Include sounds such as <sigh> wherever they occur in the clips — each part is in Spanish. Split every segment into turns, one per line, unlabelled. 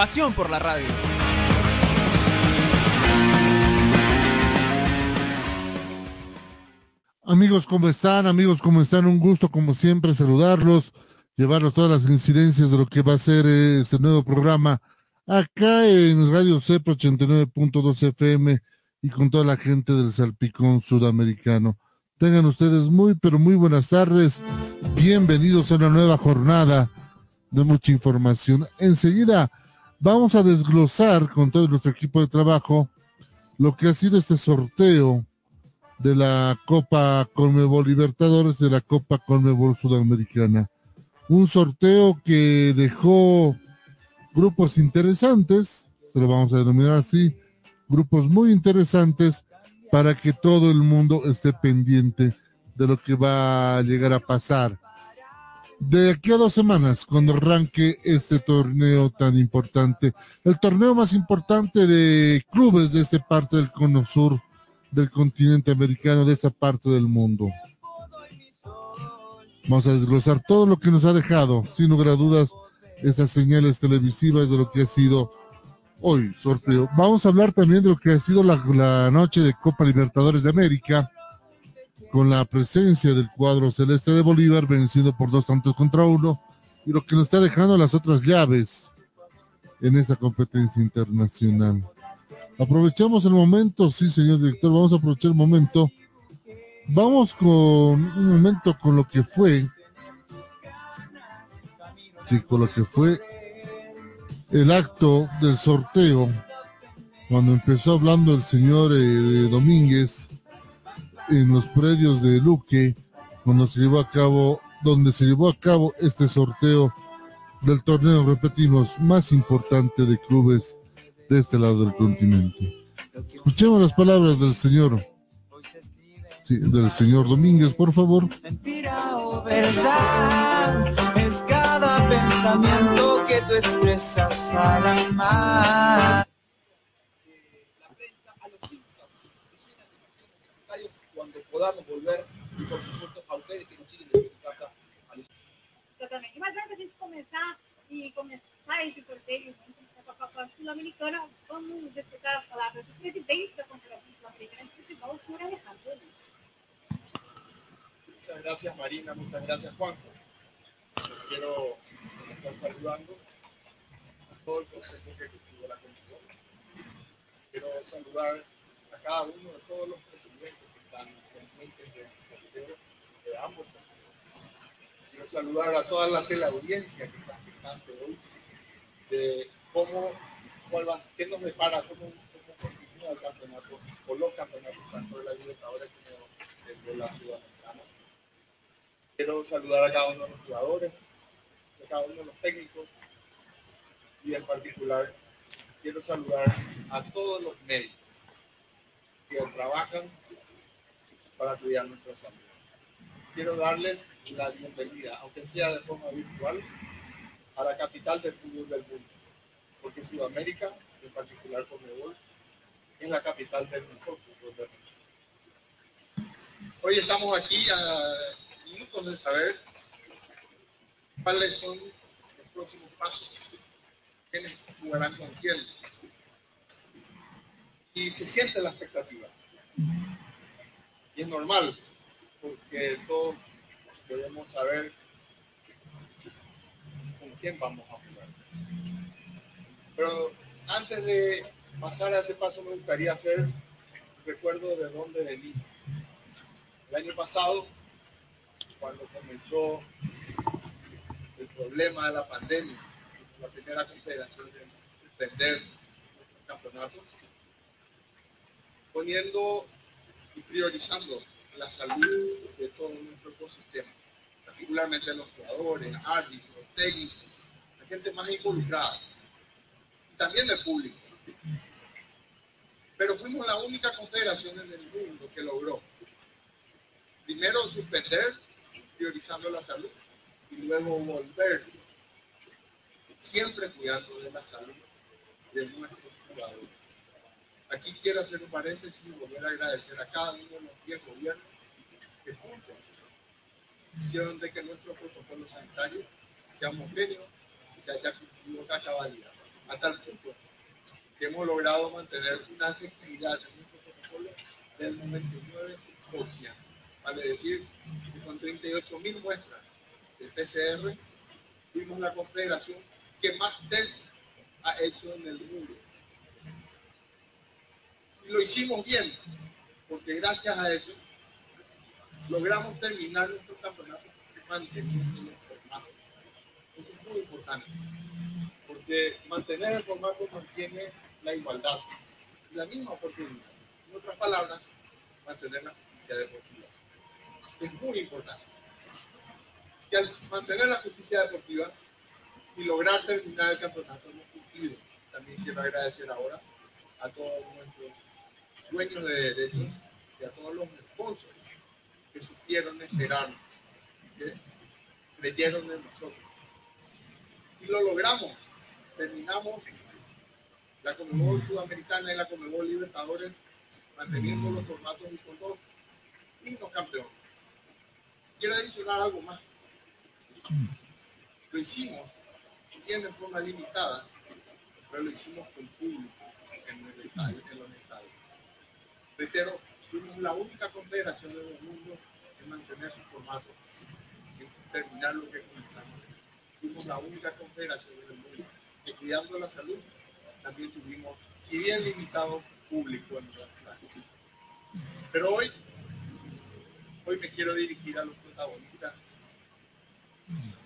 Pasión por la radio.
Amigos, ¿cómo están? Amigos, ¿cómo están? Un gusto, como siempre, saludarlos, llevarlos todas las incidencias de lo que va a ser eh, este nuevo programa acá en Radio CEPRO 89.2 FM y con toda la gente del Salpicón Sudamericano. Tengan ustedes muy, pero muy buenas tardes. Bienvenidos a una nueva jornada de mucha información. Enseguida vamos a desglosar con todo nuestro equipo de trabajo lo que ha sido este sorteo de la Copa Conmebol Libertadores, de la Copa Conmebol Sudamericana. Un sorteo que dejó grupos interesantes, se lo vamos a denominar así, grupos muy interesantes para que todo el mundo esté pendiente de lo que va a llegar a pasar. De aquí a dos semanas, cuando arranque este torneo tan importante, el torneo más importante de clubes de esta parte del cono sur del continente americano, de esta parte del mundo. Vamos a desglosar todo lo que nos ha dejado, sin lugar a dudas, estas señales televisivas de lo que ha sido hoy sorteo. Vamos a hablar también de lo que ha sido la, la noche de Copa Libertadores de América, con la presencia del cuadro celeste de Bolívar, vencido por dos tantos contra uno, y lo que nos está dejando las otras llaves en esta competencia internacional. Aprovechamos el momento, sí, señor director, vamos a aprovechar el momento. Vamos con un momento con lo que fue, sí, con lo que fue el acto del sorteo, cuando empezó hablando el señor eh, Domínguez en los predios de Luque, cuando se llevó a cabo, donde se llevó a cabo este sorteo del torneo, repetimos, más importante de clubes de este lado del continente. Escuchemos las palabras del señor, sí, del señor Domínguez, por favor.
Mentira o verdad es cada pensamiento que tú expresas al amar.
Podamos volver, y por supuesto a ustedes que nos siguen desde su casa.
Exatamente. Mas antes da gente começar e começar esse sorteio a Copa Sul-Americana, vamos escutar as palavras do presidente da Confederação Sul-Americana de Futebol, o senhor Alejandro. Lima.
Muchas gracias Marina, muchas gracias Juanjo. Quiero estar saludando a todo el consejo que tuvo la comisión. Quiero saludar a cada uno de todos los presidentes que están pendientes de sorteo de ambos. Quiero saludar a toda la teleaudiencia que está expectante hoy de cómo, cuál va, qué nos depara, cómo, cómo continúa el campeonato, o los campeonatos, tanto de la Libertadores como de la Sudamericana. Quiero saludar a cada uno de los jugadores, a cada uno de los técnicos y en particular quiero saludar a todos los médicos que trabajan para cuidar nuestra salud. Quiero darles la bienvenida, aunque sea de forma virtual, a la capital del fútbol del mundo, porque Sudamérica, en particular Conmebol, es la capital del mejor fútbol del mundo. Hoy estamos aquí a minutos de saber cuáles son los próximos pasos, quiénes jugarán con quién. Y se siente la expectativa. Y es normal, porque todos debemos saber con quién vamos a jugar. Pero antes de pasar a ese paso me gustaría hacer un recuerdo de dónde venimos. El año pasado, cuando comenzó el problema de la pandemia, la primera confederación de suspender los campeonatos, poniendo y priorizando la salud de todo nuestro ecosistema, particularmente los jugadores, árbitros, técnicos, la gente más involucrada. también del público. Pero fuimos la única confederación en el mundo que logró primero suspender, priorizando la salud, y luego volver, siempre cuidando de la salud de nuestros jugadores. Aquí quiero hacer un paréntesis y volver a agradecer a cada uno de los 10 gobiernos que juntos hicieron de que nuestro protocolo sanitario sea homogéneo y se haya cumplido la cabalidad. A tal punto que hemos logrado mantener una efectividad en nuestro protocolo del 99%. Vale decir que con 38 mil muestras de PCR fuimos la confederación que más test ha hecho en el mundo. Y lo hicimos bien, porque gracias a eso logramos terminar nuestro campeonato manteniendo el formato. Eso es muy importante, porque mantener el formato mantiene la igualdad, la misma oportunidad. En otras palabras, mantener la justicia deportiva. Es muy importante. Y al mantener la justicia deportiva y lograr terminar el campeonato hemos cumplido. También quiero agradecer ahora a todos nuestros dueños de derechos y a todos los sponsors que supieron esperarnos, que creyeron en nosotros. Y lo logramos. Terminamos la Comebol Sudamericana y la Comebol Libertadores manteniendo los formatos y con dos dignos campeones. Quiero adicionar algo más. Lo hicimos, bien de forma limitada, pero lo hicimos con público en, el estadio, en los estadios. Reitero, fuimos la única confederación del mundo en mantener su formato, sin terminar lo que comenzamos. Fuimos la única confederación del mundo que cuidando la salud también tuvimos, si bien limitado, público en nuestra Pero hoy, hoy me quiero dirigir a los protagonistas,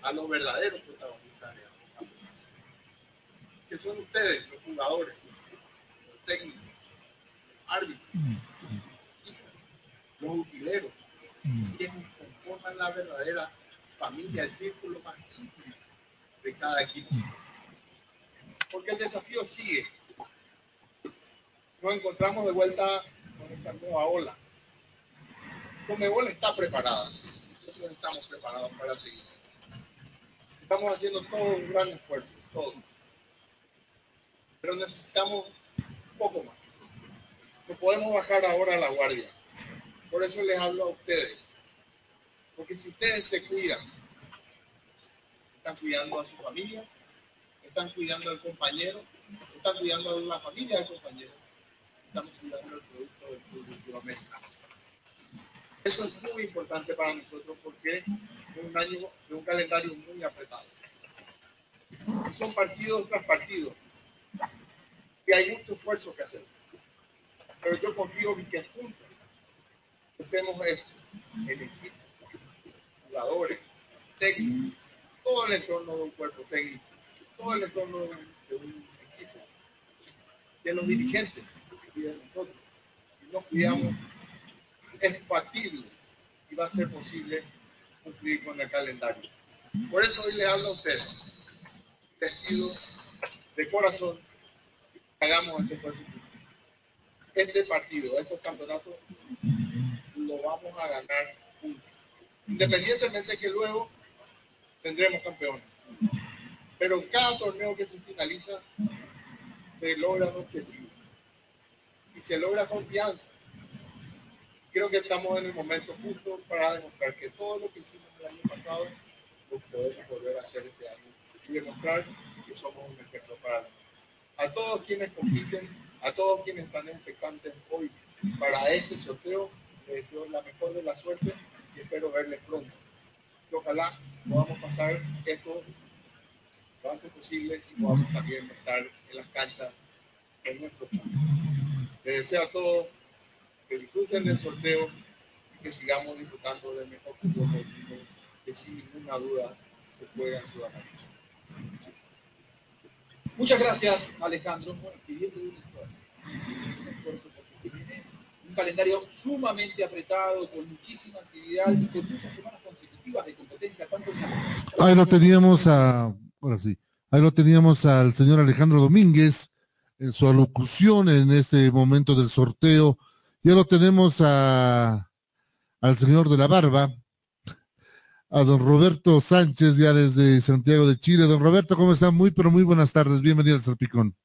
a los verdaderos protagonistas, que son ustedes, los jugadores, los técnicos, árbitros, los utileros, quienes conforman la verdadera familia, el círculo más íntimo de cada equipo porque el desafío sigue. Nos encontramos de vuelta con esta nueva ola. Comebol está preparada. Nosotros estamos preparados para seguir. Estamos haciendo todo un gran esfuerzo, todo. Pero necesitamos un poco más. No podemos bajar ahora la guardia. Por eso les hablo a ustedes. Porque si ustedes se cuidan, están cuidando a su familia, están cuidando al compañero, están cuidando a la familia del compañero, estamos cuidando el producto del fútbol Eso es muy importante para nosotros porque es un año de un calendario muy apretado. Son partidos tras partidos. Y hay mucho esfuerzo que hacer. Pero yo confío en que juntos hacemos esto, el equipo, jugadores, técnicos, todo el entorno de un cuerpo técnico todo el entorno de un equipo, de los dirigentes y de nosotros. Si nos cuidamos, es factible y va a ser posible cumplir con el calendario. Por eso hoy le hablo a ustedes. Les de corazón hagamos este partido. Este partido, estos campeonatos, lo vamos a ganar juntos. Independientemente que luego tendremos campeones. Pero en cada torneo que se finaliza, se logra un objetivo. Y se logra confianza. Creo que estamos en el momento justo para demostrar que todo lo que hicimos el año pasado lo podemos volver a hacer este año y demostrar que somos un ejemplo para A todos quienes compiten, a todos quienes están expectantes hoy para este sorteo, les deseo la mejor de la suerte y espero verles pronto. Y ojalá podamos pasar esto lo antes posible y podamos también estar en las canchas en nuestro país. Les deseo a todos que disfruten del sorteo y que sigamos disfrutando del mejor fútbol que sin ninguna duda se juega en.
Muchas gracias, Alejandro. un calendario sumamente apretado, con muchísima actividad y con muchas semanas consecutivas de competencia. Tanto
Ahí lo teníamos a ahora sí, Ahí lo teníamos al señor Alejandro Domínguez en su alocución en este momento del sorteo. Ya lo tenemos a, al señor de la barba, a don Roberto Sánchez, ya desde Santiago de Chile. Don Roberto, ¿cómo está? Muy, pero muy buenas tardes. Bienvenido al Salpicón.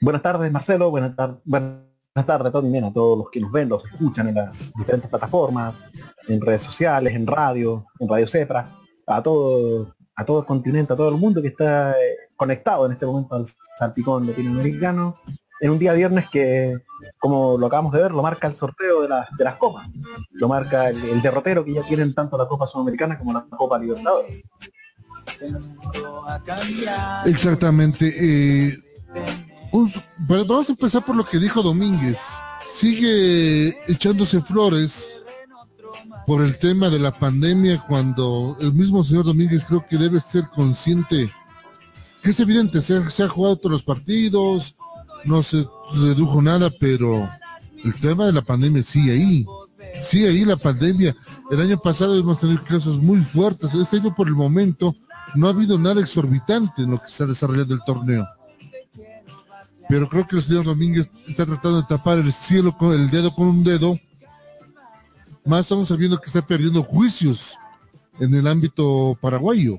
Buenas tardes, Marcelo. Buenas, tar buenas tardes también a todos los que nos ven, los escuchan en las diferentes plataformas, en redes sociales, en radio, en Radio Cepra, a todo, a todo el continente, a todo el mundo que está eh, conectado en este momento al salpicón latinoamericano, en un día viernes que, como lo acabamos de ver, lo marca el sorteo de, la, de las copas, lo marca el, el, derrotero que ya tienen tanto la Copa Sudamericana como la Copa Libertadores.
Exactamente. Eh, vamos a empezar por lo que dijo Domínguez. Sigue echándose flores por el tema de la pandemia cuando el mismo señor Domínguez creo que debe ser consciente que es evidente, se ha, se ha jugado todos los partidos, no se redujo nada, pero el tema de la pandemia sigue ahí. Sigue ahí la pandemia. El año pasado hemos tenido casos muy fuertes. Este año por el momento no ha habido nada exorbitante en lo que está desarrollando el torneo. Pero creo que el señor Domínguez está tratando de tapar el cielo con el dedo con un dedo. Más estamos sabiendo que está perdiendo juicios en el ámbito paraguayo.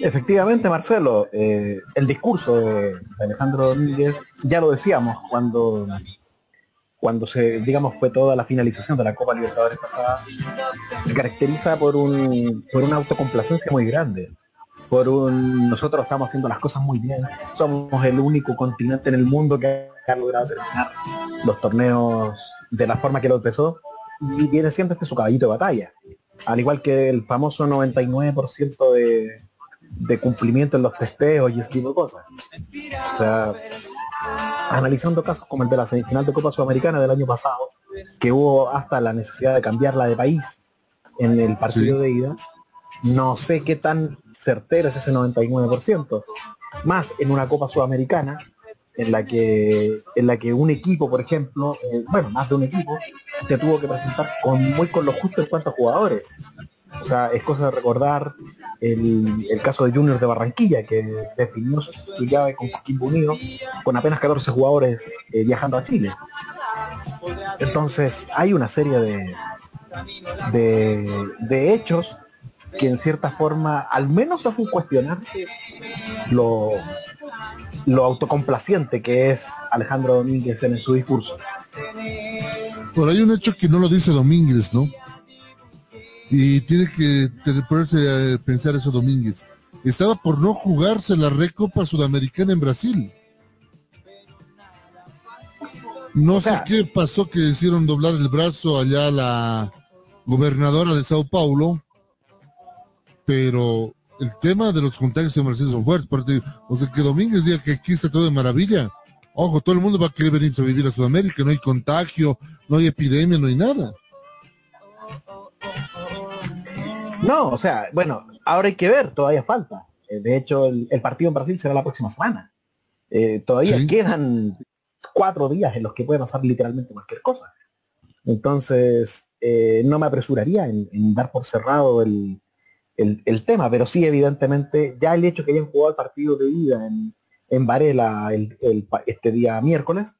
Efectivamente, Marcelo, eh, el discurso de Alejandro Domínguez, ya lo decíamos cuando, cuando se, digamos, fue toda la finalización de la Copa Libertadores pasada, se caracteriza por un, por una autocomplacencia muy grande. Por un nosotros estamos haciendo las cosas muy bien, somos el único continente en el mundo que ha logrado terminar los torneos de la forma que lo empezó, y viene siendo este su caballito de batalla. Al igual que el famoso 99% de, de cumplimiento en los testeos y ese tipo de cosas. O sea, analizando casos como el de la semifinal de Copa Sudamericana del año pasado, que hubo hasta la necesidad de cambiarla de país en el partido sí. de ida, no sé qué tan certero es ese 99%. Más en una Copa Sudamericana, en la que en la que un equipo, por ejemplo, eh, bueno, más de un equipo, se tuvo que presentar con muy con lo justo en jugadores. O sea, es cosa de recordar el, el, caso de Junior de Barranquilla, que definió su, llave con Coquimbo Unido con apenas 14 jugadores eh, viajando a Chile. Entonces, hay una serie de, de, hechos que en cierta forma al menos hacen cuestionarse lo, lo autocomplaciente que es Alejandro Domínguez en su discurso.
Por hay un hecho que no lo dice Domínguez, ¿no? y tiene que ponerse a pensar eso Domínguez. Estaba por no jugarse la Recopa Sudamericana en Brasil. No sé qué pasó que hicieron doblar el brazo allá a la gobernadora de Sao Paulo, pero el tema de los contagios en Brasil son fuertes. O sea, que Domínguez diga que aquí está todo de maravilla. Ojo, todo el mundo va a querer venir a vivir a Sudamérica, no hay contagio, no hay epidemia, no hay nada.
No, o sea, bueno, ahora hay que ver, todavía falta. Eh, de hecho, el, el partido en Brasil será la próxima semana. Eh, todavía ¿Sí? quedan cuatro días en los que puede pasar literalmente cualquier cosa. Entonces, eh, no me apresuraría en, en dar por cerrado el, el, el, tema, pero sí, evidentemente, ya el hecho que hayan jugado el partido de ida en, en Varela este día miércoles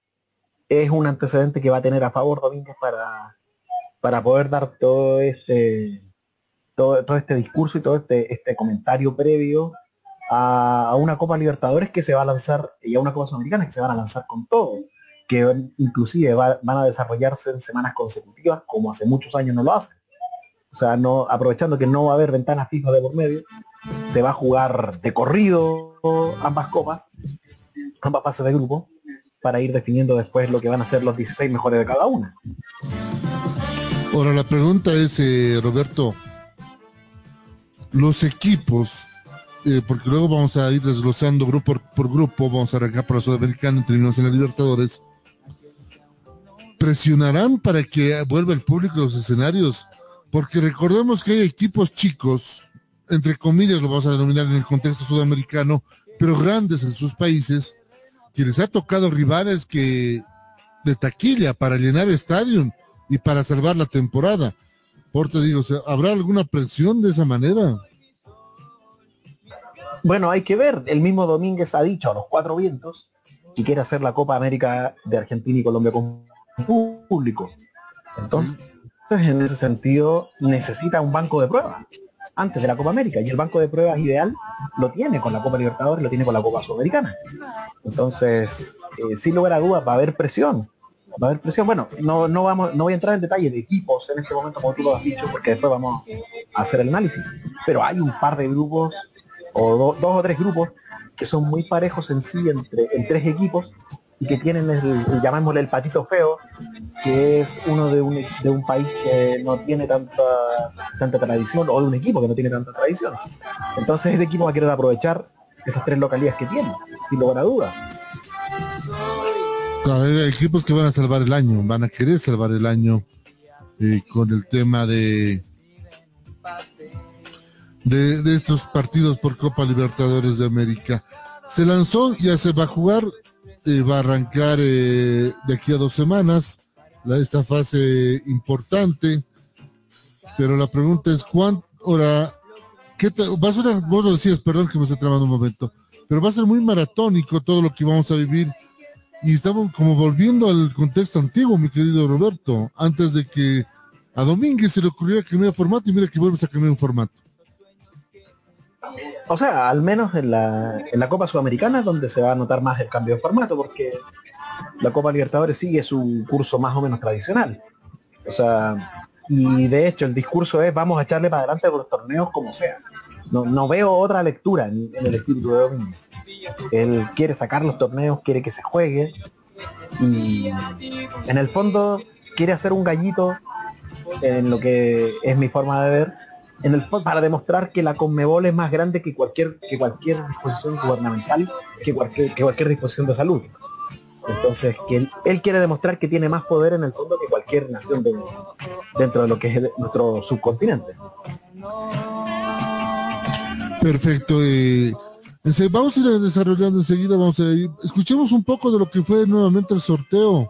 es un antecedente que va a tener a favor Domínguez para, para poder dar todo este todo, todo este discurso y todo este, este comentario previo a, a, una Copa Libertadores que se va a lanzar y a una Copa Sudamericana que se van a lanzar con todo, que inclusive va, van a desarrollarse en semanas consecutivas como hace muchos años no lo hacen. O sea, aprovechando que no va a haber ventanas fijas de por medio, se va a jugar de corrido ambas copas, ambas fases de grupo, para ir definiendo después lo que van a ser los 16 mejores de cada una.
Ahora la pregunta es, eh, Roberto, los equipos, eh, porque luego vamos a ir desglosando grupo por, por grupo, vamos a arrancar por la Sudamericana, terminamos en la Libertadores, presionarán para que vuelva el público a los escenarios, porque recordemos que hay equipos chicos, entre comillas lo vamos a denominar en el contexto sudamericano, pero grandes en sus países, que les ha tocado rivales que de taquilla para llenar estadio y para salvar la temporada. Por te digo, ¿habrá alguna presión de esa manera?
Bueno, hay que ver. El mismo Domínguez ha dicho a los cuatro vientos que quiere hacer la Copa América de Argentina y Colombia con público. Entonces, en ese sentido, necesita un banco de pruebas antes de la Copa América. Y el banco de pruebas ideal lo tiene con la Copa Libertadores, lo tiene con la Copa Sudamericana. Entonces, eh, sin lugar a dudas, va a haber presión. Va a haber presión. Bueno, no, no, vamos, no voy a entrar en detalle de equipos en este momento, como tú lo has dicho, porque después vamos a hacer el análisis. Pero hay un par de grupos, o do- dos o tres grupos, que son muy parejos en sí entre en tres equipos y que tienen el, llamémosle el patito feo, que es uno de un, de un país que no tiene tanta tanta tradición o de un equipo que no tiene tanta tradición. Entonces ese equipo va a querer aprovechar esas tres localidades que tiene, sin lugar a dudas.
Claro, hay equipos que van a salvar el año, van a querer salvar el año eh, con el tema de, de de estos partidos por Copa Libertadores de América. Se lanzó, ya se va a jugar, eh, va a arrancar eh, de aquí a dos semanas la, esta fase importante, pero la pregunta es cuánto, ahora, ¿qué te- va a ser, vos lo decías, perdón que me estoy trabando un momento, pero va a ser muy maratónico todo lo que vamos a vivir y estamos como volviendo al contexto antiguo, mi querido Roberto, antes de que a Domínguez se le ocurriera cambiar formato y mira que vuelves a cambiar un formato.
O sea, al menos en la, en la Copa Sudamericana es donde se va a notar más el cambio de formato, porque la Copa Libertadores sigue su curso más o menos tradicional. O sea, y de hecho el discurso es vamos a echarle para adelante con los torneos como sea. No, no veo otra lectura en, en el espíritu de Domínguez. Él quiere sacar los torneos, quiere que se juegue y en el fondo quiere hacer un gallito en lo que es mi forma de ver en el para demostrar que la Conmebol es más grande que cualquier que cualquier disposición gubernamental que cualquier que cualquier disposición de salud entonces que él, quiere demostrar que tiene más poder en el fondo que cualquier nación de- dentro de lo que es nuestro subcontinente
Perfecto. eh, vamos a ir desarrollando enseguida, vamos a ir. Escuchemos un poco de lo que fue nuevamente el sorteo,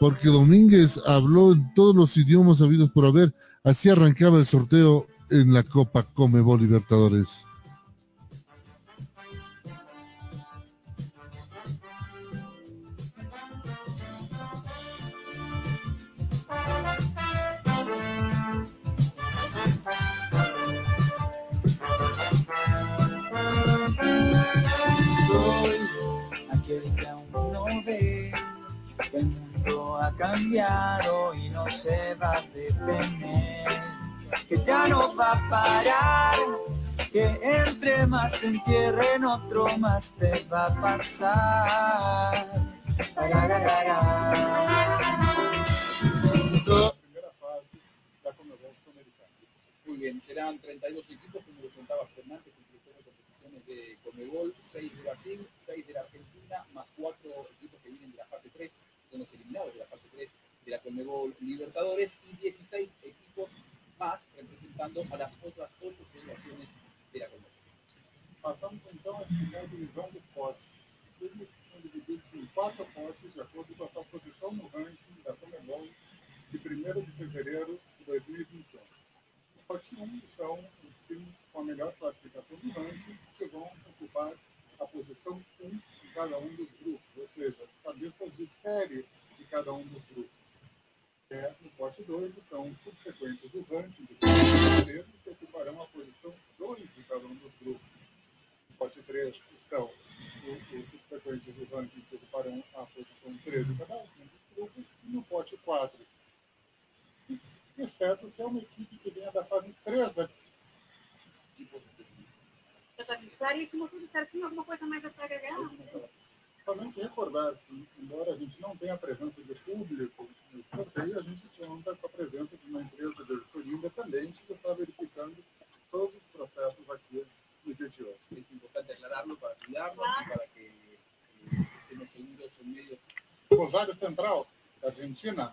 porque Domínguez habló en todos los idiomas habidos por haber. Así arrancaba el sorteo en la Copa Comebol Libertadores.
Cambiado y no se va a detener, que ya no va a parar, que entre más se entierren otro más te va a pasar.
Muy bien, serán 32 equipos, como lo contaba Fernández, incluyen las competiciones de Conmebol, 6 de Brasil, 6 de la Argentina, más 4 equipos que vienen de la fase 3, son los eliminados de la fase 3 de la Conmebol Libertadores, representando a las otras 8 federaciones de la Conmebol.
Passamos então à final divisão do pote. Eles são divididos em quatro potes de acordo com a sua posição no ranking da Conmebol de 1 de fevereiro de 2021. O pote 1 são os times com a melhor classificação do ranking que vão ocupar a posição 1 de cada um dos grupos, ou seja, as cabeças de série de cada um dos grupos. No pote 2 estão os subsequentes do ranking de fevereiro que ocuparão a posição 2 de cada um dos grupos. Pote 3 estão os, subsequentes do ranking que ocuparão a posição 13 de cada um dos grupos, e no pote 4, exceto se é uma equipe que venha da fase 3 da
Claríssimo, tudo certinho, alguma coisa mais a agregar?
Somente recordar que, embora a gente não tenha a presença de público no sorteio, a gente conta com a presença de uma empresa de auditoria independente que está verificando todos os processos aqui no dia de hoje.
Es importante aclararlo para cuidarnos y para que estemos seguros en medio
Rosário Central, Argentina,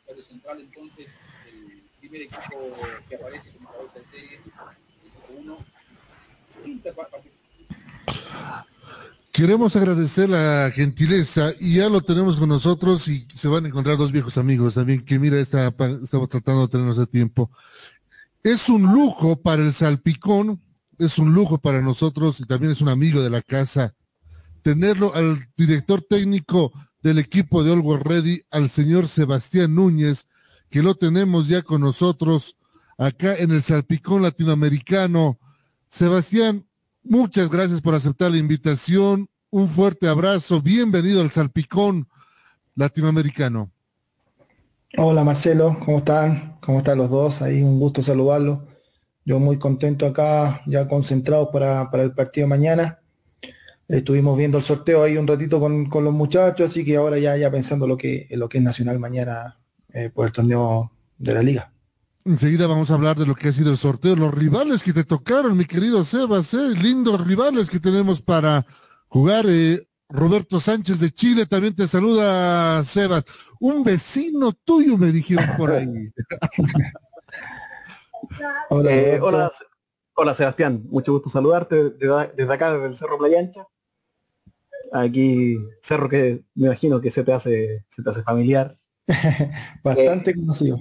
Rosario Central, entonces, el primer equipo que aparece como cabeza de serie, el equipo 1, Inter, pa- pa-
Que Queremos agradecer la gentileza y ya lo tenemos con nosotros y se van a encontrar dos viejos amigos también que mira, está, estamos tratando de tenernos a tiempo. Es un lujo para el salpicón, es un lujo para nosotros y también es un amigo de la casa tenerlo al director técnico del equipo de Always Ready, al señor Sebastián Núñez, que lo tenemos ya con nosotros acá en el Salpicón Latinoamericano. Sebastián, muchas gracias por aceptar la invitación. Un fuerte abrazo. Bienvenido al Salpicón Latinoamericano.
Hola Marcelo, ¿cómo están? ¿Cómo están los dos? Ahí un gusto saludarlos. Yo muy contento acá, ya concentrado para, para el partido mañana. Estuvimos viendo el sorteo ahí un ratito con, los muchachos, así que ahora ya, ya pensando lo que, lo que es Nacional mañana eh, por el torneo de la liga.
Enseguida vamos a hablar de lo que ha sido el sorteo, los rivales que te tocaron, mi querido Sebas, ¿eh? lindos rivales que tenemos para jugar. Eh, Roberto Sánchez de Chile también te saluda, Sebas. Un vecino tuyo me dijeron por ahí. <laughs>
hola, hola, hola, Sebastián, mucho gusto saludarte desde, desde acá, desde el Cerro Playa Ancha aquí cerro que me imagino que se te hace, se te hace familiar. <laughs>
Bastante eh, conocido.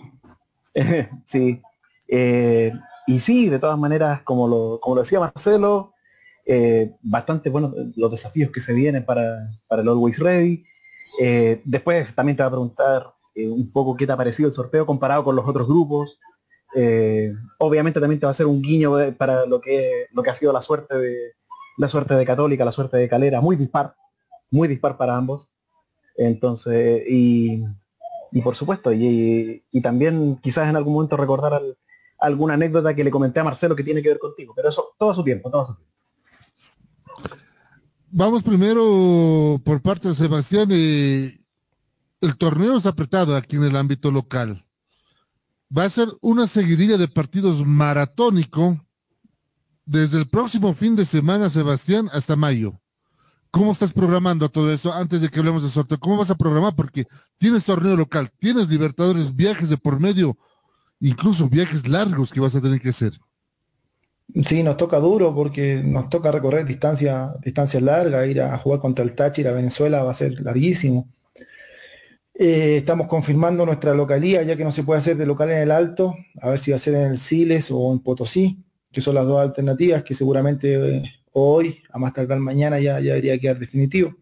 <laughs>
sí. Eh, y sí, de todas maneras, como lo, como decía Marcelo, eh, bastante buenos los desafíos que se vienen para, para el Always Ready. después también te va a preguntar un poco qué te ha parecido el sorteo comparado con los otros grupos. obviamente también te va a hacer un guiño para lo que, lo que ha sido la suerte de, la suerte de Católica, la suerte de Calera, muy dispar, muy dispar para ambos. Entonces, y, por supuesto, y, también quizás en algún momento recordar alguna anécdota que le comenté a Marcelo que tiene que ver contigo, pero eso todo a su tiempo, todo su tiempo.
Vamos primero por parte de Sebastián. Eh, el torneo está apretado aquí en el ámbito local. Va a ser una seguidilla de partidos maratónico desde el próximo fin de semana, Sebastián, hasta mayo. ¿Cómo estás programando todo esto antes de que hablemos de sorteo? ¿Cómo vas a programar? Porque tienes torneo local, tienes Libertadores, viajes de por medio, incluso viajes largos que vas a tener que hacer.
Sí, nos toca duro porque nos toca recorrer distancia, distancias largas, ir a jugar contra el Táchira Venezuela va a ser larguísimo. Eh, estamos confirmando nuestra localía, ya que no se puede hacer de local en el Alto, a ver si va a ser en el Siles o en Potosí que son las dos alternativas que seguramente eh, hoy, a más tardar mañana, ya, ya debería quedar definitivo.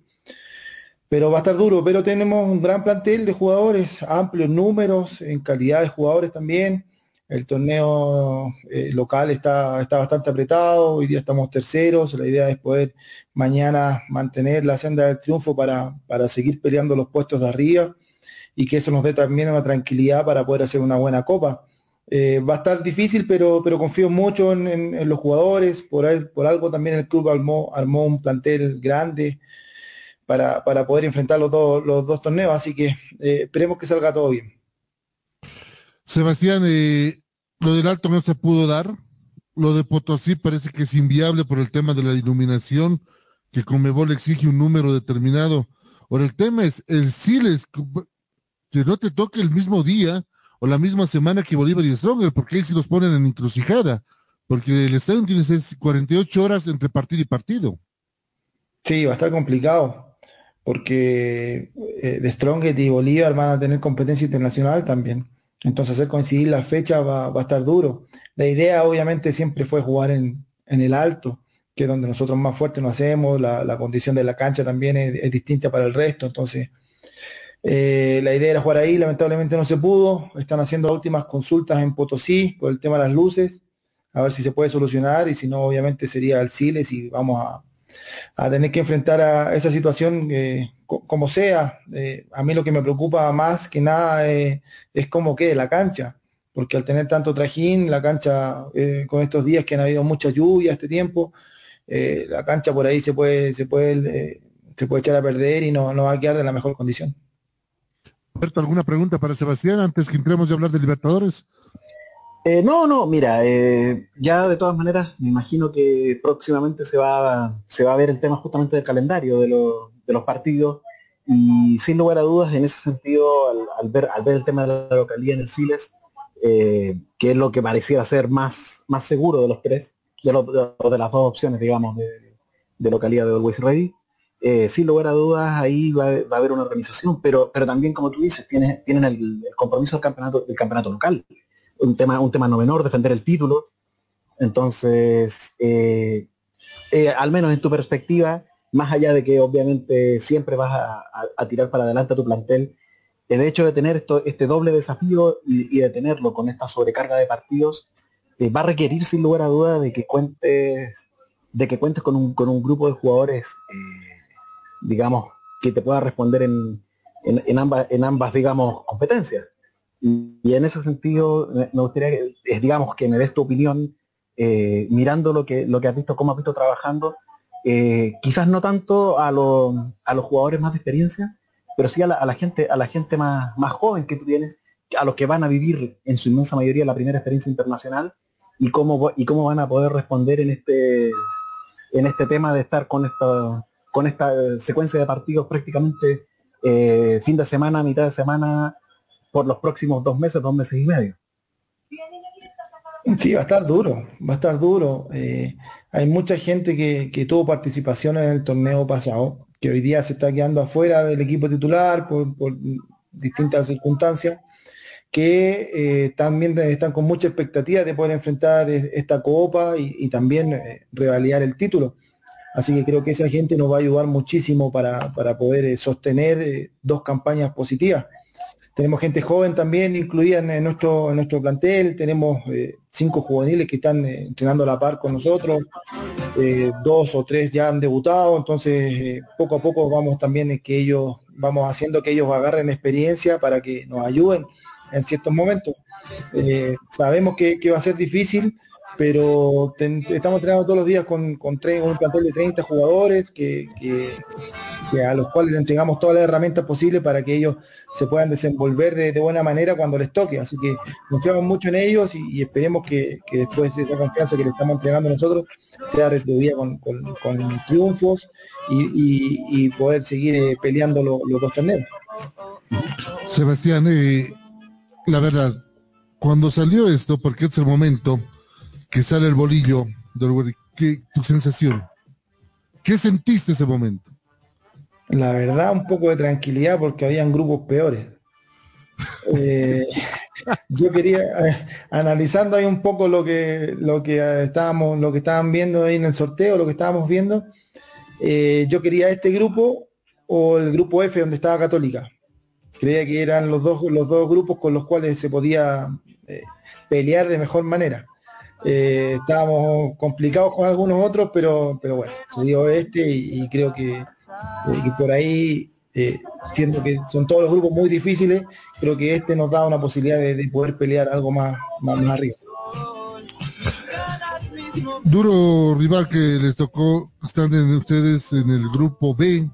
Pero va a estar duro, pero tenemos un gran plantel de jugadores, amplios números, en calidad de jugadores también. El torneo eh, local está, está bastante apretado, hoy día estamos terceros, la idea es poder mañana mantener la senda del triunfo para, para seguir peleando los puestos de arriba y que eso nos dé también una tranquilidad para poder hacer una buena copa. Eh, va a estar difícil, pero, pero confío mucho en, los jugadores. Por, algo también el club armó, armó un plantel grande para, poder enfrentar los, dos los dos torneos. Así que eh, esperemos que salga todo bien.
Sebastián, eh, lo del alto no se pudo dar. Lo de Potosí parece que es inviable por el tema de la iluminación, que Comebol exige un número determinado. Ahora, el tema es el Siles, que no te toque el mismo día o la misma semana que Bolívar y Stronger, porque ahí sí los ponen en encrucijada, porque el estadio tiene 48 horas entre partido y partido.
Sí, va a estar complicado, porque eh, de Strongest y Bolívar van a tener competencia internacional también. Entonces hacer coincidir la fecha va, a estar duro. La idea obviamente siempre fue jugar en, el alto, que es donde nosotros más fuerte nos hacemos, la, condición de la cancha también es distinta para el resto, entonces eh, la idea era jugar ahí, lamentablemente no se pudo. Están haciendo últimas consultas en Potosí por el tema de las luces, a ver si se puede solucionar y si no, obviamente sería al Siles y vamos a, tener que enfrentar a esa situación eh, como sea. Eh, a mí lo que me preocupa más que nada es, cómo quede la cancha, porque al tener tanto trajín, la cancha con estos días que han habido mucha lluvia este tiempo, la cancha por ahí se puede, se puede, se puede echar a perder y no, no va a quedar de la mejor condición.
¿Alguna pregunta para Sebastián antes que entremos a hablar de Libertadores?
Eh, no, no, mira, eh, ya de todas maneras me imagino que próximamente se va, se va a ver el tema justamente del calendario de, los partidos y sin lugar a dudas en ese sentido al, ver, el tema de la localidad en el Siles, eh, que es lo que parecía ser más, más seguro de los tres, de, de, las dos opciones, digamos, de, de localidad de Always Ready, eh, sin lugar a dudas ahí va, a haber una organización, pero, pero también como tú dices, tienen, tienen el, compromiso del campeonato, del campeonato local, un tema, un tema no menor, defender el título. Entonces, eh, eh, al menos en tu perspectiva, más allá de que obviamente siempre vas a, tirar para adelante a tu plantel, el hecho de tener esto, este doble desafío y, de tenerlo con esta sobrecarga de partidos, va a requerir sin lugar a duda de que cuentes, de que cuentes con un, con un grupo de jugadores digamos, que te pueda responder en, en, en, ambas, en ambas, digamos, competencias. Y, en ese sentido, me gustaría, que, digamos, que me des tu opinión, eh, mirando lo que, lo que has visto, cómo has visto trabajando, eh, quizás no tanto a, lo, a, los jugadores más de experiencia, pero sí a la, a la gente, a la gente más, más, joven que tú tienes, a los que van a vivir en su inmensa mayoría la primera experiencia internacional y cómo, y cómo van a poder responder en este, en este tema de estar con esta, con esta secuencia de partidos prácticamente eh, fin de semana, mitad de semana, por los próximos dos meses, dos meses y medio.
Sí, va a estar duro, va a estar duro. Eh, hay mucha gente que, tuvo participación en el torneo pasado, que hoy día se está quedando afuera del equipo titular por, distintas circunstancias, que eh, también están con mucha expectativa de poder enfrentar esta copa y, también eh, revalidar el título. Así que creo que esa gente nos va a ayudar muchísimo para, para poder eh, sostener eh, dos campañas positivas. Tenemos gente joven también incluida en, nuestro, en nuestro plantel, tenemos eh, cinco juveniles que están entrenando a la par con nosotros, dos o tres ya han debutado, entonces poco a poco vamos también que ellos, vamos haciendo que ellos agarren experiencia para que nos ayuden en ciertos momentos. sabemos que, que va a ser difícil, pero estamos entrenando todos los días con, con, un plantel de 30 jugadores que, que, a los cuales le entregamos todas las herramientas posibles para que ellos se puedan desenvolver de, de buena manera cuando les toque. Así que confiamos mucho en ellos y, esperemos que, que, después de esa confianza que le estamos entregando nosotros sea retribuida con, con, con triunfos y, y, poder seguir eh, peleando lo, los dos torneos.
Sebastián, eh, la verdad, cuando salió esto, porque es el momento, que sale el bolillo, ¿qué, tu sensación? ¿Qué sentiste ese momento?
La verdad, un poco de tranquilidad porque habían grupos peores. <laughs> Eh, yo quería, eh, analizando ahí un poco lo que, lo que eh, estábamos, lo que estaban viendo ahí en el sorteo, lo que estábamos viendo, yo quería este grupo o el grupo F donde estaba Católica. Creía que eran los dos, los dos grupos con los cuales se podía pelear de mejor manera. Eh, estábamos complicados con algunos otros, pero, pero bueno, se dio este y, creo que, eh, que, por ahí, eh, siendo que son todos los grupos muy difíciles, creo que este nos da una posibilidad de, de poder pelear algo más, más, más, arriba.
Duro rival que les tocó, están en ustedes en el grupo B,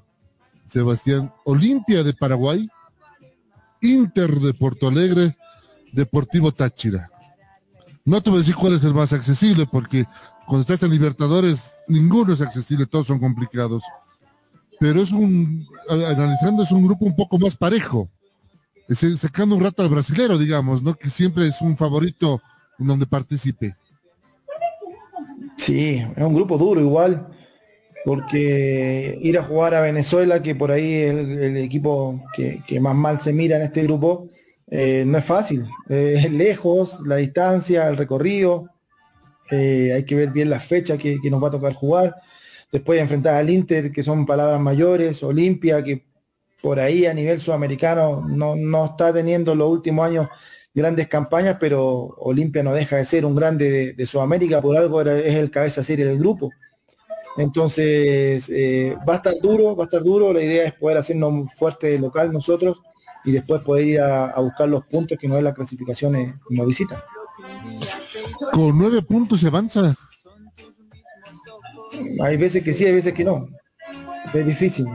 Sebastián, Olimpia de Paraguay, Inter de Porto Alegre, Deportivo Táchira. No te voy a decir cuál es el más accesible, porque cuando estás en Libertadores, ninguno es accesible, todos son complicados. Pero es un, analizando, es un grupo un poco más parejo. Es, sacando un rato al brasilero, digamos, ¿no? Que siempre es un favorito en donde participe.
Sí, es un grupo duro igual, porque ir a jugar a Venezuela, que por ahí es el, equipo que más mal se mira en este grupo, eh, no es fácil, eh, lejos, la distancia, el recorrido, eh, hay que ver bien la fecha que, nos va a tocar jugar. Después de enfrentar al Inter, que son palabras mayores, Olimpia, que por ahí a nivel sudamericano no, no está teniendo los últimos años grandes campañas, pero Olimpia no deja de ser un grande de, de Sudamérica, por algo es el cabeza serie del grupo. Entonces, eh, va a estar duro, va a estar duro, la idea es poder hacernos fuerte local nosotros y después poder ir a, a buscar los puntos que no es la clasificación en, como visita.
Con nueve puntos se avanza.
Hay veces que sí, hay veces que no. Es difícil.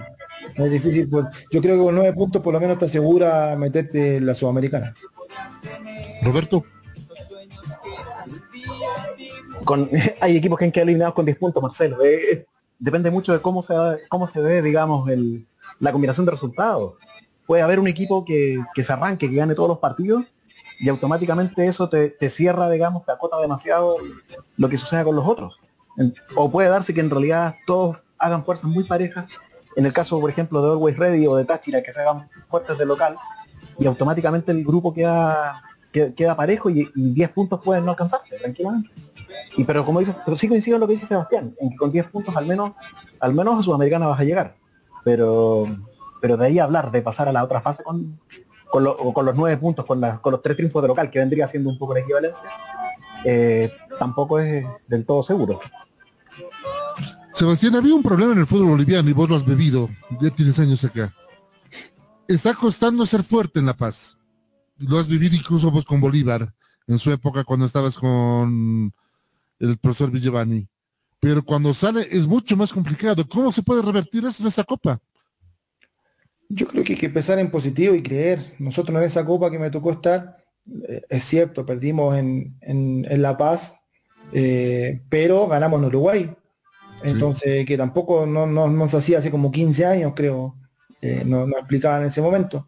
Es difícil. Pues, yo creo que con nueve puntos por lo menos te asegura meterte en la Sudamericana.
Roberto.
Con, <laughs> hay equipos que han quedado eliminados con 10 puntos, Marcelo. Eh, depende mucho de cómo se, cómo se ve, digamos, el, la combinación de resultados puede haber un equipo que, que, se arranque, que gane todos los partidos y automáticamente eso te, te, cierra, digamos, te acota demasiado lo que suceda con los otros. O puede darse que en realidad todos hagan fuerzas muy parejas en el caso, por ejemplo, de Always Ready o de Táchira, que se hagan fuertes de local, y automáticamente el grupo queda, queda, queda parejo y, y 10 puntos pueden no alcanzarse tranquilamente. Y pero como dices, pero sí coincido en lo que dice Sebastián, en que con 10 puntos al menos, al menos a Sudamericana vas a llegar. Pero, pero de ahí hablar de pasar a la otra fase con, con, los 9 puntos, con los tres triunfos de local, que vendría siendo un poco la equivalencia, eh, tampoco es del todo seguro.
Sebastián, había un problema en el fútbol boliviano y vos lo has bebido, ya tienes años acá. Está costando ser fuerte en La Paz. Lo has vivido incluso vos con Bolívar, en su época cuando estabas con el profesor Villevani. Pero cuando sale es mucho más complicado. ¿Cómo se puede revertir eso en esta copa?
Yo creo que hay que empezar en positivo y creer. Nosotros en esa copa que me tocó estar, eh, es cierto, perdimos en, en- en La Paz, eh, pero ganamos en Uruguay. Entonces, que tampoco no, no, no se hacía hace como 15 años, creo, eh, no, no explicaban en ese momento.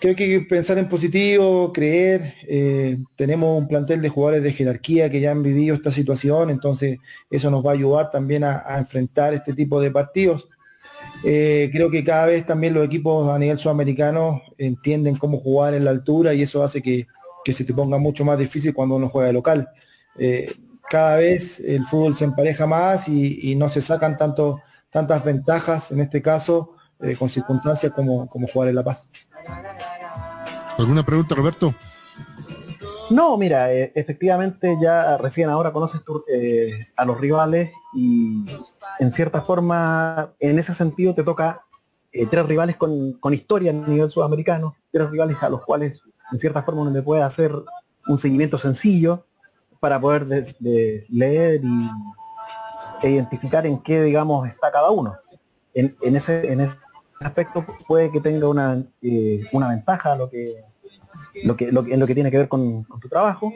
Creo que hay que pensar en positivo, creer. eh, tenemos un plantel de jugadores de jerarquía que ya han vivido esta situación, entonces eso nos va a ayudar también a, a enfrentar este tipo de partidos. Eh, creo que cada vez también los equipos a nivel sudamericano entienden cómo jugar en la altura y eso hace que, que se te ponga mucho más difícil cuando uno juega de local. Eh, cada vez el fútbol se empareja más y, no se sacan tanto, tantas ventajas, en este caso, eh, con circunstancias como, como jugar en La Paz.
¿Alguna pregunta, Roberto?
No, mira, eh, efectivamente ya recién ahora conoces tu- eh, a los rivales y en cierta forma, en ese sentido te toca eh, tres rivales con, con historia a nivel sudamericano, tres rivales a los cuales en cierta forma uno le puede hacer un seguimiento sencillo para poder de- de leer y, e identificar en qué, digamos, está cada uno. En, en ese, en ese aspecto puede que tenga una, eh, una ventaja lo que lo que, en lo que tiene que ver con, tu trabajo,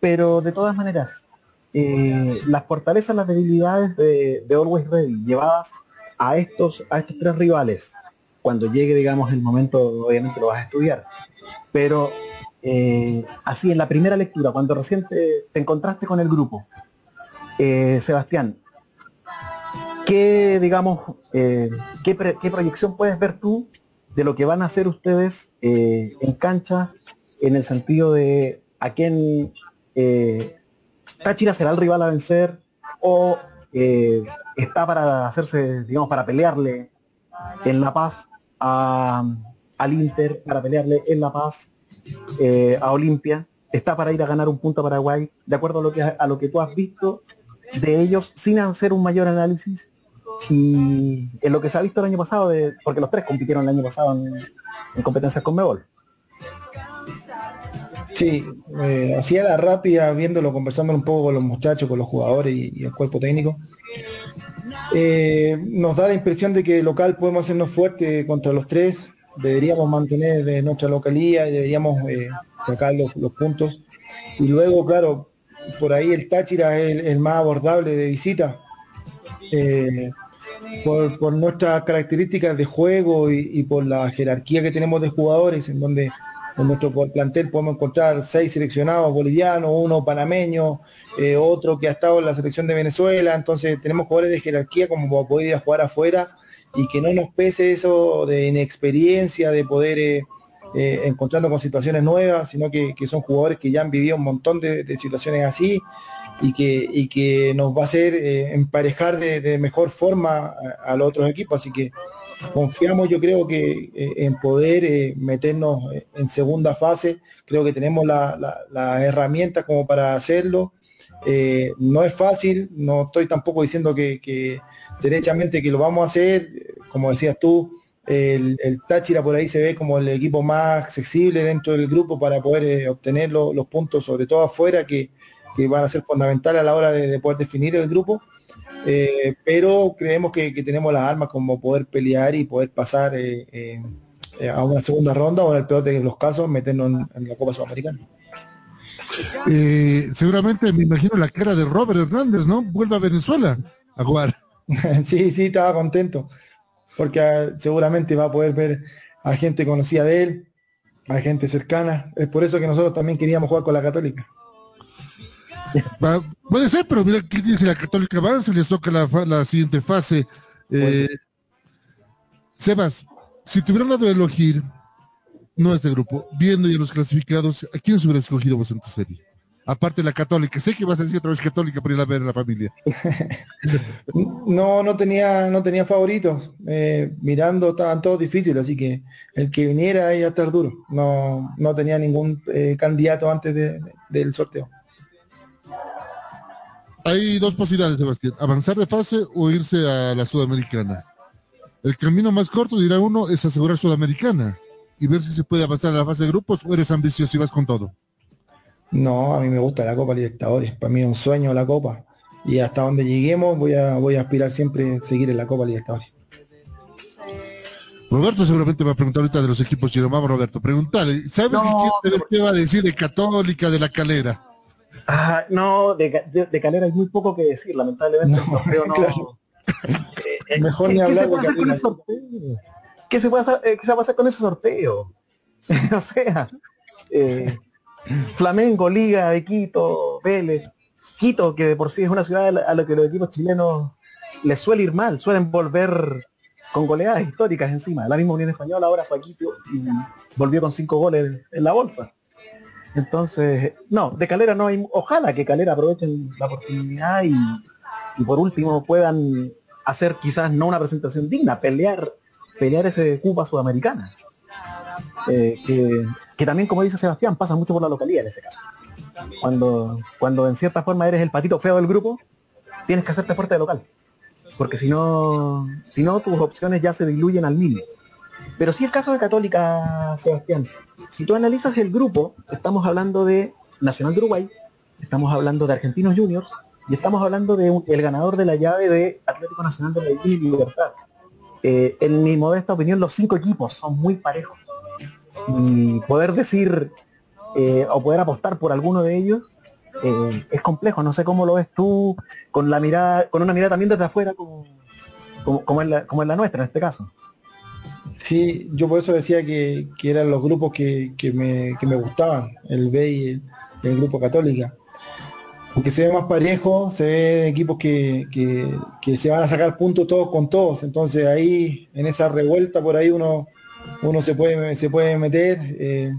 pero de todas maneras, eh, las fortalezas, las debilidades de, Always Ready llevadas a estos, a estos tres rivales, cuando llegue, digamos, el momento, obviamente lo vas a estudiar, pero eh, así en la primera lectura, cuando recién te, te encontraste con el grupo, eh, Sebastián, ¿qué, digamos, qué, qué proyección puedes ver tú de lo que van a hacer ustedes en cancha en el sentido de a quién eh, Táchira será el rival a vencer o eh, está para hacerse, digamos, para pelearle en La Paz a- al Inter, para pelearle en La Paz eh, a Olimpia, está para ir a ganar un punto a Paraguay, de acuerdo a lo que a lo que tú has visto de ellos sin hacer un mayor análisis y en lo que se ha visto el año pasado, de, porque los tres compitieron el año pasado en, en competencias con Mebol.
Sí, eh, hacía la rápida, viéndolo, conversando un poco con los muchachos, con los jugadores y, el cuerpo técnico. Eh, nos da la impresión de que local podemos hacernos fuerte contra los tres, deberíamos mantener eh, nuestra localía y deberíamos sacar los, puntos. Y luego, claro, por ahí el Táchira es el, más abordable de visita. Por, nuestras características de juego y por la jerarquía que tenemos de jugadores, en donde en nuestro plantel podemos encontrar seis seleccionados bolivianos, uno panameño, eh, otro que ha estado en la selección de Venezuela, entonces tenemos jugadores de jerarquía como para poder ir a jugar afuera y que no nos pese eso de inexperiencia, de poder eh, eh, encontrarnos con situaciones nuevas, sino que, que son jugadores que ya han vivido un montón de, situaciones así y que, y que nos va a hacer eh, emparejar de, de mejor forma a, a los otros equipos. Así que confiamos yo creo que eh, en poder eh, meternos eh, en segunda fase. Creo que tenemos las la, la herramientas como para hacerlo. No es fácil, no estoy tampoco diciendo que, derechamente que lo vamos a hacer, como decías tú, el, Táchira por ahí se ve como el equipo más accesible dentro del grupo para poder obtener lo- los puntos, sobre todo afuera, que, van a ser fundamentales a la hora de poder definir el grupo. Eh, pero creemos que, que tenemos las armas como poder pelear y poder pasar eh, eh, a una segunda ronda o en el peor de los casos meternos en, en la Copa Sudamericana.
Seguramente me imagino la cara de Robert Hernández, ¿no? Vuelve a Venezuela a jugar. <laughs>
sí, sí, estaba contento, porque ah, seguramente va a poder ver a gente conocida de él, a gente cercana. Es por eso que nosotros también queríamos jugar con la Católica.
Va- puede ser, pero mira que si la Católica avanza, les toca la, siguiente fase. Eh, Sebas, si tuvieran la de elegir, no este grupo, viendo ya los clasificados, ¿a quiénes hubiera escogido vos en tu serie? Aparte de la católica, sé que vas a decir otra vez católica para ir a ver a la familia. <laughs>
No, no tenía, no tenía favoritos. Eh, mirando estaban todos difíciles, así que el que viniera iba a estar duro. No, no tenía ningún eh, candidato antes de- del sorteo.
Hay dos posibilidades, Sebastián, avanzar de fase o irse a la Sudamericana. El camino más corto, dirá uno, es asegurar Sudamericana y ver si se puede avanzar a la fase de grupos o eres ambicioso y vas con todo.
No, a mí me gusta la Copa Libertadores. Para mí es un sueño la Copa. Y hasta donde lleguemos voy a, voy a aspirar siempre a seguir en la Copa Libertadores.
Roberto seguramente va a preguntar ahorita de los equipos chilenos. Vamos, Roberto, preguntale. ¿Sabes
No,
qué, qué va a decir de Católica, de la Calera?
Ah, no, de, de- de Calera hay muy poco que decir, lamentablemente el sorteo no.
claro.
Eh,
Mejor
¿qué-
ni
qué
hablar
se
de
puede hacer con
Calera.
ese sorteo? ¿Qué se puede hacer, eh, qué se puede hacer con ese sorteo? <laughs> o sea, eh, Flamengo, Liga de Quito, Vélez, Quito, que de por sí es una ciudad a la, a la que los equipos chilenos les suele ir mal, suelen volver con goleadas históricas encima. La misma Unión Española ahora fue a Quito y volvió con cinco goles en la bolsa. Entonces, no, de Calera no hay, ojalá que Calera aprovechen la oportunidad y, y por último puedan hacer quizás no una presentación digna, pelear, pelear ese Cupa Sudamericana. Eh, que, que también, como dice Sebastián, pasa mucho por la localidad en ese caso. Cuando, cuando en cierta forma eres el patito feo del grupo, tienes que hacerte fuerte de local. Porque si no, si no, tus opciones ya se diluyen al mínimo. Pero sí el caso de Católica, Sebastián. Si tú analizas el grupo, estamos hablando de Nacional de Uruguay, estamos hablando de Argentinos Juniors y estamos hablando de el ganador de la llave de Atlético Nacional de Medellín y Libertad. Eh, en mi modesta opinión, los cinco equipos son muy parejos. Y poder decir eh, o poder apostar por alguno de ellos eh, es complejo. No sé cómo lo ves tú con la mirada, con una mirada también desde afuera como, como es la nuestra en este caso.
Sí, yo por eso decía que, que eran los grupos que, que me, que me gustaban, el B y el, grupo Católica. Porque se ve más parejo, se ven equipos que, que, se van a sacar puntos todos con todos. Entonces ahí, en esa revuelta por ahí uno, uno se puede, se puede meter. eh,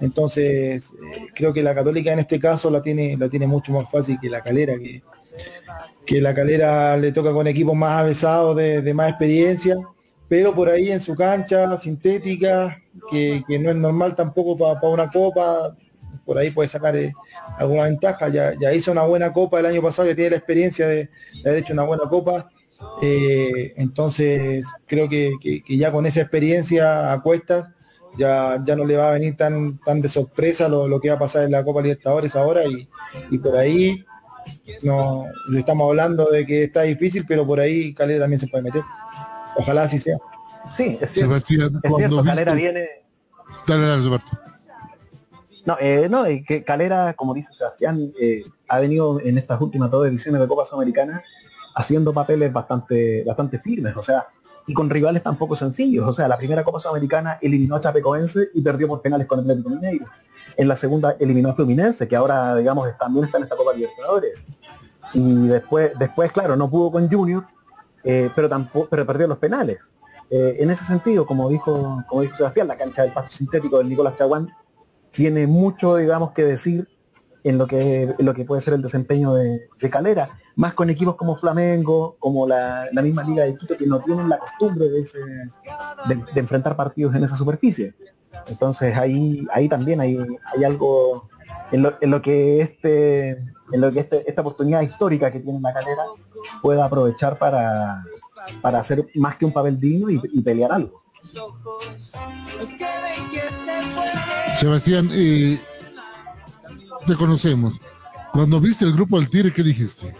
entonces, eh, creo que la católica en este caso la tiene, la tiene mucho más fácil que la calera, que, que la calera le toca con equipos más avesados de, de más experiencia, pero por ahí en su cancha sintética, que, no es normal tampoco para una copa, por ahí puede sacar eh, alguna ventaja. Ya, hizo una buena copa el año pasado, ya tiene la experiencia de, de haber hecho una buena copa. Eh, entonces creo que, ya con esa experiencia a cuestas ya, no le va a venir tan, tan de sorpresa lo, que va a pasar en la Copa Libertadores ahora y, por ahí no estamos hablando de que está difícil, pero por ahí Calera también se puede meter. Ojalá así sea.
Sí, es cierto.
Sebastián,
Es
cuando
cierto, Calera
viste-
viene,
Dale, dale, Roberto.
No, eh, no, eh, que Calera, como dice Sebastián, eh, ha venido en estas últimas dos ediciones de Copa Sudamericana haciendo papeles bastante, bastante firmes, o sea, y con rivales tampoco sencillos. O sea, la primera Copa Sudamericana eliminó a Chapecoense y perdió por penales con Atlético Mineiro. En la segunda eliminó a Fluminense, que ahora, digamos, también está en esta Copa Libertadores. Y después, después claro, no pudo con Junior, eh, pero tampoco, pero perdió los penales. Eh, en ese sentido, como dijo, como dijo Sebastián, la cancha del pasto sintético del Nicolás Chaguán tiene mucho, digamos, que decir en lo que, lo que puede ser el desempeño de, de Calera, más con equipos como Flamengo, como la, la misma Liga de Quito, que no tienen la costumbre de, ese- de, enfrentar partidos en esa superficie. Entonces ahí, ahí también hay, hay algo en lo, en lo que este, en lo que este- esta oportunidad histórica que tiene la calera pueda aprovechar para, para hacer más que un papel digno y, y pelear algo.
Sebastián, eh, te conocemos. Cuando viste el grupo del Tigre, ¿qué dijiste?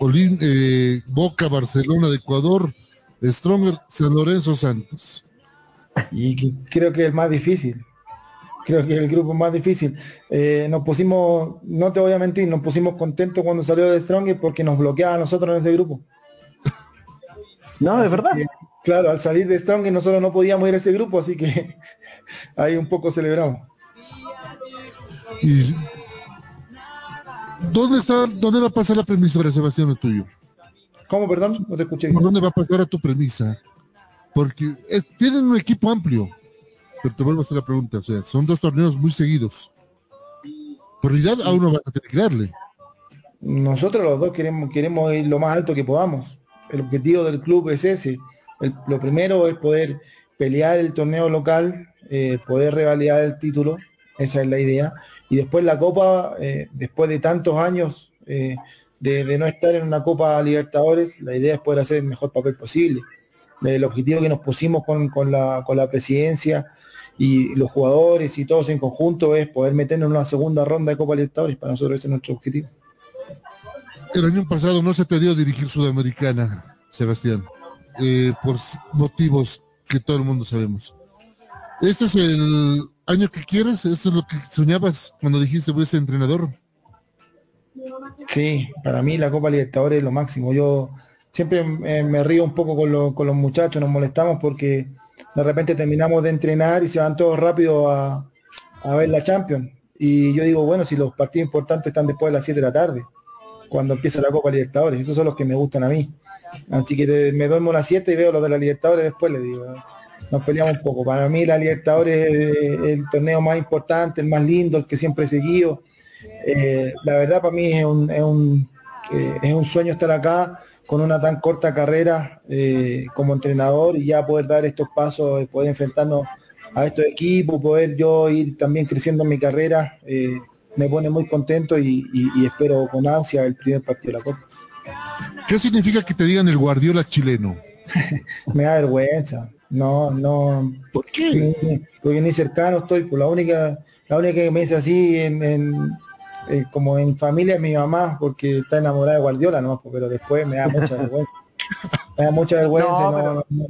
Eh, Boca, Barcelona de Ecuador, Stronger, San Lorenzo, Santos.
Y creo que es el más difícil. Creo que es el grupo más difícil. Eh, nos pusimos, no te voy a mentir, nos pusimos contentos cuando salió de Strong porque nos bloqueaba a nosotros en ese grupo.
No, es verdad.
que, claro, al salir de Strong nosotros no podíamos ir a ese grupo, así que <laughs> ahí un poco celebramos.
Y, ¿Dónde está, dónde va a pasar la premisa para Sebastián, tuyo?
¿Cómo, perdón? No te escuché.
¿Por dónde va a pasar a tu premisa? porque es- tienen un equipo amplio. Pero te vuelvo a hacer la pregunta, o sea, son dos torneos muy seguidos. Prioridad a uno va a tener que darle.
Nosotros los dos queremos, queremos ir lo más alto que podamos. El objetivo del club es ese. Lo primero es poder pelear el torneo local, eh, poder revalidar el título, esa es la idea. Y después la Copa, eh, después de tantos años eh, de, de no estar en una Copa Libertadores, la idea es poder hacer el mejor papel posible. El objetivo que nos pusimos con, con la, con la presidencia y los jugadores y todos en conjunto es poder meternos en una segunda ronda de Copa Libertadores. Para nosotros ese es nuestro objetivo.
El año pasado no se te dio dirigir Sudamericana, Sebastián, eh, por motivos que todo el mundo sabemos. ¿Este es el año que quieres? ¿Esto es lo que soñabas cuando dijiste voy a ser entrenador?
Sí, para mí la Copa Libertadores es lo máximo. Yo siempre eh, me río un poco con, lo- con los muchachos, nos molestamos porque de repente terminamos de entrenar y se van todos rápido a, a ver la Champions. Y yo digo, bueno, si los partidos importantes están después de las 7 de la tarde, cuando empieza la Copa Libertadores, esos son los que me gustan a mí. Así que me duermo a las 7 y veo los de la Libertadores después, le digo. Nos peleamos un poco. Para mí la Libertadores es el torneo más importante, el más lindo, el que siempre he seguido. Eh, la verdad para mí es un, es un, eh, es un sueño estar acá con una tan corta carrera eh, como entrenador y ya poder dar estos pasos, eh, poder enfrentarnos a estos equipos, poder yo ir también creciendo en mi carrera, eh, me pone muy contento y, y- y espero con ansia el primer partido de la Copa.
¿Qué significa que te digan el Guardiola chileno? <laughs>
Me da vergüenza. No, no.
¿Por qué?
Porque ni cercano estoy. Por la única, la única que me dice así en, en- eh, como en familia es mi mamá, porque está enamorada de Guardiola, ¿no? Pero después me da mucha <laughs> vergüenza. Me da mucha vergüenza,
No,
no,
pero-
no,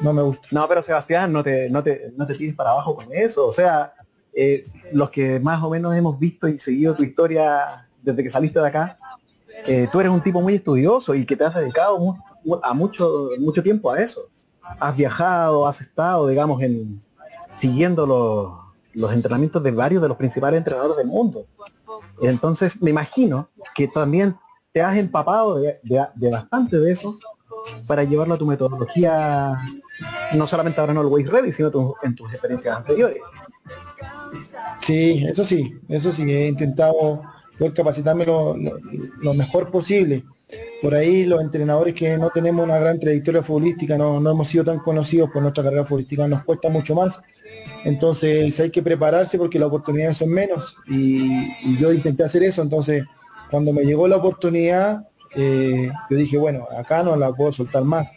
no me gusta.
No, pero Sebastián, no te, no te, no te tires para abajo con eso. O sea, eh, los que más o menos hemos visto y seguido tu historia desde que saliste de acá, eh, tú eres un tipo muy estudioso y que te has dedicado mu- a mucho, mucho tiempo a eso. Has viajado, has estado, digamos, en siguiendo los, los entrenamientos de varios de los principales entrenadores del mundo. Entonces, me imagino que también te has empapado de, bastante de eso para llevarlo a tu metodología, no solamente ahora en Always Ready, sino en tus experiencias anteriores.
Sí, eso sí, eso sí, he intentado capacitarme lo mejor posible. Por ahí los entrenadores que no tenemos una gran trayectoria futbolística, no, no hemos sido tan conocidos por nuestra carrera futbolística, nos cuesta mucho más. Entonces hay que prepararse porque las oportunidades son menos y, yo intenté hacer eso. Entonces cuando me llegó la oportunidad, eh, yo dije, bueno, acá no la puedo soltar más.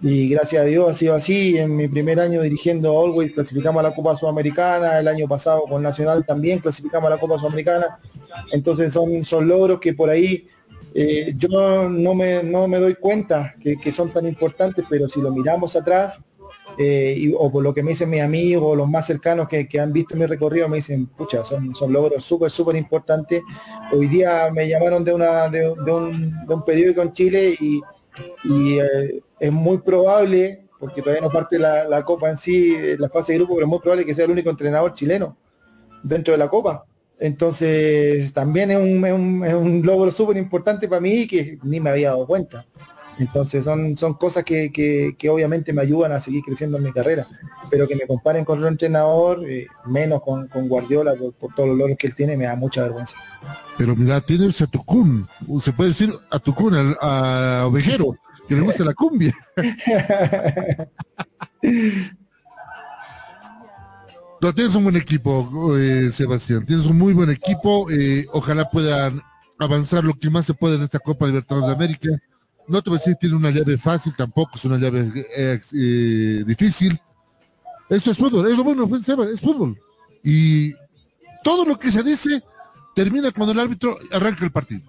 Y gracias a Dios ha sido así. En mi primer año dirigiendo Always clasificamos a la Copa Sudamericana, el año pasado con Nacional también clasificamos a la Copa Sudamericana. Entonces son, son logros que por ahí eh, yo no me, no me doy cuenta que, que son tan importantes, pero si lo miramos atrás, eh, o por lo que me dicen mis amigos, los más cercanos que, que han visto mi recorrido, me dicen, pucha, son, son logros súper, súper importantes. Hoy día me llamaron de, una, de, un, de un periódico en Chile y, eh, es muy probable, porque todavía no parte la, la Copa en sí, la fase de grupo, pero es muy probable que sea el único entrenador chileno dentro de la Copa. Entonces, también es un, es un, es un logro súper importante para mí que ni me había dado cuenta. Entonces, son, son cosas que, que- que obviamente me ayudan a seguir creciendo en mi carrera. Pero que me comparen con otro entrenador, eh, menos con, con Guardiola, por, por todos los logros que él tiene, me da mucha vergüenza.
Pero mira, tienes a Tucún, se puede decir a Tucún, al- a Ovejero, que le gusta la cumbia. <laughs> No, tienes un buen equipo, eh, Sebastián. Tienes un muy buen equipo. eh, ojalá puedan avanzar lo que más se puede en esta Copa Libertadores de América. No te voy a decir tiene una llave fácil, tampoco es una llave eh, difícil. Esto es fútbol, es lo bueno, pues, es fútbol. Y todo lo que se dice termina cuando el árbitro arranca el partido.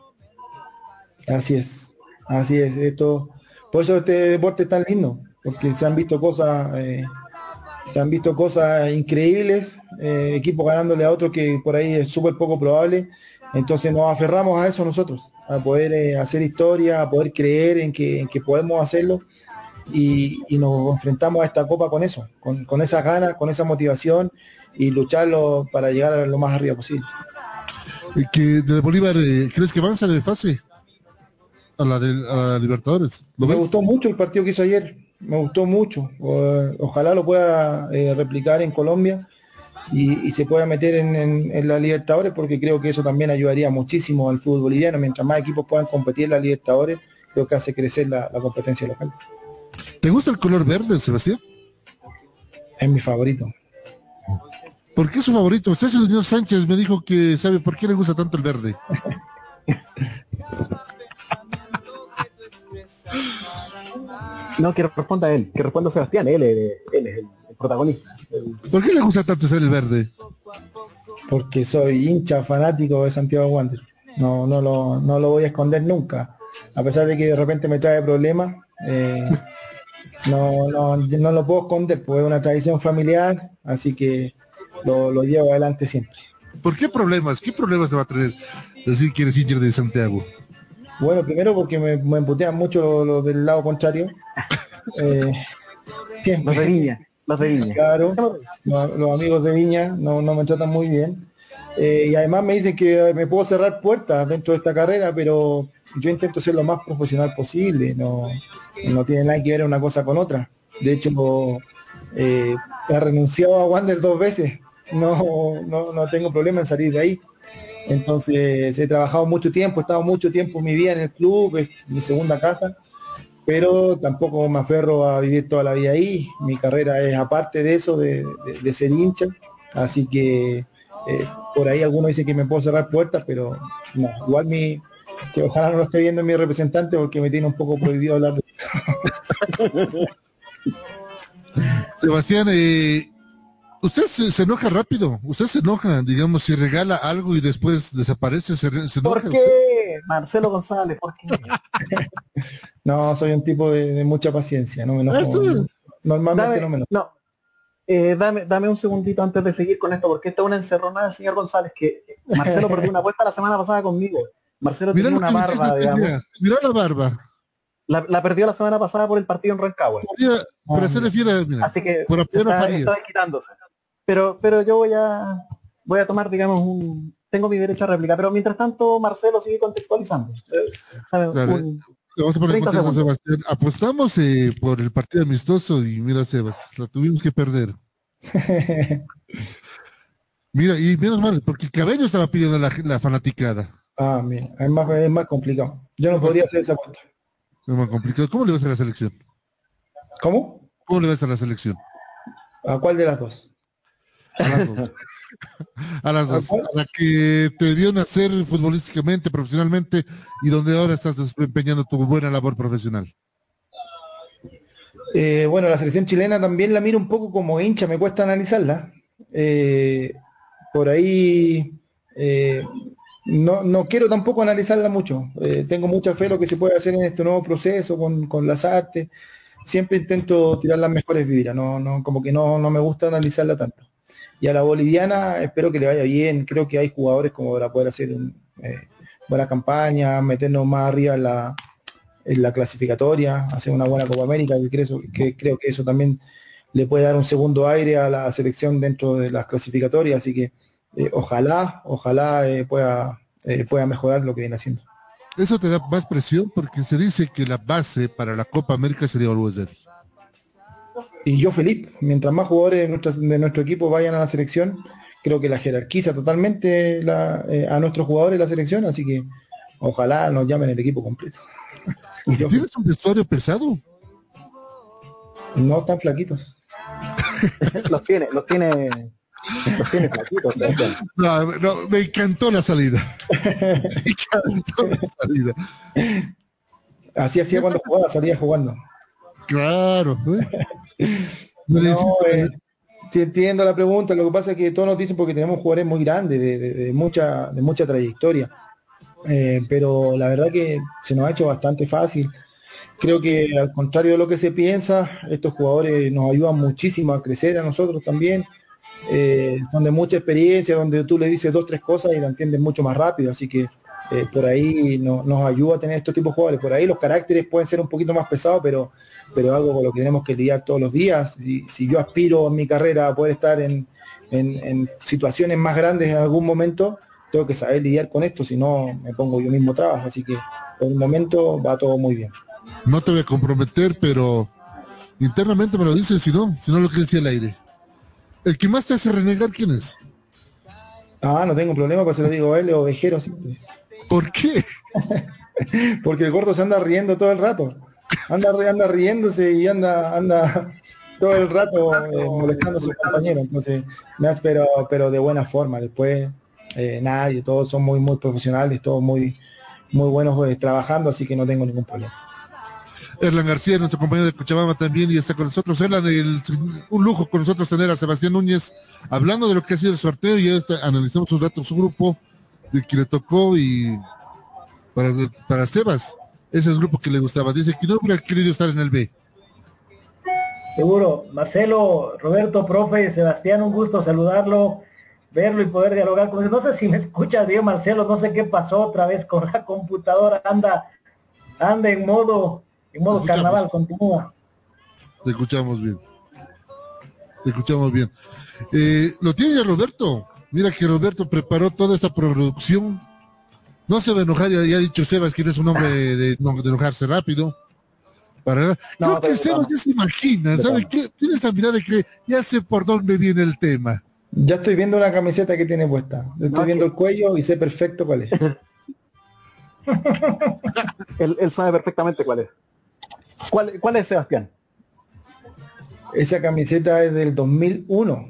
Así es, así es. Esto, por eso este deporte es tan lindo, porque se han visto cosas, se han visto cosas increíbles, eh, equipos ganándole a otros que por ahí es súper poco probable. Entonces nos aferramos a eso nosotros, a poder eh, hacer historia, a poder creer en que, en que podemos hacerlo y, y nos enfrentamos a esta copa con eso, con, con esas ganas, con esa motivación y lucharlo para llegar a lo más arriba posible.
Que de Bolívar, eh, ¿crees que avanza de fase? A la de a la Libertadores. ¿Lo
Me
ves?
gustó mucho el partido que hizo ayer. Me gustó mucho. Ojalá lo pueda eh, replicar en Colombia y, y se pueda meter en, en- en la Libertadores porque creo que eso también ayudaría muchísimo al fútbol boliviano. Mientras más equipos puedan competir en la Libertadores, creo que hace crecer la, la competencia local.
¿Te gusta el color verde, Sebastián?
Es mi favorito.
¿Por qué es su favorito? Usted, señor Sánchez, me dijo que sabe por qué le gusta tanto el verde. <laughs>
No, que responda él, que responda Sebastián, él, es- él es el, el protagonista. El-
¿Por qué le gusta tanto ser el verde?
porque soy hincha fanático de Santiago Wander. No, no lo, no lo voy a esconder nunca. A pesar de que de repente me trae problemas, eh, no, no, no lo puedo esconder, pues es una tradición familiar, así que lo, lo llevo adelante siempre.
¿Por qué problemas? ¿Qué problemas te va a tener decir que eres hincha de Santiago?
Bueno, primero porque me, me emputean mucho los del lado contrario. <laughs> Eh, siempre.
Los de Viña, los de Viña.
Claro, los, los amigos de Viña no, no me tratan muy bien. Eh, y además me dicen que me puedo cerrar puertas dentro de esta carrera, pero yo intento ser lo más profesional posible. No, no tiene nada que ver una cosa con otra. De hecho, eh, he renunciado a Wander dos veces. No, no, no tengo problema en salir de ahí. Entonces he trabajado mucho tiempo, he estado mucho tiempo en mi vida en el club, es mi segunda casa, pero tampoco me aferro a vivir toda la vida ahí. Mi carrera es aparte de eso, de, de- de ser hincha. Así que eh, por ahí algunos dicen que me puedo cerrar puertas, pero no, igual mi, que ojalá no lo esté viendo mi representante porque me tiene un poco prohibido hablar de <laughs> <laughs>
Sebastián, eh, usted se, se enoja rápido. Usted se enoja, digamos, si regala algo y después desaparece, se, enoja.
¿Por qué? Marcelo González, ¿por qué? <laughs>
No, soy un tipo de, de mucha paciencia, no me enojo.
Esto-
Normalmente
Dame,
no me enojo.
no. Eh, dame, dame un segundito antes de seguir con esto, porque esta es una encerronada del señor González, que Marcelo perdió una apuesta la semana pasada conmigo. Marcelo
lo
una barba, digamos.
mira, mira la barba.
La, la perdió la semana pasada por el partido en Rancagua.
Mira, para hacerle mira,
Así que
por
está, está quitándose. Pero, pero yo voy a voy a tomar, digamos, un tengo mi derecho a réplica, pero mientras tanto Marcelo sigue contextualizando. Un-
Vamos a poner en
30
contexto,
segundos.
Sebastián. Apostamos eh, por el partido amistoso y mira, Sebas, la tuvimos que perder. <laughs> Mira, y menos mal, porque Cabello estaba pidiendo la, la fanaticada.
ah, mira, es más, es más complicado. Yo no podría hacer esa apuesta.
Es más complicado. ¿Cómo le vas a la selección?
¿Cómo?
¿Cómo le vas a la selección?
¿A cuál de las dos?
A las dos. A las dos. A la que te dio nacer futbolísticamente, profesionalmente, y donde ahora estás desempeñando tu buena labor profesional.
Eh, bueno, la selección chilena también la miro un poco como hincha, me cuesta analizarla. Eh, por ahí eh, no, no quiero tampoco analizarla mucho. Tengo mucha fe en lo que se puede hacer en este nuevo proceso con, con las artes. Siempre intento tirar las mejores vibras, no, no, como que no, no me gusta analizarla tanto. Y a la boliviana espero que le vaya bien. Creo que hay jugadores como para poder hacer un, eh, buena campaña, meternos más arriba en la, clasificatoria, hacer una buena Copa América, que creo, que eso también le puede dar un segundo aire a la selección dentro de las clasificatorias, así que eh, ojalá, ojalá eh, pueda, eh, pueda mejorar lo que viene haciendo.
Eso te da más presión porque se dice que la base para la Copa América sería Ready.
Y yo feliz, mientras más jugadores de, nuestra- de nuestro equipo vayan a la selección, creo que la jerarquiza totalmente la- eh, a nuestros jugadores la selección, así que ojalá nos llamen el equipo completo. <laughs>
¿Tienes un vestuario pesado?
no tan flaquitos. <laughs>
los tiene, los tiene, los tiene flaquitos,
no, me encantó la salida. me encantó la salida.
Así hacía cuando jugaba, salía jugando.
Claro. ¿eh? No
eh, entiendo la pregunta, lo que pasa es que todos nos dicen porque tenemos jugadores muy grandes, de, de- de mucha, de mucha trayectoria. Eh, pero la verdad que se nos ha hecho bastante fácil. Creo que al contrario de lo que se piensa, estos jugadores nos ayudan muchísimo a crecer a nosotros también. Eh, son de mucha experiencia, donde tú le dices dos, tres cosas y la entienden mucho más rápido. Así que eh, por ahí no- nos ayuda a tener estos tipos de jugadores. Por ahí los caracteres pueden ser un poquito más pesados, pero, pero algo con lo que tenemos que lidiar todos los días. Si, si yo aspiro en mi carrera a poder estar en, en- en situaciones más grandes en algún momento, tengo que saber lidiar con esto, si no me pongo yo mismo trabajo. Así que por el momento va todo muy bien.
No te voy a comprometer, pero Internamente me lo dicen, si no, si no lo que decía el aire. ¿El que más te hace renegar quién es?
Ah, no tengo problema, pues se lo digo a él, ovejero siempre.
¿Por qué? <laughs>
Porque el gordo se anda riendo todo el rato. Anda, anda riéndose y anda, anda todo el rato eh, molestando a sus compañeros. Entonces, pero, pero de buena forma. Después, eh, nadie, todos son muy, muy profesionales, todos muy, muy buenos eh, trabajando, así que no tengo ningún problema.
Erlan García, nuestro compañero de Cochabamba también, y está con nosotros. Erlan, el- un lujo con nosotros tener a Sebastián Núñez hablando de lo que ha sido el sorteo y ya está- analizamos un rato su grupo, de que le tocó y para, para Sebas, es el grupo que le gustaba. Dice que no hubiera querido estar en el B.
Seguro. Marcelo, Roberto, profe, Sebastián, un gusto saludarlo, verlo y poder dialogar con él. No sé si me escuchas bien, Marcelo, no sé qué pasó otra vez con la computadora. Anda, anda en modo, en modo carnaval, continúa.
Te escuchamos bien. Te escuchamos bien. Eh, lo tiene ya Roberto. Mira que Roberto preparó toda esta producción. No se va a enojar, ya, ya ha dicho Sebas que no es un hombre de, no- de enojarse rápido. Para,
No,
creo que
pero
Sebas ya se imagina,
De
¿sabe
vamos.
qué? Tiene esa mirada de que ya sé por dónde viene el tema.
Ya estoy viendo una camiseta que tiene puesta. Estoy
No,
viendo
que-
el cuello y sé perfecto cuál es. <laughs>
Él, él sabe perfectamente cuál es. ¿Cuál, cuál es Sebastián?
Esa camiseta es del 2001.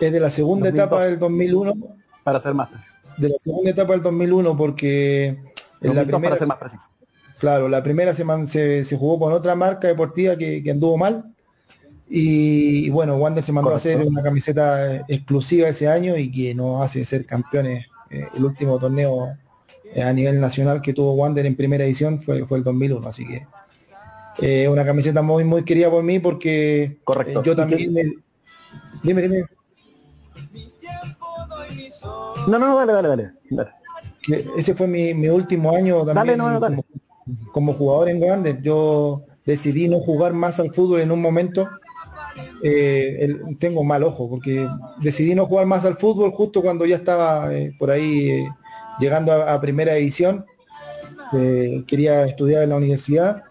Es de la segunda
2002.
etapa del 2001.
Para ser más.
De la segunda etapa del 2001 porque en la
2002
primera,
para ser más preciso.
claro, la primera se, man- se, se jugó con otra marca deportiva que, que anduvo mal. Y, y bueno, Wander se mandó
Correcto.
a hacer una camiseta eh, exclusiva ese año y que nos hace ser campeones. Eh, el último torneo eh, a nivel nacional que tuvo Wander en primera edición fue, fue el 2001. Así que eh, una camiseta muy, muy querida por mí porque
Correcto.
yo
¿Y
también... dime, dime.
No, no, no, dale, dale, dale. dale.
que ese fue mi, mi último año también
Dale, no, no, dale.
Como, como jugador en Wander. Yo decidí no jugar más al fútbol en un momento. Eh, el- tengo mal ojo porque decidí no jugar más al fútbol justo cuando ya estaba eh, por ahí eh, llegando a, a primera edición. Quería estudiar en la universidad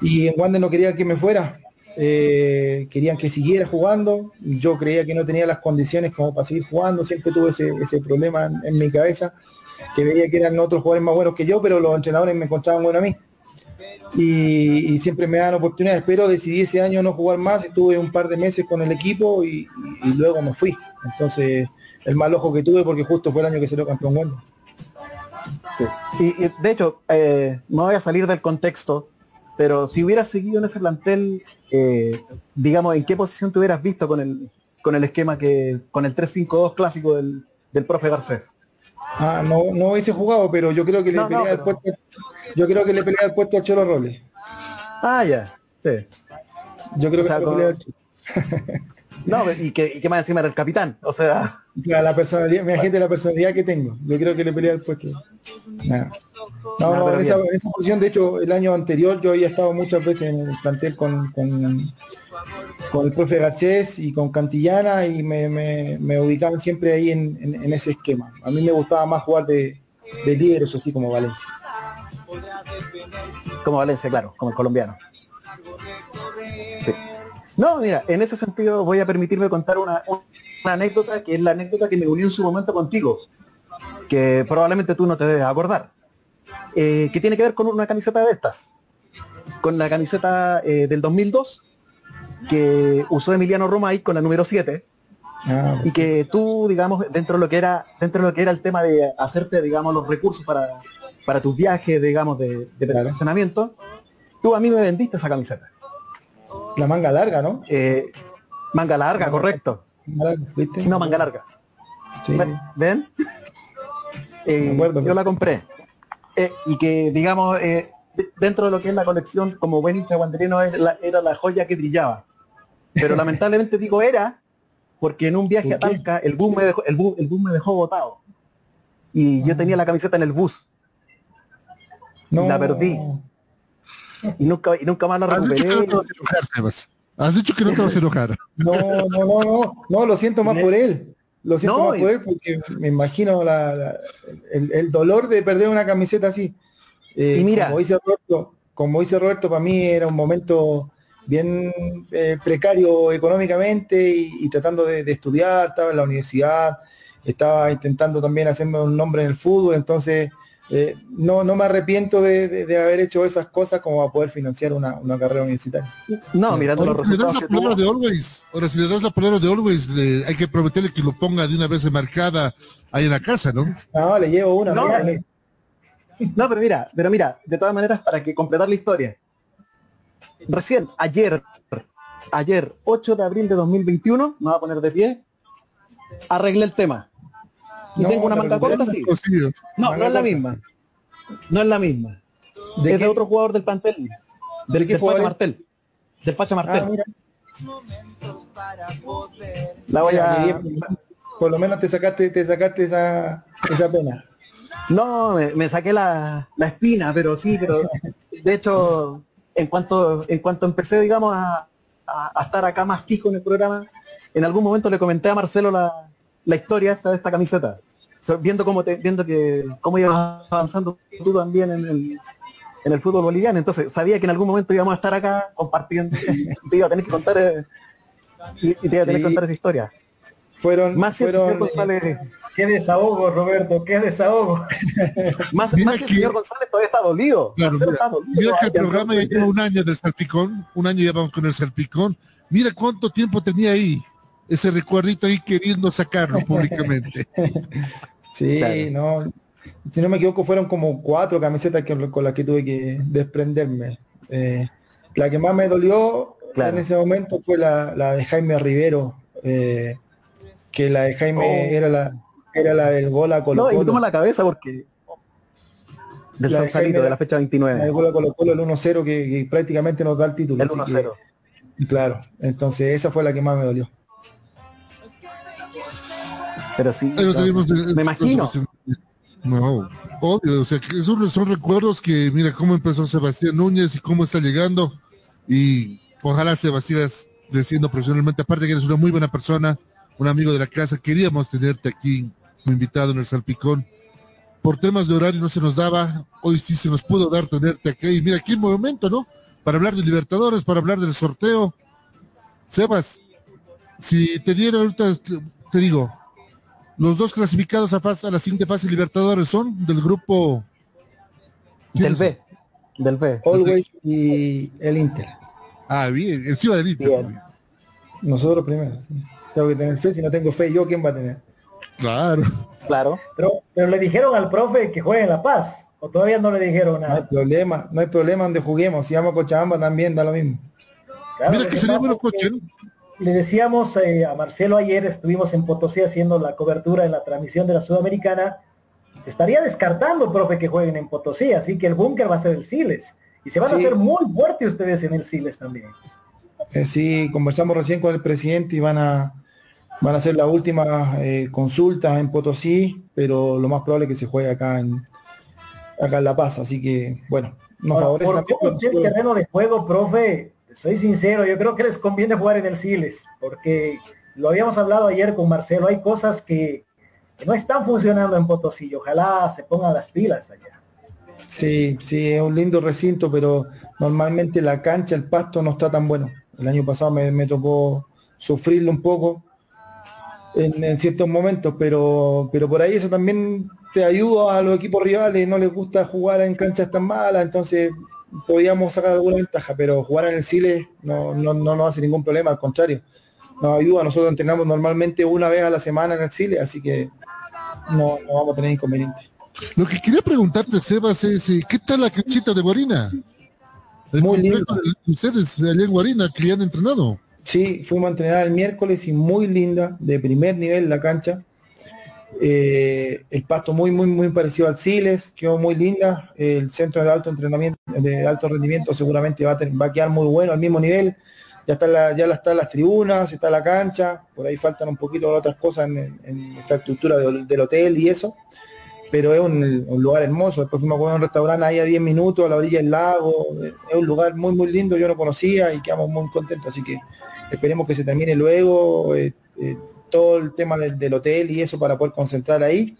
y en Wander no quería que me fuera. Eh, querían que siguiera jugando. Yo creía que no tenía las condiciones como para seguir jugando. Siempre tuve ese, ese problema en, mi cabeza, que veía que eran otros jugadores más buenos que yo, pero los entrenadores me encontraban bueno a mí. Y, siempre me dan oportunidades, pero decidí ese año no jugar más. Estuve un par de meses con el equipo y, luego me fui. Entonces, el mal ojo que tuve porque justo fue el año que salió campeón.
Y, y, de hecho, eh, no voy a salir del contexto, pero si hubieras seguido en ese plantel, eh, digamos, ¿en qué posición te hubieras visto con el, con el esquema que, con el 3-5-2 clásico del, del profe Garcés?
Ah, no, no hubiese jugado, pero yo creo que le
No, no,
peleé el puesto, yo creo que le peleé el puesto al Cholo Robles.
Ah, ya, sí.
Yo creo
O
que
sea,
se lo
con-. No, y que, y que más encima era el capitán, o sea,
La, la personalidad, mi gente, la personalidad que tengo. Yo creo que le peleé al puesto. Nada. No, en esa, en esa posición, de hecho, el año anterior yo había estado muchas veces en el plantel con, con, con el profe Garcés y con Cantillana y me, me, me ubicaban siempre ahí en, en- en ese esquema. A mí me gustaba más jugar de, de líder, eso sí, como Valencia.
como Valencia, claro, como el colombiano. Sí. No, mira, en ese sentido voy a permitirme contar una, una anécdota que es la anécdota que me unió en su momento contigo, que probablemente tú no te debes acordar, eh, que tiene que ver con una camiseta de estas, con la camiseta eh, del 2002 que usó Emiliano Romay con la número 7
Ah,
y que tú, digamos, dentro de lo que era, dentro de lo que era el tema de hacerte, digamos, los recursos para, para tus viajes, digamos, de, de perfeccionamiento, tú a mí me vendiste esa camiseta.
la manga larga, ¿no?
Eh, manga larga, correcto.
Manga larga, ¿viste?
No, manga larga.
Sí,
¿Ven? Eh,
acuerdo,
yo la compré. Eh, y que, digamos, eh, de- dentro de lo que es la colección, como buen hincha guanderino, era la joya que brillaba. Pero <laughs> lamentablemente digo era, porque en un viaje a. Talca el bus me dejó, el bus, el bus me dejó botado. Y yo tenía la camiseta en el bus
no.
la perdí. y nunca, y nunca más la
Has dicho que no
recuperé.
te vas a enojar, Sebas. Has dicho que no te vas a enojar.
No, no, no, no, no, lo siento más <laughs> por él. Lo siento
No,
más él porque me imagino la- la- el, el dolor de perder una camiseta así. Eh,
Y mira.
como dice Roberto, como dice Roberto, para mí era un momento bien eh, precario económicamente y, y tratando de, de estudiar, estaba en la universidad, estaba intentando también hacerme un nombre en el fútbol, entonces eh, no, no me arrepiento de, de- de haber hecho esas cosas como a poder financiar una, una carrera universitaria.
No, mirando los
Ahora, si le das
resultados
la
que
palabra
tuvo.
de Always, ahora si le das la palabra de Always, le- hay que prometerle que lo ponga de una vez marcada ahí en la casa, ¿no?
No, le llevo una.
No,
mira,
No, pero mira, pero mira, de todas maneras, para que completar la historia. Recién, ayer, ayer, 8 de abril de 2021, me voy a poner de pie, arreglé el tema. Y
No,
tengo una manga corta, sí. No,
manga
no es la misma. No es la misma.
¿De
es
qué?
de otro jugador del plantel. Del, del Pacha? Martel. Del Pacha Martel.
Ah, mira.
la voy a...
Por lo menos te sacaste, te sacaste esa, esa pena.
No, me, me saqué la, la espina, pero sí, pero de hecho, en cuanto, en cuanto empecé, digamos, a, a- a estar acá más fijo en el programa, en algún momento le comenté a Marcelo la, la historia esta de esta camiseta. So, viendo cómo te, viendo que cómo ibas avanzando tú también en el, en el fútbol boliviano. Entonces sabía que en algún momento íbamos a estar acá compartiendo y te iba a tener que contar eh, y, y te iba a tener
Sí.
que contar esa historia.
Fueron,
Más si el
fueron,
señor González,
Qué desahogo, Roberto, qué desahogo. <laughs>
más,
Mira
más si el
que-
señor González todavía está dolido.
Claro, mira,
está dolido
mira que el programa ya lleva un año del salpicón, un año ya vamos con el salpicón. Mira cuánto tiempo tenía ahí, ese recuerdito ahí queriendo sacarlo <laughs> públicamente.
Sí,
Claro.
no. Si no me equivoco, fueron como cuatro camisetas que, con las que tuve que desprenderme. Eh, la que más me dolió
Claro.
en ese momento fue la, la de Jaime Rivero, eh, que la de Jaime
Oh.
era la era la del gol a Colo
No, y me
Colo.
toma la cabeza porque del
La de
Sausalito, de la fecha
La del
29.
gol a Colo Colo, el 1-0 que, que prácticamente nos da el título.
El
así que-
1-0.
claro, entonces esa fue la que más me dolió.
Pero sí,
lo
entonces,
tenemos
me imagino.
No, obvio, o sea, que son, son recuerdos que mira cómo empezó Sebastián Núñez y cómo está llegando y ojalá Sebastián creciendo profesionalmente, aparte que eres una muy buena persona, un amigo de la casa, queríamos tenerte aquí como invitado en el Salpicón. Por temas de horario no se nos daba, hoy sí se nos pudo dar tenerte aquí y mira aquí el momento, ¿no? Para hablar de Libertadores, para hablar del sorteo. Sebas, si te dieron ahorita, te digo, los dos clasificados a, fase- a la siguiente fase Libertadores son del grupo
Del B. Del B.
Always y el Inter.
Ah, bien, encima del Inter.
Bien.
Nosotros primero. sí. Tengo que tener fe, si no tengo fe, yo quién va a tener.
Claro.
Claro.
Pero, pero le dijeron al profe que juegue en La Paz, o todavía no le dijeron
No hay
nada.
problema, no hay problema donde juguemos. Si vamos a Cochabamba también da lo mismo.
Claro,
Mira que sería bueno ¿no?
Le decíamos eh, a Marcelo ayer, estuvimos en Potosí haciendo la cobertura en la transmisión de la Sudamericana. Se estaría descartando, profe, que jueguen en Potosí, así que el búnker va a ser el Siles. Y se van a hacer muy fuertes ustedes en el Siles también.
Eh, sí, conversamos recién con el presidente y van a van a hacer las últimas eh, consultas en Potosí, pero lo más probable es que se juegue acá en acá en La Paz. Así que, bueno, nos
Ahora,
favorece
por el terreno de juego, profe, soy sincero, yo creo que les conviene jugar en el Siles, porque lo habíamos hablado ayer con Marcelo, hay cosas que, no están funcionando en Potosí, ojalá se pongan las pilas allá.
Sí, sí, es un lindo recinto, pero normalmente la cancha, el pasto no está tan bueno. El año pasado me, me tocó sufrirlo un poco en, en ciertos momentos, pero, pero por ahí eso también te ayuda a los equipos rivales, no les gusta jugar en canchas tan malas, entonces podíamos sacar alguna ventaja, pero jugar en el Chile no, no, no nos hace ningún problema, al contrario, nos ayuda, nosotros entrenamos normalmente una vez a la semana en el Chile, así que no, no vamos a tener inconvenientes.
Lo que quería preguntarte, Sebas, es eh, ¿qué tal la canchita de Guarina? El
Muy
complejo de ustedes allá en Guarina que ya han entrenado.
Sí, fuimos a entrenar el miércoles y muy linda, de primer nivel la cancha. Eh, el pasto muy, muy, muy parecido al Siles, quedó muy linda. El centro de alto entrenamiento, de alto rendimiento seguramente va a, quedar muy bueno, al mismo nivel. Ya está la, ya la- están las tribunas, está la cancha, por ahí faltan un poquito de otras cosas en, en infraestructura del, del hotel y eso. Pero es un, lugar hermoso. Después fuimos a un restaurante ahí a 10 minutos, a la orilla del lago. Es un lugar muy, muy lindo, yo no conocía y quedamos muy contentos. Así que esperemos que se termine luego, eh, eh, todo el tema del, del hotel y eso para poder concentrar ahí.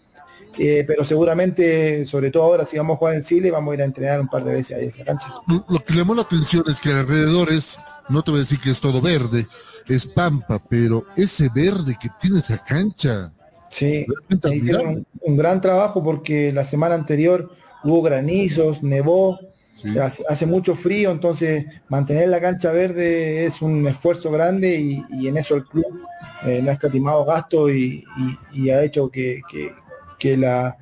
Eh, pero seguramente, sobre todo ahora, si vamos a jugar en Chile, vamos a ir a entrenar un par de veces ahí en esa cancha.
Lo, lo que llamó la atención es que alrededor es, no te voy a decir que es todo verde, es pampa, pero ese verde que tiene esa cancha,
Sí, hicieron un, un gran trabajo porque la semana anterior hubo granizos, nevó,
Sí.
hace, hace mucho frío, entonces mantener la cancha verde es un esfuerzo grande y, y en eso el club eh, no ha escatimado gasto y, y- y ha hecho que, que- que la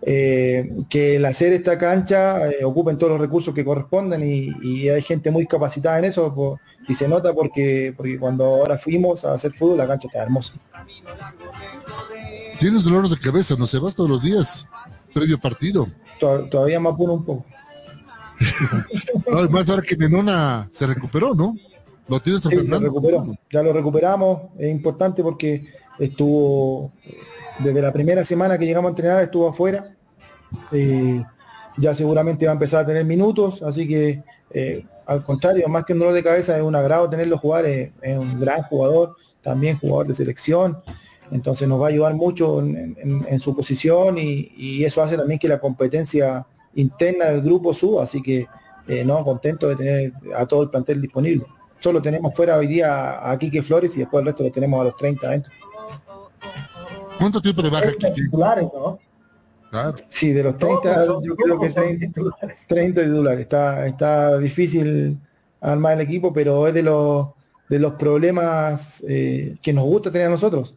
eh, que el hacer esta cancha eh, ocupen todos los recursos que corresponden y, hay gente muy capacitada en eso y se nota porque porque cuando ahora fuimos a hacer fútbol la cancha está hermosa.
Tienes dolores de cabeza, no se vas todos los días, previo partido.
To- Todavía me apuro un poco. <laughs>
No, además ahora que Nenona se recuperó, ¿no? Lo tienes a
Sí, se
Fernando.
recuperó. Ya lo recuperamos. Es importante porque estuvo desde la primera semana que llegamos a entrenar estuvo afuera. Eh, ya seguramente va a empezar a tener minutos, así que eh, al contrario, más que un dolor de cabeza es un agrado tenerlo jugar. Es, es un gran jugador, también jugador de selección. Entonces nos va a ayudar mucho en, en- en su posición y, y eso hace también que la competencia interna del grupo suba, así que eh, no, contento de tener a todo el plantel disponible. Solo tenemos fuera hoy día a Quique Flores y después el resto lo tenemos a los 30 adentro.
¿Cuánto tiempo de baja,
30
Kike?
titulares, ¿no?
Claro.
Sí, de los 30,
Todos,
yo creo que
todos son
30,
titulares.
30 titulares. Está, está difícil armar el equipo, pero es de los, de los problemas eh, que nos gusta tener a nosotros,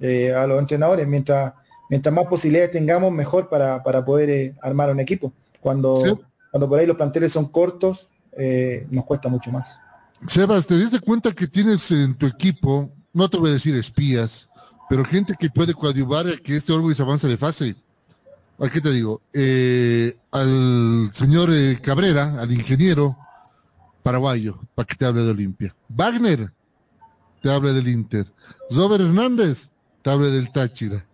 eh, a los entrenadores. Mientras, mientras más posibilidades tengamos, mejor para, para poder eh, armar un equipo. Cuando,
Sí.
cuando por ahí los planteles son cortos, eh, nos cuesta mucho más.
Sebas, ¿te diste cuenta que tienes en tu equipo, no te voy a decir espías, pero gente que puede coadyuvar a que este Orgullo avance de fase? ¿A qué te digo? Eh, al señor Cabrera, al ingeniero paraguayo, para que te hable de Olimpia. Wagner, te hable del Inter. Zober Hernández, te hable del Táchira.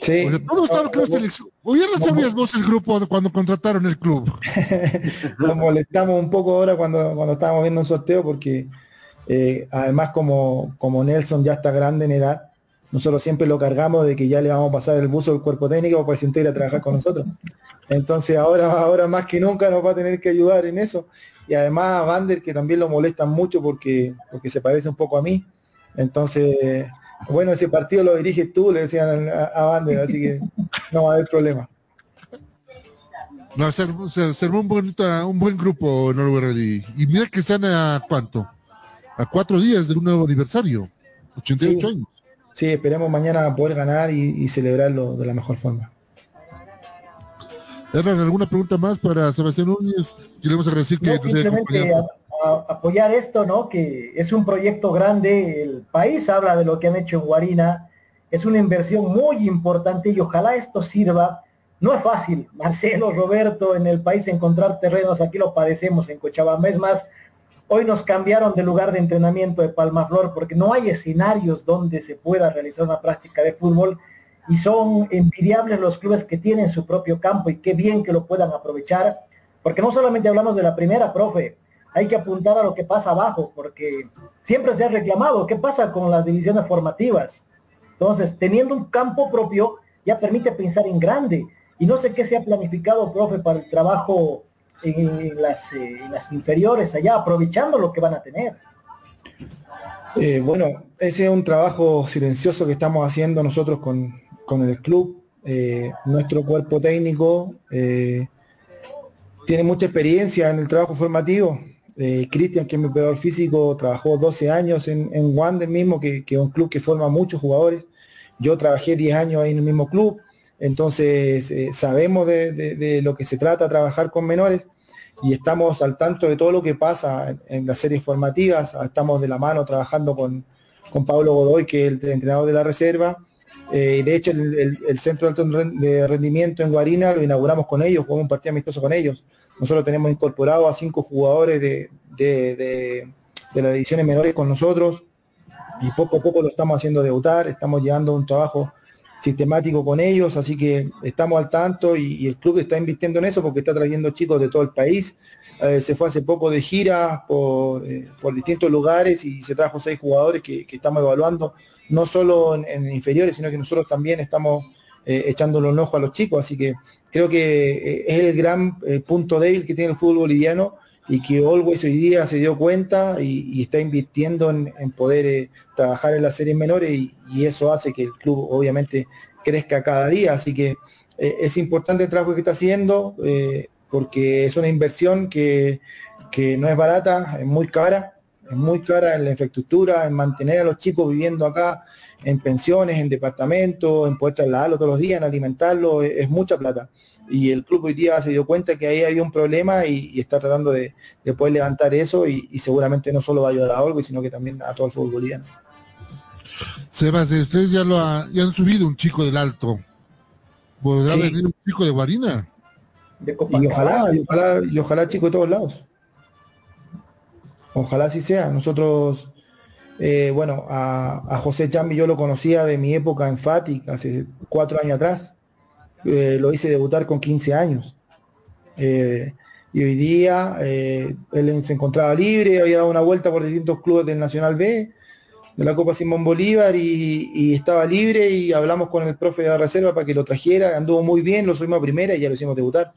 Sí.
O sea, todo está lo que es selección. No sabías vos el grupo cuando contrataron el club. <laughs>
nos molestamos un poco ahora cuando, cuando estábamos viendo un sorteo porque eh, además como, como Nelson ya está grande en edad, nosotros siempre lo cargamos de que ya le vamos a pasar el buzo del cuerpo técnico para que se integre a trabajar con nosotros. Entonces ahora, <laughs> ahora más que nunca nos va a tener que ayudar en eso. Y además a Vander que también lo molestan mucho porque, porque se parece un poco a mí. Entonces, bueno, ese partido lo diriges tú, le decían a, a Vander, así que no va a haber problema.
No, se, se, se armó un, bonita- un buen grupo en Orwell Ready. Y mira que están a cuánto? A cuatro días de un nuevo aniversario. 88
Sí.
años.
Sí, esperemos mañana poder ganar y, y celebrarlo de la mejor forma.
¿alguna pregunta más para Sebastián Núñez? Queremos agradecer que
No,
nos haya acompañado.
A- apoyar esto, ¿no? Que es un proyecto grande, el país habla de lo que han hecho en Guarina, es una inversión muy importante y ojalá esto sirva. No es fácil, Marcelo, Roberto, en el país encontrar terrenos, aquí lo padecemos en Cochabamba. Es más, hoy nos cambiaron de lugar de entrenamiento de Palmaflor porque no hay escenarios donde se pueda realizar una práctica de fútbol y son envidiables los clubes que tienen su propio campo y qué bien que lo puedan aprovechar, porque no solamente hablamos de la primera, profe, hay que apuntar a lo que pasa abajo, porque siempre se ha reclamado, ¿qué pasa con las divisiones formativas? Entonces, teniendo un campo propio, ya permite pensar en grande, y no sé qué se ha planificado, profe, para el trabajo en, las, eh, en las inferiores allá, aprovechando lo que van a tener.
Eh, bueno, ese es un trabajo silencioso que estamos haciendo nosotros con, con el club. Eh, nuestro cuerpo técnico eh, tiene mucha experiencia en el trabajo formativo. Eh, Cristian, que es mi operador físico, trabajó 12 años en, Wander mismo, que, es un club que forma muchos jugadores. Yo trabajé 10 años ahí en el mismo club, entonces eh, sabemos de, lo que se trata trabajar con menores y estamos al tanto de todo lo que pasa en, las series formativas, estamos de la mano trabajando con, con Pablo Godoy, que es el entrenador de la reserva, eh, de hecho el, el- centro de alto rendimiento en Guarina lo inauguramos con ellos, jugamos un partido amistoso con ellos. Nosotros tenemos incorporado a cinco jugadores de, de, de- de las divisiones menores con nosotros y poco a poco lo estamos haciendo debutar, estamos llevando un trabajo sistemático con ellos, así que estamos al tanto y, el club está invirtiendo en eso porque está trayendo chicos de todo el país. Eh, se fue hace poco de gira por, eh, por distintos lugares y se trajo seis jugadores que, estamos evaluando, no solo en, en inferiores, sino que nosotros también estamos eh, echándole un ojo a los chicos, así que creo que eh, es el gran eh, punto débil que tiene el fútbol boliviano y que Always hoy día se dio cuenta y, está invirtiendo en, poder eh, trabajar en las series menores y, eso hace que el club obviamente crezca cada día, así que es importante el trabajo que está haciendo porque es una inversión que, que no es barata, es muy cara, muy cara en la infraestructura, en mantener a los chicos viviendo acá, en pensiones, en departamentos, en poder trasladarlo todos los días, en alimentarlo, es, es mucha plata. Y el club hoy día se dio cuenta que ahí había un problema y, y está tratando de, de poder levantar eso y, y seguramente no solo va a ayudar a Olgo, sino que también a todo el fútbol boliviano.
Sebas, eh, ustedes ya lo ha- ya han subido un chico del alto. ¿Podrá
Sí.
venir un chico de Guarina?
De
Y ojalá, y ojalá, y ojalá chicos de todos lados. Ojalá así sea. Nosotros, eh, bueno, a, a José Chambi yo lo conocía de mi época en Fatic, hace cuatro años atrás. Eh, lo hice debutar con 15 años. Eh, y hoy día él se encontraba libre, había dado una vuelta por distintos clubes del Nacional B, de la Copa Simón Bolívar y, y estaba libre y hablamos con el profe de la reserva para que lo trajera, anduvo muy bien, lo subimos a primera y ya lo hicimos debutar.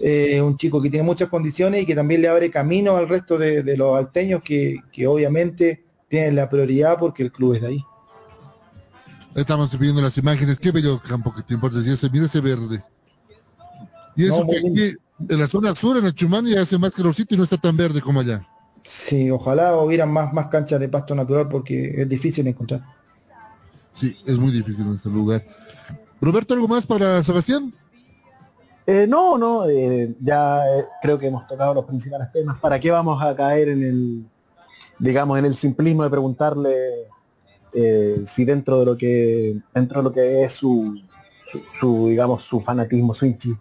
Eh, un chico que tiene muchas condiciones y que también le abre camino al resto de, de los alteños que, que obviamente tienen la prioridad porque el club es de ahí.
Estamos viendo las imágenes. Qué bello campo que te importa. Y ese, mira ese verde. Y eso que aquí, en la zona sur, en el Chumán, ya hace más calorcito y no está tan verde como allá.
Sí, ojalá hubieran más, más canchas de pasto natural porque es difícil encontrar.
Sí, es muy difícil en este lugar. Roberto, ¿algo más para Sebastián?
Eh, no, no, eh, ya eh, creo que hemos tocado los principales temas. ¿Para qué vamos a caer en el, digamos, en el simplismo de preguntarle si dentro de lo que, dentro de lo que es su, su, digamos, su fanatismo, su hinchismo,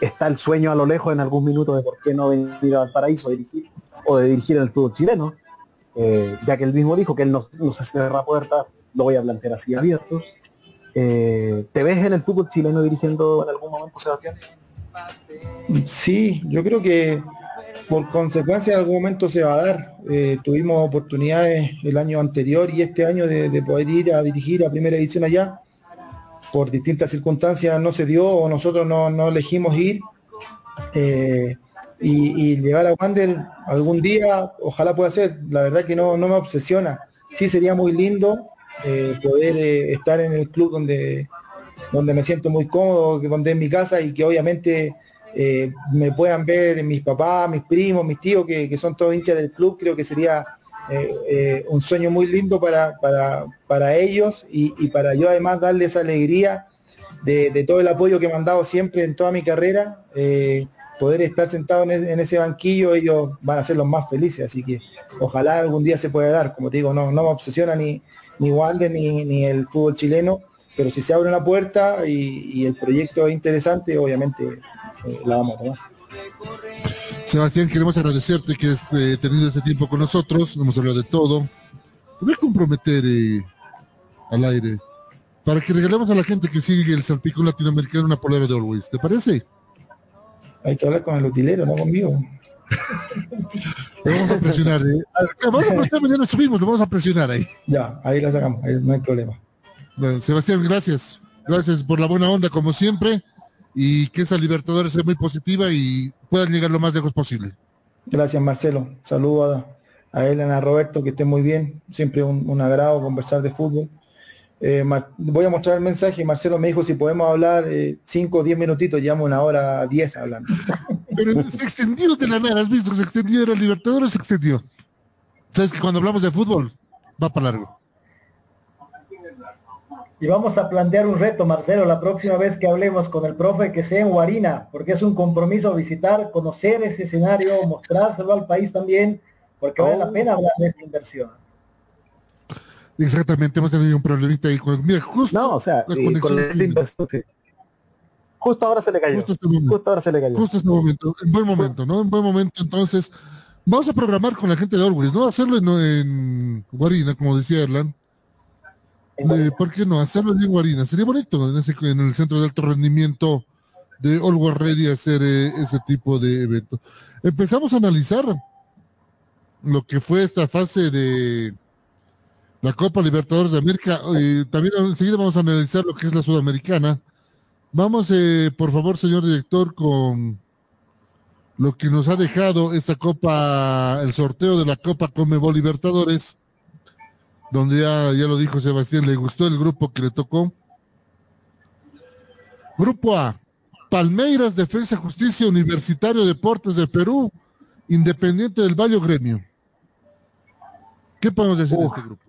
está el sueño a lo lejos en algún minuto de por qué no venir al paraíso a dirigir o de dirigir en el fútbol chileno, ya que él mismo dijo que él no, no se cierra puertas, lo voy a plantear así abierto. Eh, ¿Te ves en el fútbol chileno dirigiendo en algún momento, Sebastián?
Sí, yo creo que por consecuencia en algún momento se va a dar. Eh, tuvimos oportunidades el año anterior y este año de, de poder ir a dirigir a primera división allá. Por distintas circunstancias no se dio o nosotros no, no elegimos ir. Eh, y, y llegar a Wander algún día, ojalá pueda ser. La verdad que no, no me obsesiona. Sí sería muy lindo eh, poder eh, estar en el club donde, donde me siento muy cómodo, donde es mi casa y que obviamente eh, me puedan ver mis papás, mis primos, mis tíos, que, que son todos hinchas del club, creo que sería un sueño muy lindo para, para, para ellos y, para yo además darles esa alegría de, todo el apoyo que me han dado siempre en toda mi carrera, poder estar sentado en, e- en ese banquillo, ellos van a ser los más felices, así que ojalá algún día se pueda dar, como te digo, no, no me obsesiona ni, ni Wander ni, ni el fútbol chileno, pero si se abre una puerta y, y el proyecto es interesante, obviamente eh, la vamos a tomar.
Sebastián, queremos agradecerte que has eh, tenido este tiempo con nosotros. Hemos hablado de todo. Voy a comprometer eh, al aire para que regalemos a la gente que sigue el Salpicón Latinoamericano una polera de Always. ¿Te parece?
Hay que hablar con el utilero, no conmigo. <laughs>
Lo vamos a presionar. eh. A ver, Vamos a presionar, mañana subimos, lo vamos a presionar ahí.
Ya, ahí la sacamos, ahí no hay problema.
Bueno, Sebastián, gracias. Gracias por la buena onda, como siempre. Y que esa Libertadores sea muy positiva y puedan llegar lo más lejos posible.
Gracias Marcelo. Saludos a, a Elena, a Roberto, que estén muy bien. Siempre un, un agrado conversar de fútbol. Eh, voy a mostrar el mensaje. Marcelo me dijo si podemos hablar 5 o 10 minutitos, llevamos una hora 10 hablando.
Pero se extendió de la nada, ¿has visto? Se extendió de la Libertadores, se extendió. Sabes que cuando hablamos de fútbol, va para largo.
Y vamos a plantear un reto, Marcelo, la próxima vez que hablemos con el profe, que sea en Guarina, porque es un compromiso visitar, conocer ese escenario, mostrárselo al país también, porque vale la pena hablar de esta inversión.
Exactamente, hemos tenido un problemita ahí con. Mira, justo.
No, o sea,
la conexión
con el
estuvo-
inversor, sí. Justo ahora se le cayó.
Justo este.
Justo ahora se le cayó.
Justo este momento, en buen momento, ¿no? En buen momento, entonces, vamos a programar con la gente de Always, ¿no? Hacerlo en, en Guarina, como decía Erlan. eh, ¿por qué no? Hacerlo en Guarina. Sería bonito en, ese, en el centro de alto rendimiento de Always Ready hacer eh, ese tipo de evento. Empezamos a analizar lo que fue esta fase de la Copa Libertadores de América. Eh, también enseguida vamos a analizar lo que es la Sudamericana. Vamos, eh, por favor, señor director, con lo que nos ha dejado esta Copa, el sorteo de la Copa Comebol Libertadores, donde ya, ya lo dijo Sebastián, le gustó el grupo que le tocó. Grupo A, Palmeiras, Defensa, Justicia, Universitario, Deportes de Perú, Independiente del Valle Gremio. ¿Qué podemos decir de este grupo?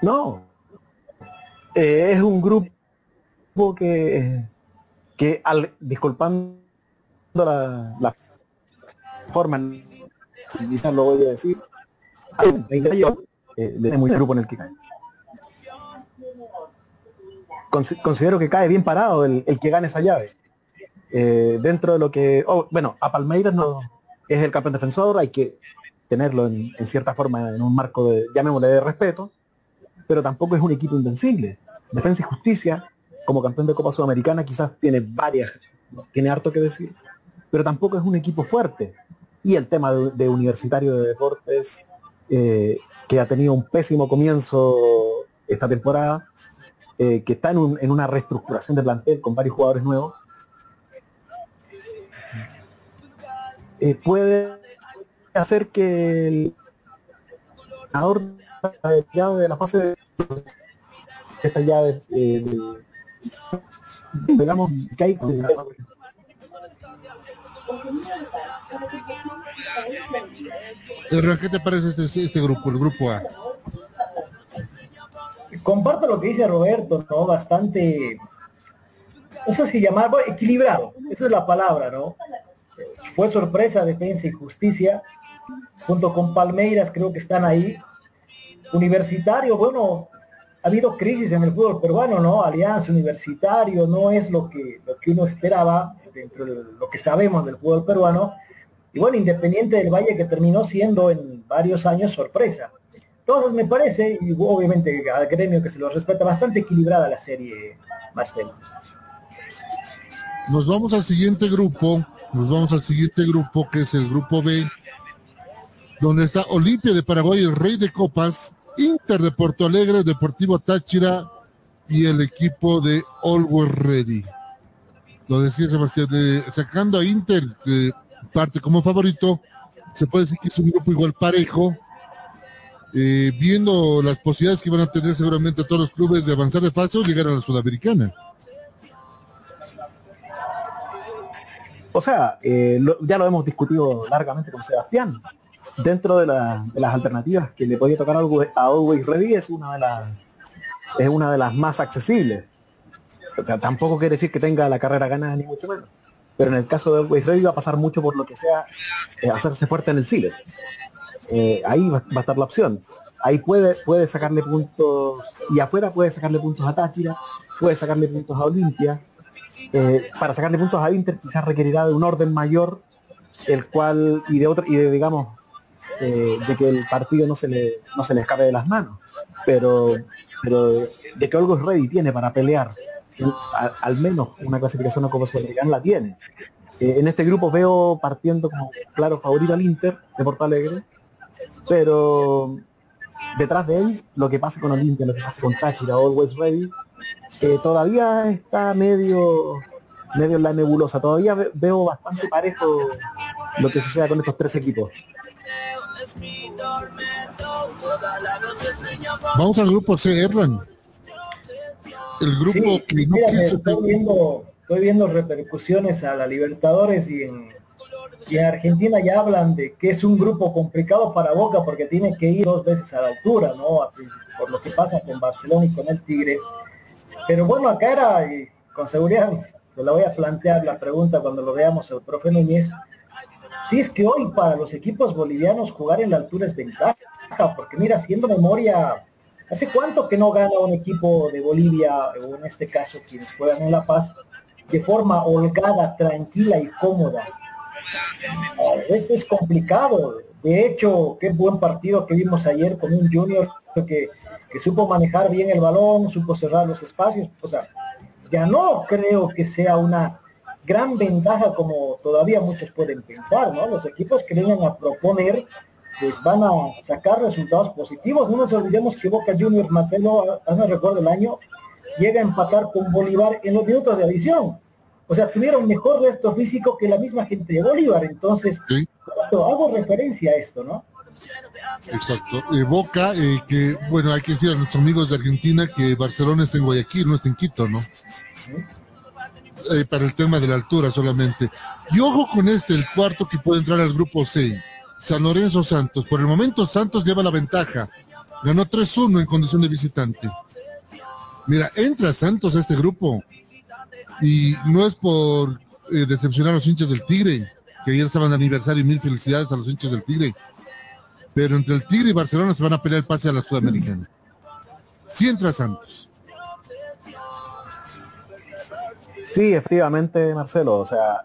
No. Eh, es un grupo que, que al, disculpando la, la forma, quizás lo voy a decir, eh, le muy grupo en el que cae. considero que cae bien parado el, el que gane esa llave. Eh, dentro de lo que, oh, bueno, a Palmeiras no es el campeón defensor, hay que tenerlo en, en, cierta forma en un marco de, llamémosle de respeto, pero tampoco es un equipo invencible. Defensa y Justicia, como campeón de Copa Sudamericana, quizás tiene varias, tiene harto que decir, pero tampoco es un equipo fuerte. Y el tema de, Universitario de Deportes, eh, que ha tenido un pésimo comienzo esta temporada, eh, que está en, un, en, una reestructuración de plantel con varios jugadores nuevos, eh, puede hacer que el ganador de la fase de esta llave digamos que hay
¿Qué te parece este, este grupo, el grupo A?
Comparto lo que dice Roberto, ¿no? Bastante, no sé si llamarlo equilibrado, esa es la palabra, ¿no? Fue sorpresa Defensa y Justicia, junto con Palmeiras creo que están ahí. Universitario, bueno, ha habido crisis en el fútbol peruano, ¿no? Alianza Universitario no es lo que, lo que uno esperaba dentro de lo que sabemos del fútbol peruano. Y bueno, Independiente del Valle que terminó siendo en varios años sorpresa. Entonces me parece, y obviamente al gremio que se lo respeta, bastante equilibrada la serie, Marcelo.
Nos vamos al siguiente grupo, nos vamos al siguiente grupo que es el grupo B, donde está Olimpia de Paraguay, el Rey de Copas, Inter de Porto Alegre, Deportivo Táchira y el equipo de Always Ready. Lo decía Sebastián, de, sacando a Inter parte como favorito, se puede decir que es un grupo igual parejo, eh, viendo las posibilidades que van a tener seguramente todos los clubes de avanzar de fase o llegar a la Sudamericana.
O sea, eh, ya lo hemos discutido largamente con Sebastián. Dentro de, la, de las alternativas que le podía tocar a Always Ready es una de las es una de las más accesibles. O sea, tampoco quiere decir que tenga la carrera ganada ni mucho menos. Pero en el caso de Always Ready va a pasar mucho por lo que sea eh, hacerse fuerte en el Siles. Eh, ahí va, va, a estar la opción. Ahí puede, puede sacarle puntos, y afuera puede sacarle puntos a Táchira, puede sacarle puntos a Olimpia. Eh, para sacarle puntos a Inter quizás requerirá de un orden mayor, el cual, y de otro, y de digamos, eh, de que el partido no se le, no se le escape de las manos. Pero, pero de que Olgo Ready tiene para pelear al, menos una clasificación a Copa Sudamericana la tiene. Eh, en este grupo veo partiendo como claro favorito al Inter de Porto Alegre, pero detrás de él lo que pase con Olimpia, lo que pase con Táchira, Always Ready, eh, todavía está medio medio en la nebulosa, todavía ve, veo bastante parejo lo que suceda con estos tres equipos.
Vamos al grupo C, Erlan. El grupo
sí,
que no
mira,
quiso
estoy viendo, estoy viendo repercusiones a la Libertadores y en, y en Argentina ya hablan de que es un grupo complicado para Boca porque tiene que ir dos veces a la altura, ¿no? Por lo que pasa con Barcelona y con el Tigre. Pero bueno, acá era, y con seguridad, <laughs> se la voy a plantear la pregunta cuando lo veamos el profe Núñez, si es que hoy para los equipos bolivianos jugar en la altura es ventaja, porque mira, haciendo memoria, ¿hace cuánto que no gana un equipo de Bolivia, o en este caso quienes juegan en La Paz, de forma holgada, tranquila y cómoda? A veces es complicado. De hecho, qué buen partido que vimos ayer con un Junior que, que supo manejar bien el balón, supo cerrar los espacios, o sea, ya no creo que sea una gran ventaja como todavía muchos pueden pensar, ¿no? Los equipos que vengan a proponer pues van a sacar resultados positivos. No nos olvidemos que Boca Juniors, Marcelo, no recuerdo el año, llega a empatar con Bolívar en los minutos de adición. O sea, tuvieron mejor resto físico que la misma gente de Bolívar. Entonces, hago referencia a esto, ¿no?
Exacto. Eh, Boca, eh, que, bueno, hay que decir a nuestros amigos de Argentina que Barcelona está en Guayaquil, no está en Quito, ¿no? Eh, para el tema de la altura solamente. Y ojo con este, el cuarto que puede entrar al grupo C. San Lorenzo Santos. Por el momento Santos lleva la ventaja. Ganó 3-1 en condición de visitante. Mira, entra Santos a este grupo. Y no es por decepcionar a los hinchas del Tigre, que ayer estaban de aniversario y mil felicidades a los hinchas del Tigre pero entre el Tigre y Barcelona se van a pelear el pase a la Sudamericana. Sí entra Santos.
Sí, efectivamente, Marcelo. O sea,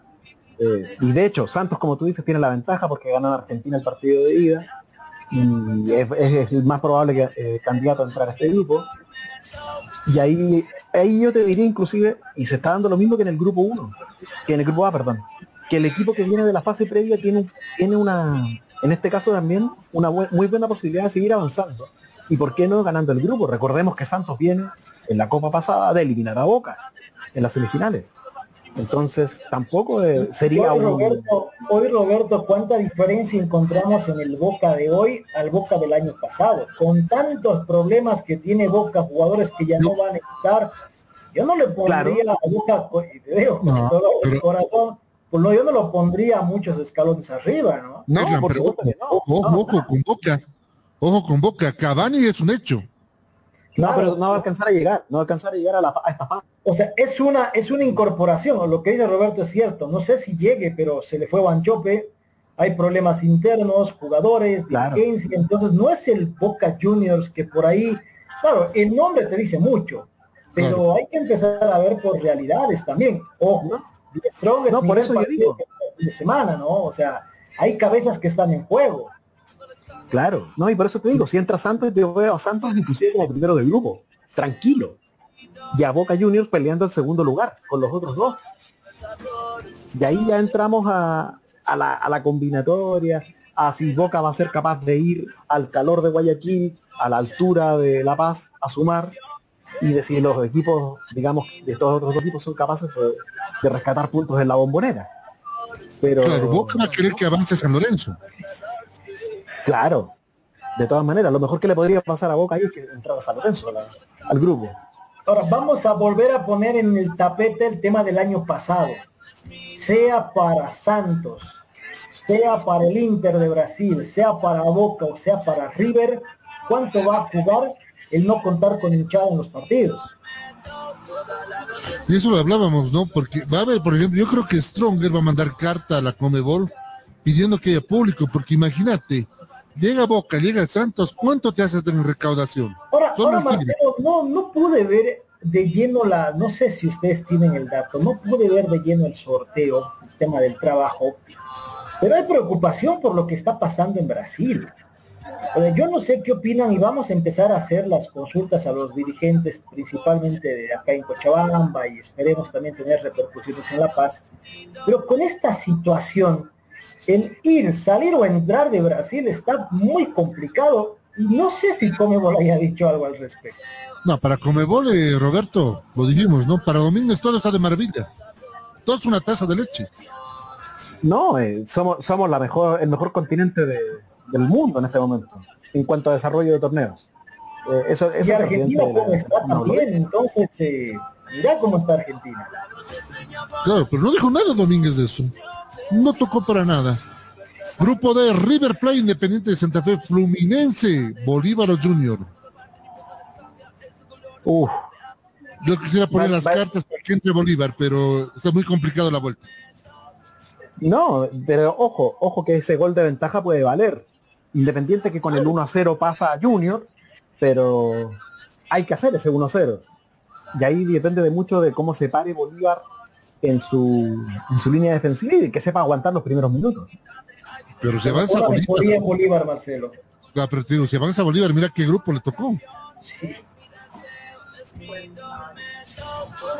eh, y de hecho, Santos, como tú dices, tiene la ventaja porque ganó en Argentina el partido de ida y es, más probable que, eh, candidato a entrar a este grupo. Y ahí, ahí yo te diría inclusive, y se está dando lo mismo que en el grupo 1, que en el grupo A, perdón, que el equipo que viene de la fase previa tiene, tiene una, en este caso también una muy buena posibilidad de seguir avanzando. ¿Y por qué no ganando el grupo? Recordemos que Santos viene en la Copa pasada de eliminar a Boca en las semifinales. Entonces tampoco eh, sería
hoy, Roberto, hoy Roberto, ¿cuánta diferencia encontramos en el Boca de hoy al Boca del año pasado? Con tantos problemas que tiene Boca, jugadores que ya no, van a estar, yo no le pondría a Boca, veo, con todo el corazón, pues no, yo no lo pondría muchos escalones arriba, ¿no?
No, por supuesto ojo, ojo, con Boca. Ojo con Boca. Cavani es un hecho.
No, pero no va a alcanzar a llegar, no va a alcanzar a llegar a, la, esta fase.
O sea, es una, es una incorporación, lo que dice Roberto es cierto, no sé si llegue, pero se le fue Banchope, hay problemas internos, jugadores, dirigencia, entonces no es el Boca Juniors que por ahí, claro, el nombre te dice mucho, pero hay que empezar a ver por realidades también. Ojo,
no, por eso yo digo.
De semana, ¿no? O sea, hay cabezas que están en juego.
Claro, no, y por eso te digo, si entra Santos, yo veo a Santos inclusive como primero del grupo, tranquilo. Y a Boca Juniors peleando el segundo lugar con los otros dos. Y ahí ya entramos a, la, combinatoria, a si Boca va a ser capaz de ir al calor de Guayaquil, a la altura de La Paz, a sumar, y de si los equipos, digamos, de estos otros dos equipos son capaces de, rescatar puntos en la bombonera. Pero,
claro, Boca va a querer que avance San Lorenzo.
Claro, de todas maneras, lo mejor que le podría pasar a Boca ahí es que entrara San Lorenzo al grupo.
Ahora, vamos a volver a poner en el tapete el tema del año pasado. Sea para Santos, sea para el Inter de Brasil, sea para Boca o sea para River, ¿cuánto va a jugar el no contar con hinchada en los partidos.
Y eso lo hablábamos, ¿no? Porque va a haber, por ejemplo, yo creo que Stronger va a mandar carta a la Comebol pidiendo que haya público, porque imagínate, llega Boca, llega Santos, ¿cuánto te hace tener recaudación?
Ahora, ahora no, no pude ver de lleno la, no sé si ustedes tienen el dato, no pude ver de lleno el sorteo, el tema del trabajo, pero hay preocupación por lo que está pasando en Brasil yo no sé qué opinan y vamos a empezar a hacer las consultas a los dirigentes, principalmente de acá en Cochabamba y esperemos también tener repercusiones en La Paz. Pero con esta situación, el ir, salir o entrar de Brasil está muy complicado y no sé si Comebol haya dicho algo al respecto.
No, para Comebol, eh, Roberto, lo dijimos, ¿no? Para Domínguez todo está de maravilla. Todo es una taza de leche.
No, eh, somos, somos la mejor, el mejor continente de, del mundo en este momento en cuanto a desarrollo de torneos.
Eh, eso, eso y Argentina como está también, entonces eh, mirá cómo está Argentina.
Claro, pero no dijo nada Domínguez de eso. No tocó para nada. Grupo de River Plate Independiente de Santa Fe, Fluminense, Bolívar Junior. Uf. Yo quisiera poner las cartas para que entre Bolívar, pero está muy complicado la vuelta.
No, pero ojo, ojo que ese gol de ventaja puede valer. Independiente que con el 1 a 0 pasa a Junior, pero hay que hacer ese 1 a 0. Y ahí depende de mucho de cómo se pare Bolívar en su, en su línea defensiva y que sepa aguantar los primeros minutos.
Pero se avanza
Bolívar. Bolívar, Marcelo.
Claro, pero te digo, si avanza Bolívar, mira qué grupo le tocó.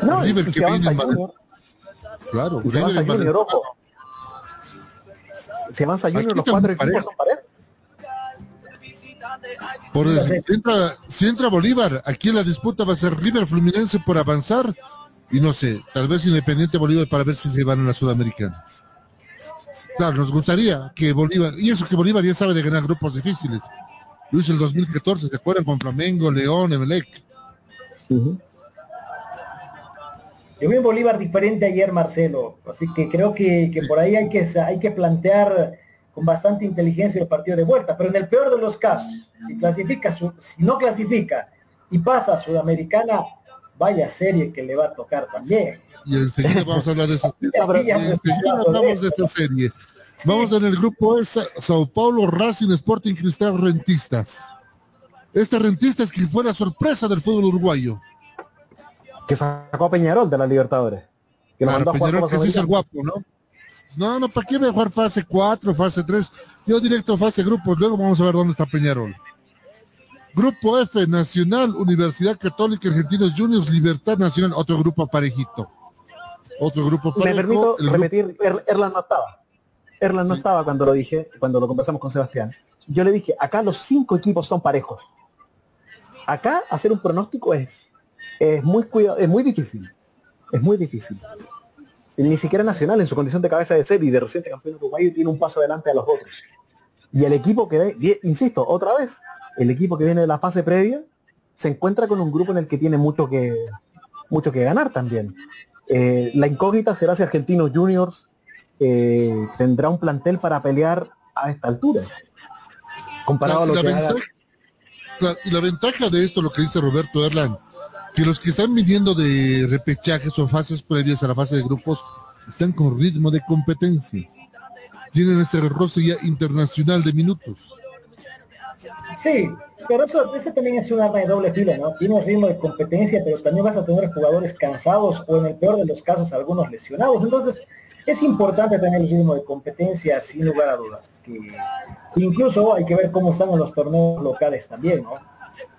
No, y,
River
y si avanza Junior,
Claro,
y si avanza Junior, ojo. Si avanza Junior, los cuatro equipos son parejos.
Por el- si, entra, si entra Bolívar, aquí la disputa va a ser River Fluminense por avanzar y no sé, tal vez Independiente Bolívar para ver si se van a la Sudamericana. Claro, nos gustaría que Bolívar, y eso que Bolívar ya sabe de ganar grupos difíciles. Lo hizo el 2014, ¿se acuerdan? Con Flamengo, León, Emelec.
Yo vi un Bolívar diferente ayer, Marcelo. Así que creo que, que por ahí hay que, hay que plantear con bastante inteligencia el partido de vuelta. Pero en el peor de los casos, si clasifica, su- si no clasifica y pasa a Sudamericana, vaya serie que le va a tocar también.
Y enseguida vamos a hablar de esa <laughs> serie. Y enseguida hablamos de esa serie. Vamos en el grupo es Sao Paulo Racing Sporting Cristal Rentistas. Este Rentistas que fue la sorpresa del fútbol uruguayo.
Que sacó a Peñarol de la Libertadores. Que lo
Claro,
mandó a jugar
Peñarol que se hizo el
Sudamericana.
guapo, ¿no? No, no, ¿para qué voy a jugar fase 4, fase 3? Yo directo a fase grupos, luego vamos a ver dónde está Peñarol. Grupo F, Nacional, Universidad Católica Argentinos Juniors, Libertad Nacional, otro grupo parejito. Otro grupo
Me
parejo.
permito
el grupo-
repetir, Er- Erlan no estaba. Erlan no estaba cuando lo dije, cuando lo conversamos con Sebastián. Yo le dije, acá los cinco equipos son parejos. Acá hacer un pronóstico es, es muy cuidado, es muy difícil. Es muy difícil. Y Ni siquiera Nacional en su condición de cabeza de serie y de reciente campeón uruguayo tiene un paso adelante a los otros. Y el equipo que ve, insisto, otra vez, el equipo que viene de la fase previa se encuentra con un grupo en el que tiene mucho que mucho que ganar también. Eh, la incógnita será si Argentinos Juniors eh, tendrá un plantel para pelear a esta altura. Comparado a
La-
lo haga-
la- y la ventaja de esto, lo que dice Roberto Erland, que los que están viniendo de repechajes o fases previas a la fase de grupos están con ritmo de competencia. Tienen ese roce ya internacional de minutos.
Sí, pero eso, ese también es un arma de doble filo, ¿no? Tiene ritmo de competencia, pero también vas a tener jugadores cansados o en el peor de los casos algunos lesionados. Entonces, es importante tener el ritmo de competencia sin lugar a dudas. Que incluso hay que ver cómo están en los torneos locales también, ¿no?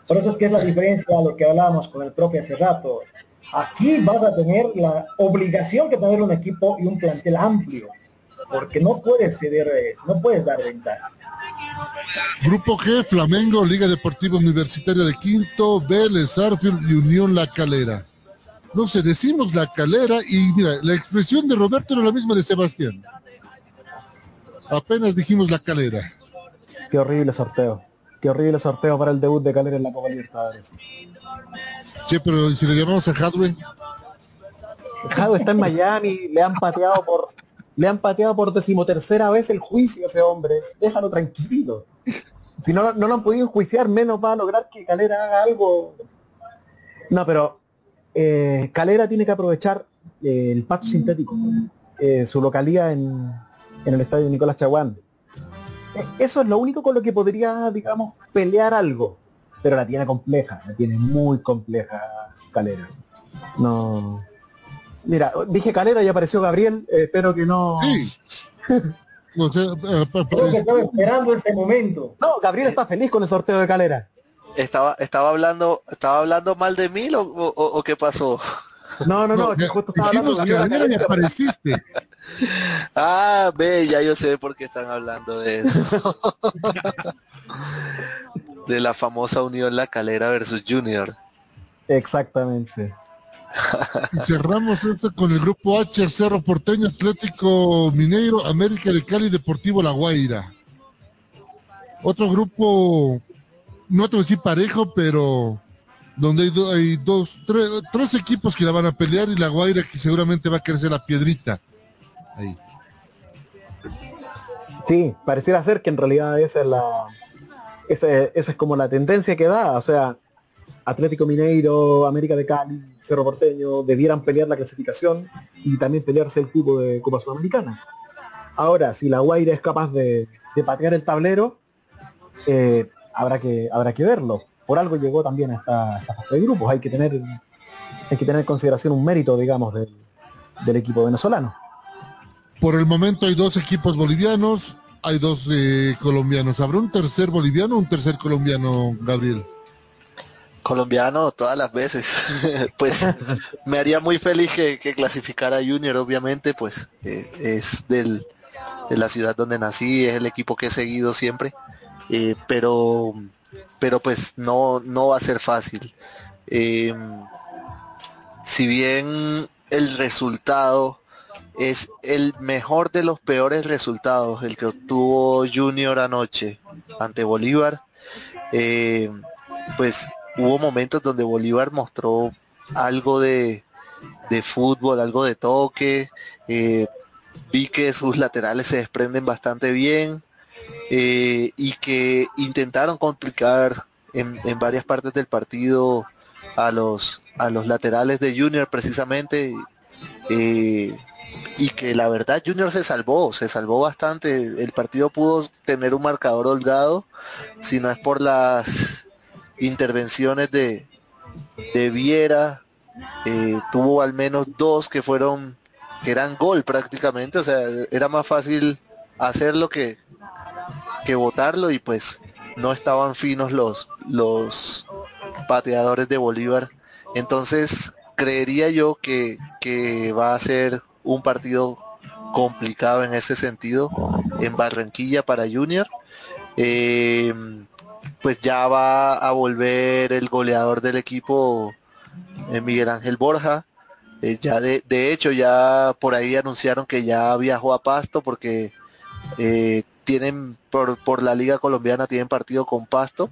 Por eso es que es la diferencia a lo que hablábamos con el propio hace rato. Aquí vas a tener la obligación que tener un equipo y un plantel amplio, porque no puedes ceder, eh, no puedes dar ventaja.
Grupo G, Flamengo, Liga Deportiva Universitaria de Quinto, Vélez, Arfield y Unión La Calera. No sé, decimos La Calera y mira, la expresión de Roberto era la misma de Sebastián. Apenas dijimos La Calera.
Qué horrible sorteo. Qué horrible sorteo para el debut de Calera en la Copa Libertadores.
Che, pero ¿y si le llamamos a Hadwe,
Jado está en Miami, le han pateado por le han pateado por decimotercera vez el juicio a ese hombre. Déjalo tranquilo. Si no, no lo han podido enjuiciar, menos va a lograr que Calera haga algo. No, pero eh, Calera tiene que aprovechar eh, el pasto sintético, eh, su localía en, en el estadio Nicolás Chaguán. Eso es lo único con lo que podría, digamos, pelear algo. Pero la tiene compleja, la tiene muy compleja Calera. No. Mira, dije Calera y apareció Gabriel, eh, espero que no. <laughs>
O sea, eh, pa- pa-
Creo que estaba esperando este momento.
No, Gabriel está feliz con el sorteo de Calera.
Estaba, estaba hablando, estaba hablando mal de mí o, o- o qué pasó.
No, no, no,
No,
que justo estaba hablando
dijimos
de
que
Gabriel
y
Calera.
apareciste. <laughs>
Ah, ve, ya yo sé por qué están hablando de eso. <laughs> de la famosa unión La Calera versus Junior.
Exactamente.
Cerramos esto con el grupo H, Cerro Porteño, Atlético Mineiro, América de Cali, Deportivo La Guaira. Otro grupo, no te voy a decir parejo, pero donde hay, do- hay dos, tres, equipos que la van a pelear y La Guaira que seguramente va a crecer la piedrita. Ahí.
Sí, pareciera ser que en realidad esa es la. Esa es como la tendencia que da. O sea, Atlético Mineiro, América de Cali, Cerro Porteño debieran pelear la clasificación y también pelearse el cupo de Copa Sudamericana. Ahora, si la Guaira es capaz de, de patear el tablero, eh, habrá que habrá que verlo. Por algo llegó también a esta, esta fase de grupos. Hay que tener hay que tener en consideración un mérito, digamos, del, del equipo venezolano.
Por el momento hay dos equipos bolivianos, hay dos eh, colombianos. ¿Habrá un tercer boliviano o un tercer colombiano, Gabriel?
Colombiano todas las veces. <laughs> pues me haría muy feliz que, clasificara Junior, obviamente, pues eh, es del, de la ciudad donde nací, es el equipo que he seguido siempre. Eh, pero pero pues no, no va a ser fácil. Eh, si bien el resultado es el mejor de los peores resultados, el que obtuvo Junior anoche ante Bolívar, pues hubo momentos donde Bolívar mostró algo de, de fútbol, algo de toque, eh, vi que sus laterales se desprenden bastante bien, eh, y que intentaron complicar en, en, varias partes del partido a los a los laterales de Junior precisamente eh, y que la verdad Junior se salvó, se salvó bastante, el partido pudo tener un marcador holgado si no es por las intervenciones de, de Viera, eh, tuvo al menos dos que fueron que eran gol prácticamente, o sea, era más fácil hacerlo que, que votarlo y pues no estaban finos los, los pateadores de Bolívar. Entonces creería yo que, que va a ser un partido complicado en ese sentido en Barranquilla para Junior. Eh, pues ya va a volver el goleador del equipo, eh, Miguel Ángel Borja. Eh, ya de, de, hecho ya por ahí anunciaron que ya viajó a Pasto porque eh, tienen por, por la liga colombiana tienen partido con Pasto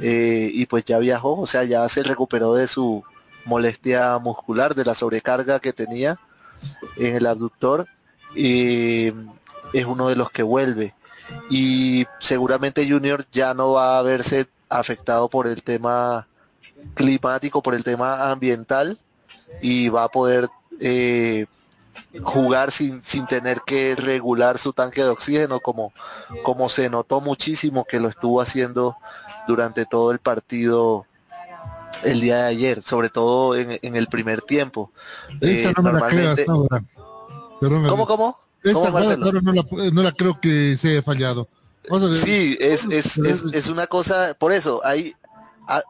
y pues ya viajó, o sea, ya se recuperó de su molestia muscular, de la sobrecarga que tenía en el abductor y es uno de los que vuelve y seguramente Junior ya no va a verse afectado por el tema climático, por el tema ambiental y va a poder eh, jugar sin, sin tener que regular su tanque de oxígeno como, como se notó muchísimo que lo estuvo haciendo durante todo el partido el día de ayer, sobre todo en, en el primer tiempo.
Eh, no normalmente...
¿Cómo, cómo?
Esta
¿Cómo,
no, la, no la creo que se haya fallado.
Sí, es, es, es, es, una cosa, por eso, hay,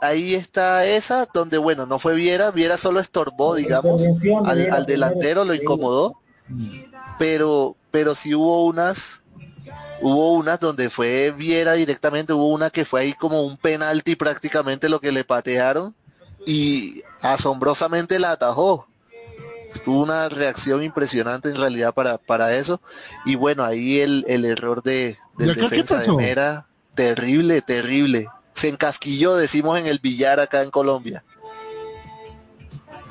ahí está esa donde bueno no fue Viera Viera solo estorbó digamos al, al delantero lo incomodó pero pero sí hubo unas hubo unas donde fue Viera directamente hubo una que fue ahí como un penalti prácticamente lo que le patearon y asombrosamente la atajó tuvo una reacción impresionante en realidad para, para eso y bueno ahí el, el error de, de defensa de Mera terrible terrible se encasquilló, decimos en el billar acá en Colombia.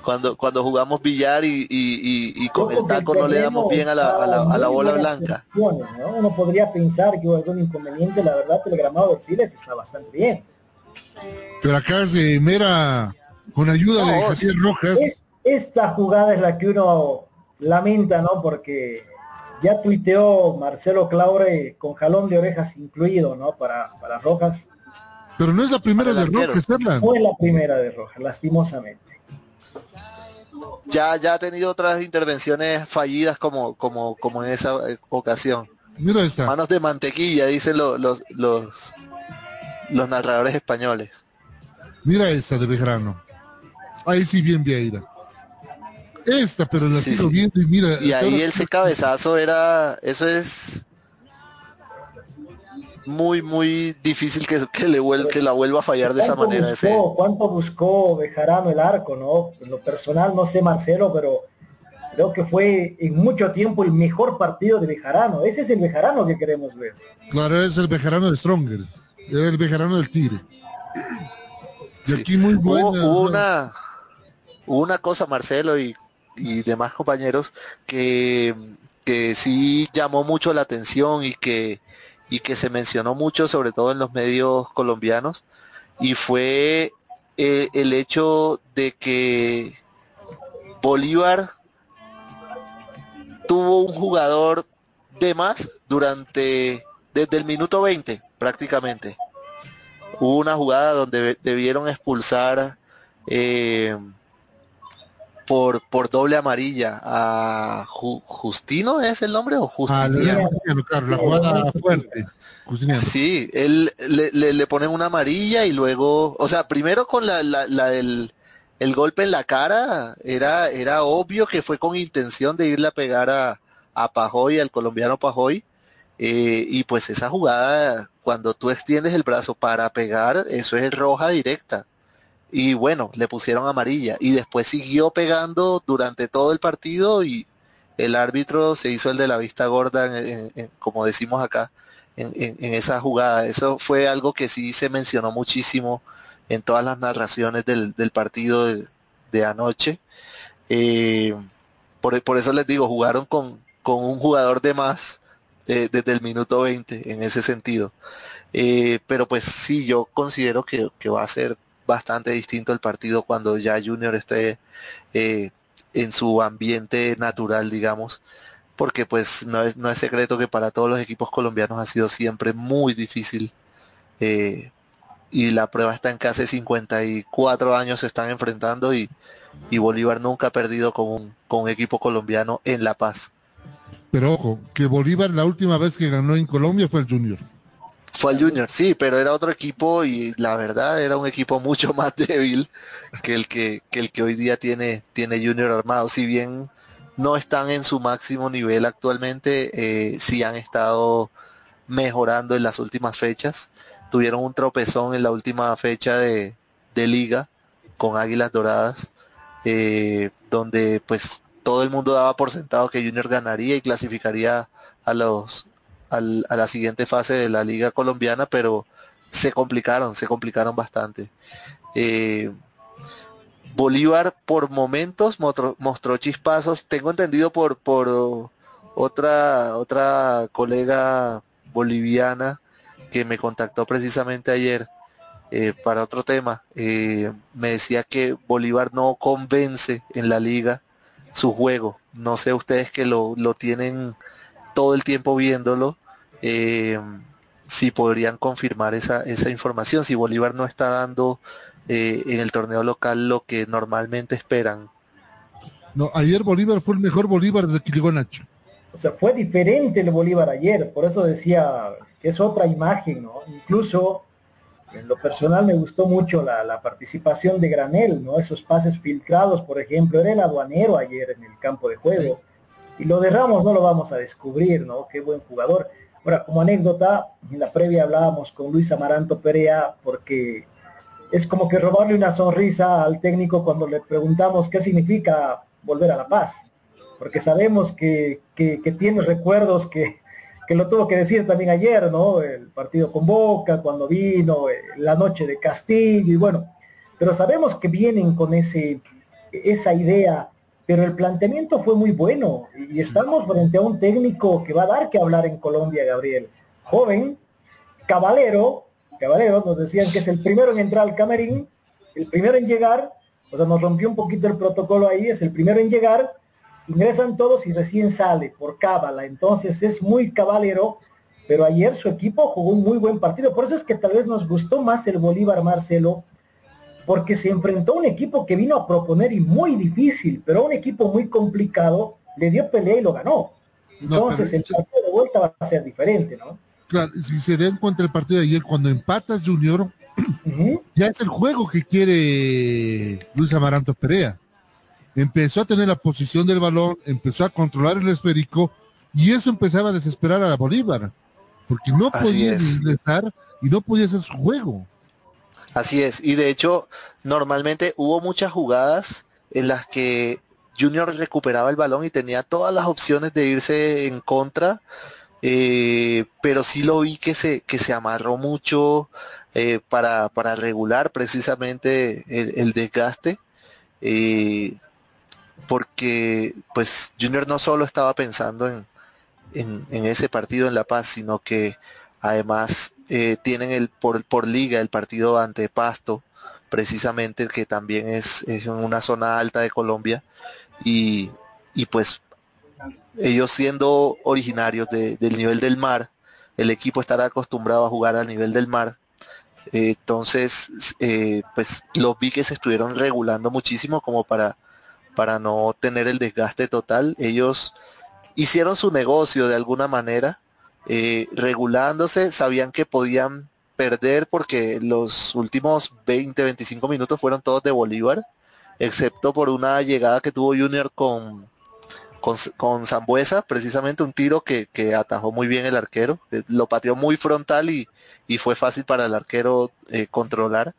Cuando, cuando jugamos billar y, y, y, y con el taco no le damos bien a la, a la, a la bola blanca.
¿no? Uno podría pensar que hubo algún inconveniente, la verdad el gramado de Siles está bastante bien.
Pero acá se mera con ayuda no, de Javier Rojas.
Es, esta jugada es la que uno lamenta, ¿no? Porque ya tuiteó Marcelo Claure con jalón de orejas incluido, ¿no? Para, para Rojas
pero no es la primera de Rojas, Erlan.
Es la primera de Rojas, lastimosamente.
Ya, ya ha tenido otras intervenciones fallidas como, como, como en esa ocasión.
Mira esta.
Manos de mantequilla, dicen los, los, los, los narradores españoles.
Mira esta de Bejarano. Ahí sí bien Vieira. Esta, pero la sí, sigo sí. viendo y mira.
Y ahí ese cabezazo era, eso es muy, muy difícil que, que le vuelva, que la vuelva a fallar de esa manera.
Buscó,
ese...
¿Cuánto buscó Bejarano el arco, no? En lo personal no sé Marcelo, pero creo que fue en mucho tiempo el mejor partido de Bejarano. Ese es el Bejarano que queremos ver.
Claro, es el Bejarano de Stronger. Era el Bejarano del Tigre. Y aquí muy buena.
Hubo, hubo una, hubo una cosa, Marcelo y, y demás compañeros, que, que sí llamó mucho la atención y que y que se mencionó mucho, sobre todo en los medios colombianos, y fue eh, el hecho de que Bolívar tuvo un jugador de más durante desde el minuto 20 prácticamente. Hubo una jugada donde debieron expulsar eh, por, por doble amarilla a Ju- Justino, ¿es el nombre? ¿O
Ah, le-
Justiniano?
claro, la jugada fuerte. Justiniano.
Sí, él le, le, le ponen una amarilla y luego, o sea, primero con la, la, la del el golpe en la cara, era, era obvio que fue con intención de irle a pegar a, a Pajoy, al colombiano Pajoy, eh, y pues esa jugada, cuando tú extiendes el brazo para pegar, eso es roja directa. Y bueno, le pusieron amarilla y después siguió pegando durante todo el partido y el árbitro se hizo el de la vista gorda, en- en- en- como decimos acá, en, esa jugada. Eso fue algo que sí se mencionó muchísimo en todas las narraciones del, del partido de, de anoche. Eh, por, por eso les digo, jugaron con, con un jugador de más eh, desde el minuto 20 en ese sentido. Eh, pero pues sí, yo considero que, que va a ser bastante distinto el partido cuando ya Junior esté eh, en su ambiente natural, digamos, porque pues no es, no es secreto que para todos los equipos colombianos ha sido siempre muy difícil eh, y la prueba está en que hace 54 años se están enfrentando y, y Bolívar nunca ha perdido con un, con un equipo colombiano en La Paz.
Pero ojo, que Bolívar la última vez que ganó en Colombia fue el Junior.
Fue al Junior, sí, pero era otro equipo y la verdad era un equipo <laughs> mucho más débil que el que, que el que hoy día tiene, tiene Junior armado. Si bien no están en su máximo nivel actualmente, eh, sí han estado mejorando en las últimas fechas. Tuvieron un tropezón en la última fecha de, de liga con Águilas Doradas, eh, donde pues todo el mundo daba por sentado que Junior ganaría y clasificaría a los al- a la siguiente fase de la liga colombiana, pero se complicaron, se complicaron bastante. Eh, Bolívar por momentos mostró, mostró chispazos, tengo entendido por, por otra, otra colega boliviana que me contactó precisamente ayer eh, para otro tema, eh, me decía que Bolívar no convence en la liga su juego. No sé ustedes que lo, lo tienen todo el tiempo viéndolo, eh, si podrían confirmar esa, esa información, si Bolívar no está dando eh, en el torneo local lo que normalmente esperan.
No, ayer Bolívar fue el mejor Bolívar desde que llegó Nacho.
O sea, fue diferente el Bolívar ayer, por eso decía que es otra imagen, ¿no? Incluso en lo personal me gustó mucho la, la participación de Granel, ¿no? Esos pases filtrados, por ejemplo, era el aduanero ayer en el campo de juego. Y lo de Ramos no lo vamos a descubrir, ¿no? Qué buen jugador. Ahora, como anécdota, en la previa hablábamos con Luis Amaranto Perea porque es como que robarle una sonrisa al técnico cuando le preguntamos qué significa volver a La Paz. Porque sabemos que, que- que tiene recuerdos que, que lo tuvo que decir también ayer, ¿no? El partido con Boca, cuando vino, eh, la noche de Castillo, y bueno, pero sabemos que vienen con ese, esa idea, pero el planteamiento fue muy bueno y estamos frente a un técnico que va a dar que hablar en Colombia, Gabriel. Joven, Caballero, Caballero, nos decían que es el primero en entrar al camerín, el primero en llegar, o sea, nos rompió un poquito el protocolo ahí, es el primero en llegar, ingresan todos y recién sale por cábala, entonces es muy caballero, pero ayer su equipo jugó un muy buen partido, por eso es que tal vez nos gustó más el Bolívar Marcelo, porque se enfrentó a un equipo que vino a proponer y muy difícil, pero a un equipo muy complicado, le dio pelea y lo ganó. Entonces el partido de vuelta va a ser diferente, ¿no?
Claro, si se dan cuenta el partido de ayer, cuando empata Junior, <clears throat> ya es el juego que quiere Luis Amaranto Perea. Empezó a tener la posición del balón, empezó a controlar el esférico, y eso empezaba a desesperar a la Bolívar, porque no
Así
podía
es.
ingresar y no podía hacer su juego.
Así es, y de hecho, normalmente hubo muchas jugadas en las que Junior recuperaba el balón y tenía todas las opciones de irse en contra, eh, pero sí lo vi que se, que se amarró mucho eh, para, para regular precisamente el, desgaste, eh, porque pues Junior no solo estaba pensando en, en, en ese partido en La Paz, sino que además eh, tienen el por, por liga el partido ante Pasto, precisamente que también es, es en una zona alta de Colombia, y, y pues ellos siendo originarios de- del nivel del mar, el equipo estará acostumbrado a jugar al nivel del mar. Eh, entonces, eh, pues los vi que se estuvieron regulando muchísimo como para, para no tener el desgaste total. Ellos hicieron su negocio de alguna manera, eh, regulándose, sabían que podían perder porque los últimos 20, 25 minutos fueron todos de Bolívar, excepto por una llegada que tuvo Junior con, con, Zambuesa, precisamente un tiro que, que atajó muy bien el arquero, eh, lo pateó muy frontal y, y fue fácil para el arquero eh, controlar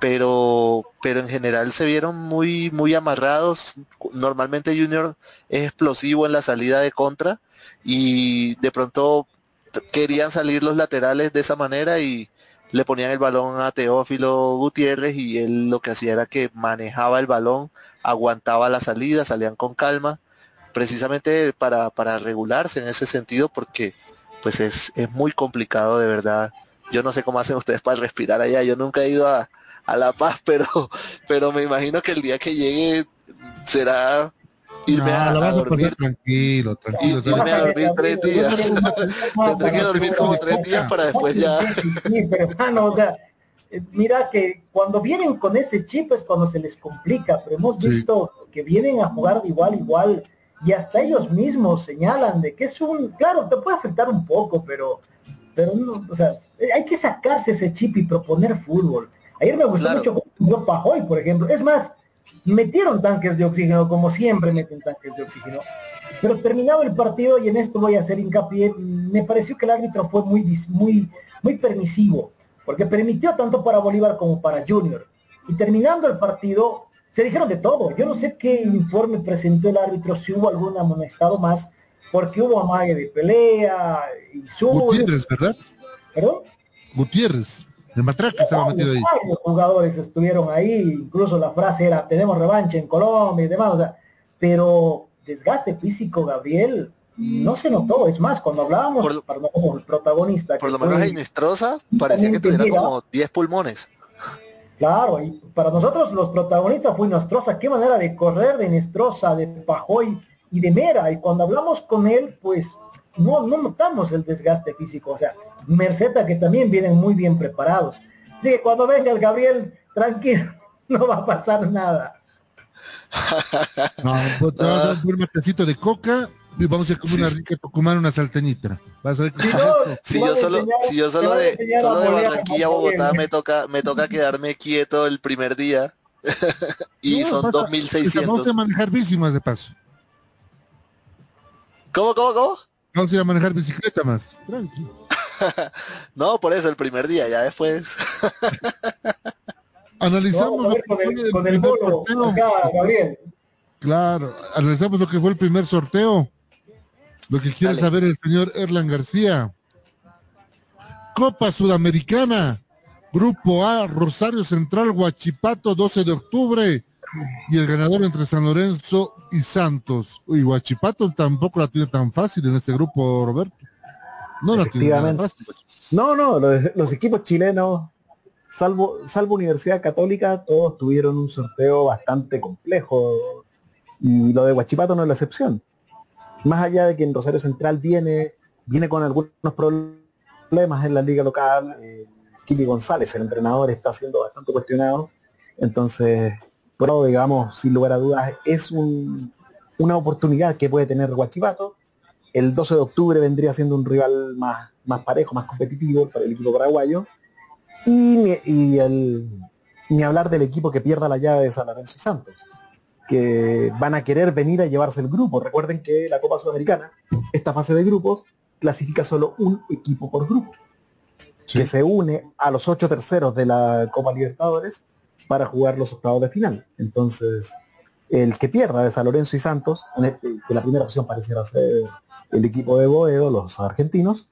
pero pero en general se vieron muy muy amarrados. Normalmente Junior es explosivo en la salida de contra y de pronto querían salir los laterales de esa manera y le ponían el balón a Teófilo Gutiérrez y él lo que hacía era que manejaba el balón aguantaba la salida salían con calma precisamente para para regularse en ese sentido porque pues es es muy complicado de verdad. Yo no sé cómo hacen ustedes para respirar allá yo nunca he ido a a La Paz, <laughs> pero, pero me imagino que el día que llegue será irme
No,
a,
la
a
vas a
dormir,
pasar tranquilo, tranquilo.
irme a dormir tres días. Tendré que dormir como tres días para después ya.
Sí, pero hermano, o sea, eh, mira que cuando vienen con ese chip es cuando se les complica, pero hemos
Sí.
visto que vienen a jugar de igual a igual y hasta ellos mismos señalan de que es un, claro, te puede afectar un poco, pero, pero no, o sea, eh, hay que sacarse ese chip y proponer fútbol. Ayer me gustó
Claro.
mucho jugó Pajoy, por ejemplo. Es más, metieron tanques de oxígeno, como siempre meten tanques de oxígeno. Pero terminado el partido, y en esto voy a hacer hincapié, me pareció que el árbitro fue muy, muy, muy permisivo, porque permitió tanto para Bolívar como para Junior. Y terminando el partido, se dijeron de todo. Yo no sé qué informe presentó el árbitro, si hubo algún amonestado más, porque hubo amague de pelea, insultos.
Gutiérrez, ¿verdad?
¿Perdón?
Gutiérrez. El matraca estaba metido ahí.
Varios jugadores estuvieron ahí, incluso la frase era tenemos revancha en Colombia y demás, o sea, pero desgaste físico, Gabriel, no se notó, es más, cuando hablábamos
Por
perdón, con el protagonista,
Por lo menos Inestrosa parecía que tuviera
Mira.
como 10 pulmones.
claro, y para nosotros los protagonistas fue Nostroza, qué manera de correr de Nestroza, de Pajoy y de Mera, y cuando hablamos con él, pues no, no notamos el desgaste físico, o sea, Merceta que también vienen muy bien preparados. Así que cuando venga el Gabriel, tranquilo, <laughs> no va a pasar nada.
No, pues, te vas a dar un matecito de coca y vamos a comer
Sí,
una rica tucumana, una saltenitra. Vas a ver que
Si no,
yo solo,
enseñar-
si yo solo de, solo de Barranquilla a Bogotá me toca, me toca quedarme quieto el primer día. <laughs> y
No,
son
vas a- Vamos
2600.
a manejar bici más de paso.
¿Cómo, cómo, cómo?
Vamos a ir a manejar bicicleta más. Tranquilo. <laughs>
No, por eso el primer día, ya después. <laughs>
Analizamos
No,
lo que
con
fue
el,
el
con el
primer
bolo,
sorteo.
acá, Gabriel.
Claro, analizamos lo que fue el primer sorteo. Lo que quiere
Dale.
saber el señor Erlan García. Copa Sudamericana. Grupo A, Rosario Central, Huachipato, 12 de octubre. Y el ganador entre San Lorenzo y Santos. Y Huachipato tampoco la tiene tan fácil en este grupo, Roberto. No la tiene
Efectivamente.
fácil.
No, no, los, los equipos chilenos, salvo, salvo Universidad Católica, todos tuvieron un sorteo bastante complejo. Y lo de Huachipato no es la excepción. Más allá de que en Rosario Central viene, viene con algunos problemas en la liga local, eh, Kili González, el entrenador, está siendo bastante cuestionado. Entonces, pero digamos, sin lugar a dudas, es un- una oportunidad que puede tener Huachipato. El 12 de octubre vendría siendo un rival más, más parejo, más competitivo para el equipo paraguayo. Y, ni- y el, ni hablar del equipo que pierda la llave de San Lorenzo y Santos, que van a querer venir a llevarse el grupo. Recuerden que la Copa Sudamericana, esta fase de grupos, clasifica solo un equipo por grupo,
Sí.
que se une a los ocho terceros de la Copa Libertadores para jugar los octavos de final. Entonces, el que pierda de San Lorenzo y Santos, este- que la primera opción pareciera ser el equipo de Boedo, los argentinos,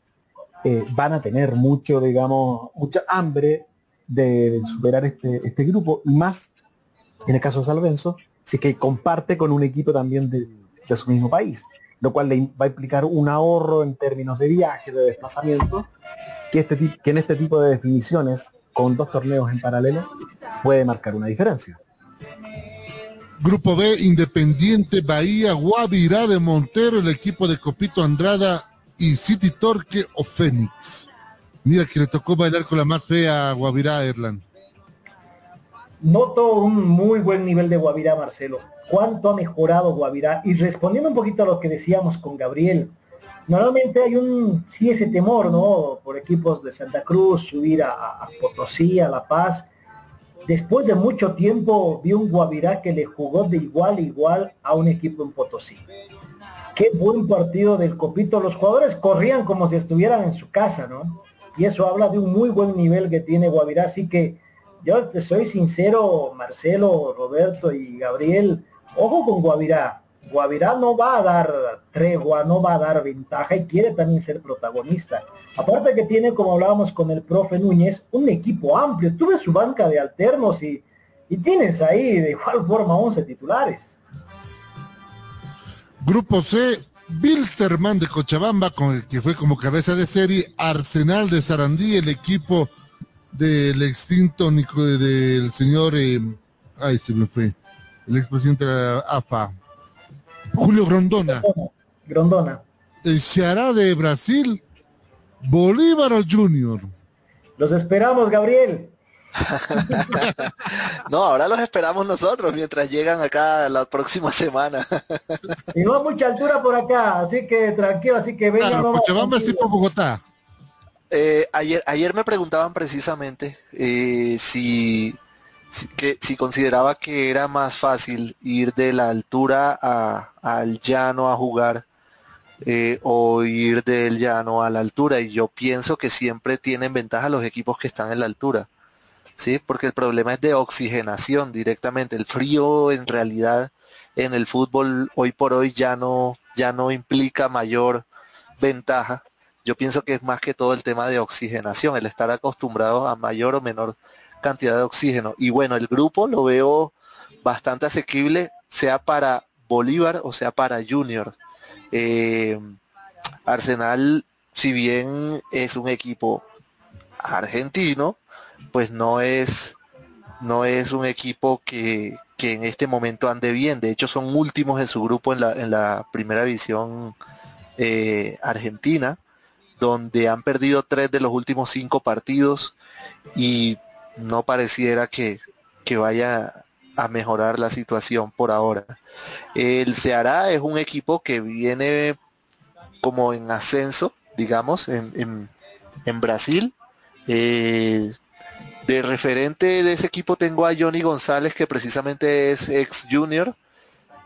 eh, van a tener mucho, digamos, mucha hambre de superar este, este grupo y más en el caso de San Lorenzo, si que comparte con un equipo también de, su mismo país, lo cual le va a implicar un ahorro en términos de viaje, de desplazamiento, que, este, que en este tipo de definiciones, con dos torneos en paralelo, puede marcar una diferencia.
Grupo B, Independiente, Bahía, Guavirá de Montero, el equipo de Copito Andrada y City Torque o Fénix. Mira que le tocó bailar con la más fea a Guavirá, Erlan.
Noto un muy buen nivel de Guavirá, Marcelo. cuánto ha mejorado Guavirá. Y respondiendo un poquito a lo que decíamos con Gabriel, normalmente hay un, sí ese temor, ¿no? Por equipos de Santa Cruz, subir a, Potosí, a La Paz. Después de mucho tiempo vi un Guavirá que le jugó de igual a igual a un equipo en Potosí. Qué buen partido del Copito. Los jugadores corrían como si estuvieran en su casa, ¿no? Y eso habla de un muy buen nivel que tiene Guavirá. Así que yo te soy sincero, Marcelo, Roberto y Gabriel, ojo con Guavirá. Guavirá no va a dar tregua, no va a dar ventaja y quiere también ser protagonista. Aparte que tiene, como hablábamos con el profe Núñez, un equipo amplio. Tuve su banca de alternos y, tienes ahí de igual forma 11 titulares.
Grupo C, Bilsterman de Cochabamba, con el que fue como cabeza de serie, Arsenal de Sarandí, el equipo del extinto del señor, eh, ay, se me fue, el expresidente AFA, Julio Grondona.
Grondona.
El Ceará de Brasil, Bolívar Junior.
Los esperamos, Gabriel. <laughs>
no, ahora los esperamos nosotros mientras llegan acá la próxima semana.
y no a mucha altura por acá, así que tranquilo, así que vengan.
Claro, Cochabamba es tipo Bogotá.
Eh, ayer, ayer me preguntaban precisamente eh, si, si, que, si consideraba que era más fácil ir de la altura a, al llano a jugar eh, o ir del llano a la altura. Y yo pienso que siempre tienen ventaja los equipos que están en la altura. ¿sí? Porque el problema es de oxigenación directamente. El frío en realidad en el fútbol hoy por hoy ya no, ya no implica mayor ventaja. Yo pienso que es más que todo el tema de oxigenación, el estar acostumbrado a mayor o menor cantidad de oxígeno. Y bueno, el grupo lo veo bastante asequible, sea para Bolívar o sea para Junior. Eh, Arsenal, si bien es un equipo argentino, pues no es no es un equipo que, que, en este momento ande bien. De hecho, son últimos en su grupo en la, en la primera división eh, argentina donde han perdido tres de los últimos cinco partidos y no pareciera que, que vaya a mejorar la situación por ahora. El Ceará es un equipo que viene como en ascenso, digamos, en, en, Brasil. Eh, de referente de ese equipo tengo a Johnny González, que precisamente es ex junior,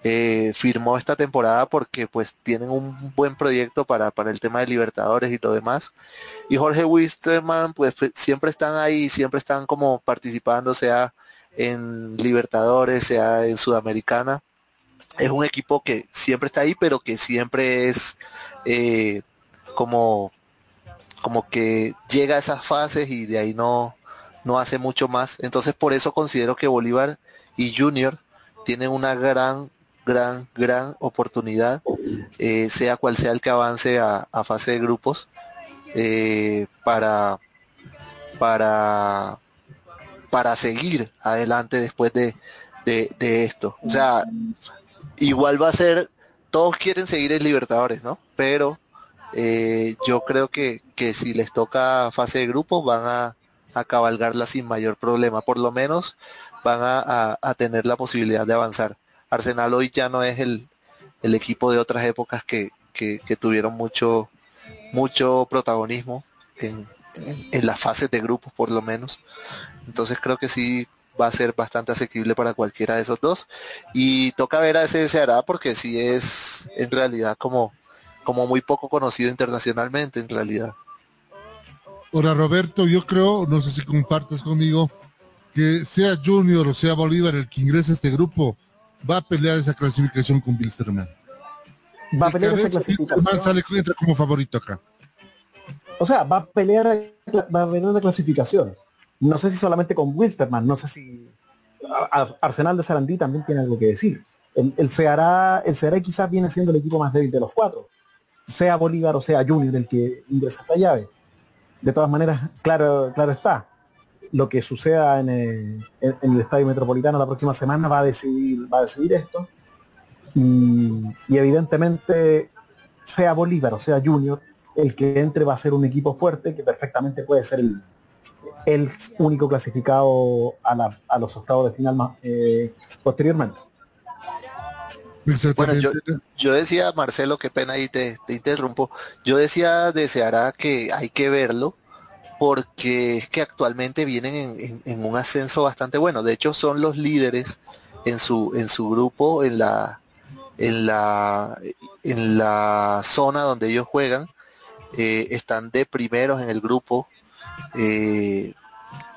eh, firmó esta temporada porque pues tienen un buen proyecto para, para el tema de Libertadores y lo demás. Y Jorge Wisterman pues siempre están ahí, siempre están como participando, sea en Libertadores, sea en Sudamericana. Es un equipo que siempre está ahí, pero que siempre es eh, como, como que llega a esas fases y de ahí no, no hace mucho más. Entonces por eso considero que Bolívar y Junior tienen una gran gran, gran oportunidad, eh, sea cual sea el que avance a, fase de grupos, eh, para, para, para seguir adelante después de, de, esto. O sea, igual va a ser, todos quieren seguir en Libertadores, ¿no? Pero eh, yo creo que, que si les toca fase de grupos van a, a cabalgarla sin mayor problema. Por lo menos van a, a tener la posibilidad de avanzar. Arsenal hoy ya no es el, el equipo de otras épocas que, que, tuvieron mucho, mucho protagonismo en, en, las fases de grupos por lo menos. Entonces creo que sí va a ser bastante asequible para cualquiera de esos dos. Y toca ver a ese se hará porque sí es en realidad como, como muy poco conocido internacionalmente en realidad.
Ahora Roberto, yo creo, no sé si compartes conmigo, que sea Junior o sea Bolívar el que ingrese a este grupo, va a pelear esa clasificación con Bilsterman.
Va a pelear esa clasificación.
sale entra como favorito acá.
O sea, va a pelear, va a pelear una clasificación. No sé si solamente con Wilsterman, no sé si Arsenal de Sarandí también tiene algo que decir. El, el Ceará, el Ceará quizás viene siendo el equipo más débil de los cuatro. Sea Bolívar o sea Junior el que ingresa esta llave. De todas maneras, claro, claro está lo que suceda en el, en, el, estadio metropolitano la próxima semana va a decidir, va a decidir esto. Y, evidentemente, sea Bolívar o sea Junior, el que entre va a ser un equipo fuerte que perfectamente puede ser el, el único clasificado a, la, a, los octavos de final más, eh, posteriormente.
Bueno, yo, yo decía, Marcelo, qué pena te, te interrumpo. Yo decía, deseará que hay que verlo porque es que actualmente vienen en, un ascenso bastante bueno. De hecho, son los líderes en su en su grupo en la en la en la zona donde ellos juegan. Eh, están de primeros en el grupo eh,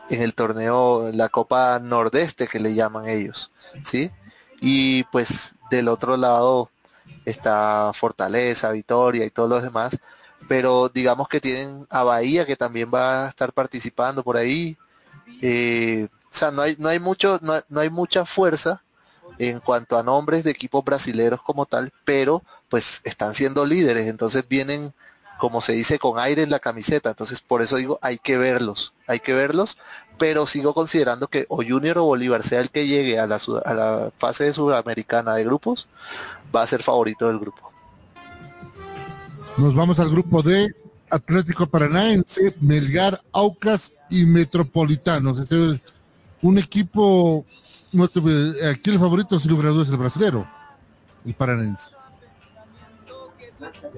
en el torneo, la Copa Nordeste que le llaman ellos, ¿sí? Y pues del otro lado está Fortaleza, Vitoria y todos los demás, pero digamos que tienen a Bahía que también va a estar participando por ahí. Eh, o sea, no hay, no hay mucho, no, no hay mucha fuerza en cuanto a nombres de equipos brasileros como tal, pero pues están siendo líderes, entonces vienen, como se dice, con aire en la camiseta, entonces por eso digo, hay que verlos, hay que verlos, pero sigo considerando que o Junior o Bolívar sea el que llegue a la, fase de sudamericana de grupos, va a ser favorito del grupo.
Nos vamos al grupo D, Atlético Paranaense, Melgar, Aucas y Metropolitanos. Este es un equipo, aquí el favorito sin lugar es el brasilero, el Paranaense.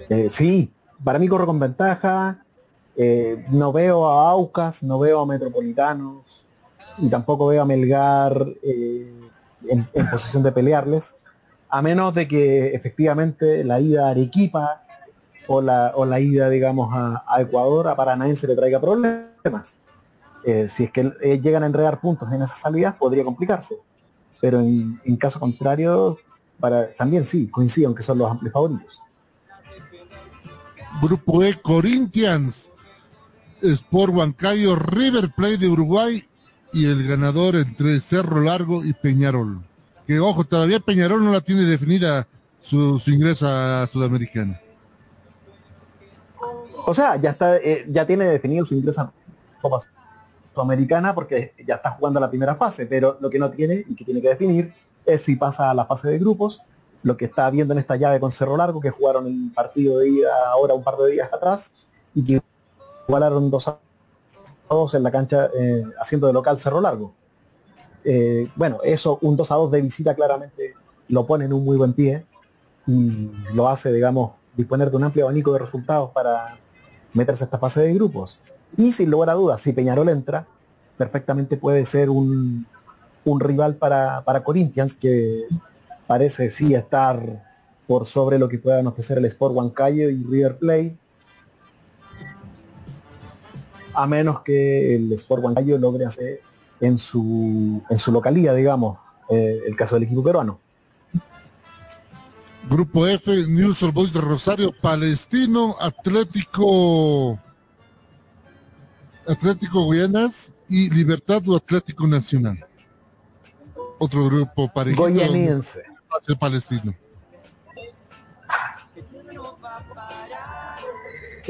Eh, sí, para mí corre con ventaja. Eh, no veo a Aucas, no veo a Metropolitanos y tampoco veo a Melgar eh, en, en posición de pelearles, a menos de que efectivamente la ida a Arequipa o la, o la ida, digamos, a, Ecuador, a Paranaense le traiga problemas. Eh, si es que eh, llegan a enredar puntos en esas salidas, podría complicarse. Pero en, en caso contrario, para, también sí, coincido en que son los amplios favoritos.
Grupo E, Corinthians, Sport Huancayo, River Plate de Uruguay y el ganador entre Cerro Largo y Peñarol. Que ojo, todavía Peñarol no la tiene definida su, su ingreso a Sudamericana.
O sea, ya está, eh, ya tiene definido su ingreso a Copa Sudamericana porque ya está jugando la primera fase, pero lo que no tiene y que tiene que definir es si pasa a la fase de grupos, lo que está viendo en esta llave con Cerro Largo, que jugaron el partido de ida ahora un par de días atrás, y que igualaron 2 a 2 en la cancha eh, haciendo de local Cerro Largo. Eh, bueno, eso, un 2 a 2 de visita claramente lo pone en un muy buen pie y lo hace, digamos, disponer de un amplio abanico de resultados para meterse a esta fase de grupos. Y sin lugar a dudas, si Peñarol entra, perfectamente puede ser un, un rival para, para Corinthians, que parece sí estar por sobre lo que puedan ofrecer el Sport Huancayo y River Plate. A menos que el Sport Huancayo logre hacer en su, en su localía, digamos, eh, el caso del equipo peruano.
Grupo F, News Old Boys de Rosario, Palestino, Atlético, Atlético Guyanas y Libertad o Atlético Nacional. Otro grupo parecido. Ser Palestino.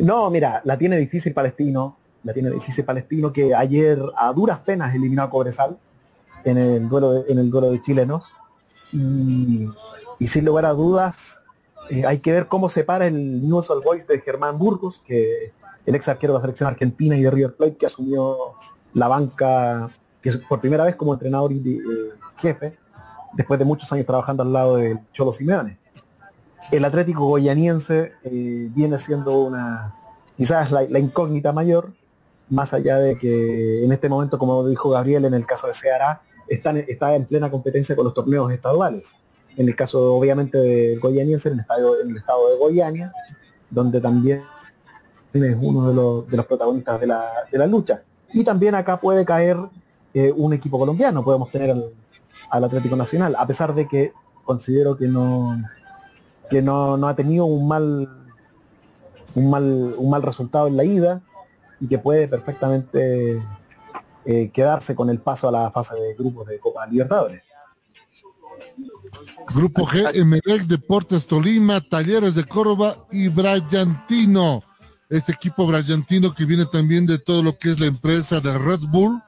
No, mira, la tiene difícil Palestino, la tiene difícil Palestino que ayer a duras penas eliminó a Cobresal en el duelo de, en el duelo de chilenos y, y sin lugar a dudas eh, hay que ver cómo se para el News All Boys de Germán Burgos, que el ex arquero de la selección argentina y de River Plate que asumió la banca que es por primera vez como entrenador y eh, jefe después de muchos años trabajando al lado del Cholo Simeone el Atlético Goyaniense eh, viene siendo una quizás la, incógnita mayor, más allá de que en este momento, como dijo Gabriel, en el caso de Ceará, está en plena competencia con los torneos estaduales. En el caso, obviamente, de Goyaniense, en el, estadio, en el estado de Goiania, donde también es uno de los, protagonistas de la, lucha. Y también acá puede caer eh, un equipo colombiano, podemos tener al, Atlético Nacional, a pesar de que considero que no que no ha tenido un mal un mal un mal resultado en la ida y que puede perfectamente eh, quedarse con el paso a la fase de grupos de Copa Libertadores.
Grupo G, Emelec, Deportes Tolima, Talleres de Córdoba y Bragantino. Este equipo bragantino que viene también de todo lo que es la empresa de Red Bull,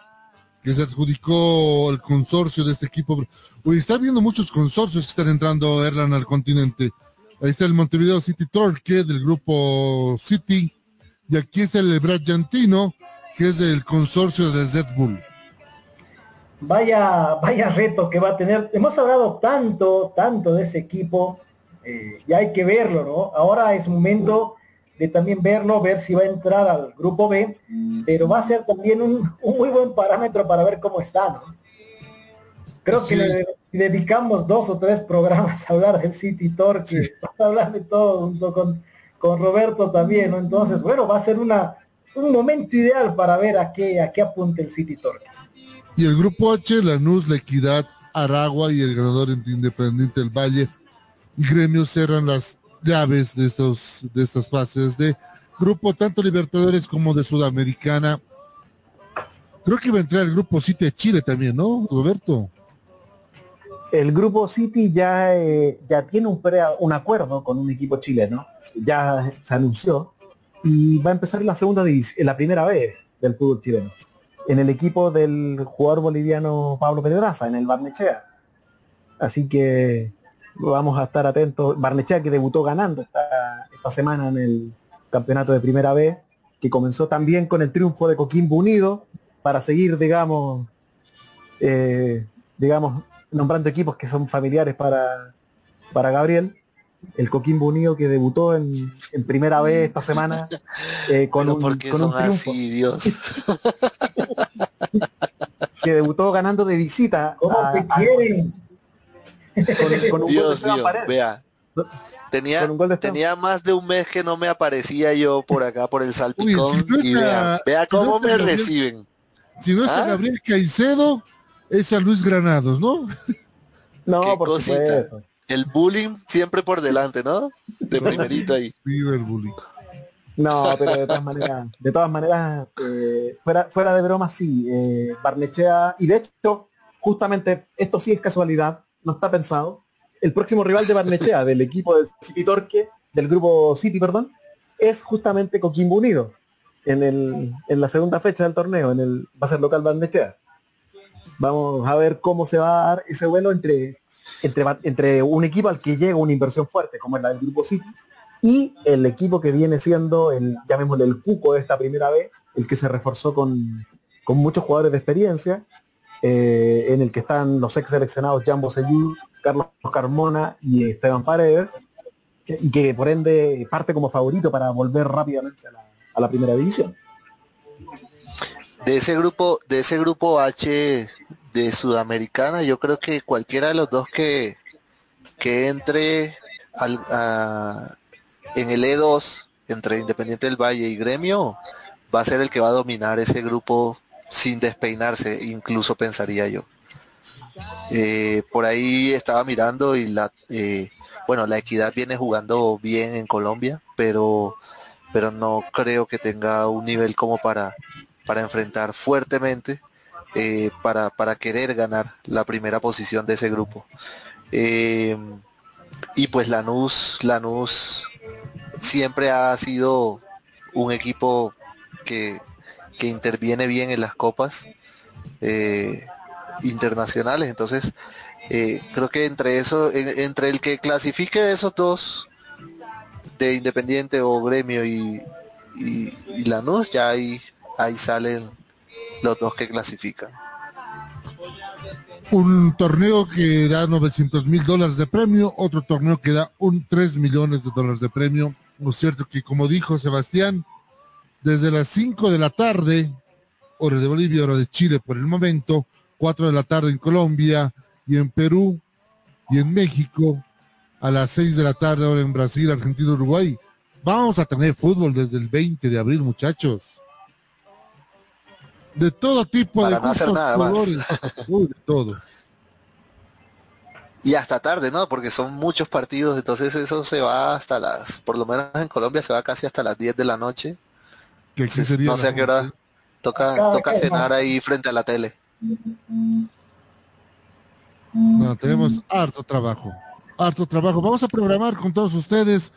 que se adjudicó el consorcio de este equipo. Hoy está viendo muchos consorcios que están entrando, Erlan, al continente. Ahí está el Montevideo City Torque del grupo City. Y aquí está el Bragantino, que es del consorcio de Red Bull.
Vaya, vaya reto que va a tener. Hemos hablado tanto, tanto de ese equipo, eh, y hay que verlo, ¿no? Ahora es momento de también verlo, ver si va a entrar al grupo B, pero va a ser también un, un muy buen parámetro para ver cómo está, ¿no? Creo que le dedicamos dos o tres programas a hablar del City Torque, para <laughs> hablar de todo junto con, con Roberto también, ¿no? Entonces, bueno, va a ser una, un momento ideal para ver a qué, a qué apunta el City Torque.
Y el grupo H, Lanús, La Equidad, Aragua y el ganador Independiente del Valle y Gremio cerran las llaves de estas fases de grupo tanto Libertadores como de Sudamericana. Creo que va a entrar el grupo City de Chile también, ¿no, Roberto?
El grupo City ya, eh, ya tiene un, pre, un acuerdo con un equipo chileno, ya se anunció, y va a empezar la segunda la primera vez del fútbol chileno, en el equipo del jugador boliviano Pablo Pedraza, en el Barnechea. Así que vamos a estar atentos. Barnechea que debutó ganando esta, semana en el campeonato de primera vez, que comenzó también con el triunfo de Coquimbo Unido, para seguir, digamos, eh, digamos, nombrando equipos que son familiares para, para Gabriel. El Coquimbo Unido que debutó en, en primera vez esta semana <laughs> eh, con, un,
porque
con un triunfo.
así, Dios. <laughs>
que debutó ganando de visita.
¿Cómo
a-
te
a-
quieren?
con, con un
Dios mío, vea. Tenía,
Con un gol de Esteban.
tenía más de un mes que no me aparecía yo por acá, por el salpicón.
si no
y vea, vea
si
cómo me
Gabriel-
reciben.
Si no es a
Ah.
Gabriel Caicedo, es a Luis Granados, ¿no?
No, por
cosita.
supuesto.
El bullying siempre por delante, ¿no? De primerito ahí.
Viva el bullying.
No, pero de todas maneras, de todas maneras, eh, fuera, fuera de broma, sí, eh, Barnechea, y de hecho, justamente, esto sí es casualidad, no está pensado, el próximo rival de Barnechea, del equipo del City Torque, del grupo City, perdón, es justamente Coquimbo Unido, en, el, en la segunda fecha del torneo, en el, va a ser local Barnechea. Vamos a ver cómo se va a dar ese vuelo entre, entre, entre un equipo al que llega una inversión fuerte, como es la del grupo City, y el equipo que viene siendo el, llamémosle el cuco de esta primera vez, el que se reforzó con, con muchos jugadores de experiencia, eh, en el que están los ex seleccionados Jambo Seyú, Carlos Carmona y Esteban Paredes, y que por ende parte como favorito para volver rápidamente a la, a la primera división.
De ese grupo, de ese grupo H de Sudamericana, yo creo que cualquiera de los dos que, que entre al, en el E2 entre Independiente del Valle y Gremio va a ser el que va a dominar ese grupo sin despeinarse, incluso pensaría yo. Eh, por ahí estaba mirando y la eh, bueno la equidad viene jugando bien en Colombia, pero pero no creo que tenga un nivel como para para enfrentar fuertemente eh, para, para querer ganar la primera posición de ese grupo. Eh, y pues Lanús, Lanús siempre ha sido un equipo que, que interviene bien en las copas eh, internacionales, entonces creo que entre eso, en- entre el que clasifique de esos dos, de Independiente o Gremio y, y, y Lanús, ya ahí, ahí salen los dos que clasifican.
Un torneo que da 900 mil dólares de premio, otro torneo que da un 3 millones de dólares de premio. Lo cierto que, como dijo Sebastián, desde las 5 de la tarde, hora de Bolivia, hora de Chile por el momento, 4 de la tarde en Colombia y en Perú y en México, a las 6 de la tarde, ahora en Brasil, Argentina, Uruguay. Vamos a tener fútbol desde el 20 de abril, muchachos. De todo tipo
Para
de
no hacer nada más.
colores, <laughs> uy, de todo.
Y hasta tarde, ¿no? Porque son muchos partidos, entonces eso se va hasta las, por lo menos en Colombia se va casi hasta las 10 de la noche.
Que aquí
Entonces,
sería
no sé a qué hora toca, toca cenar
más.
ahí frente a la tele.
No, tenemos harto trabajo, harto trabajo. Vamos a programar con todos ustedes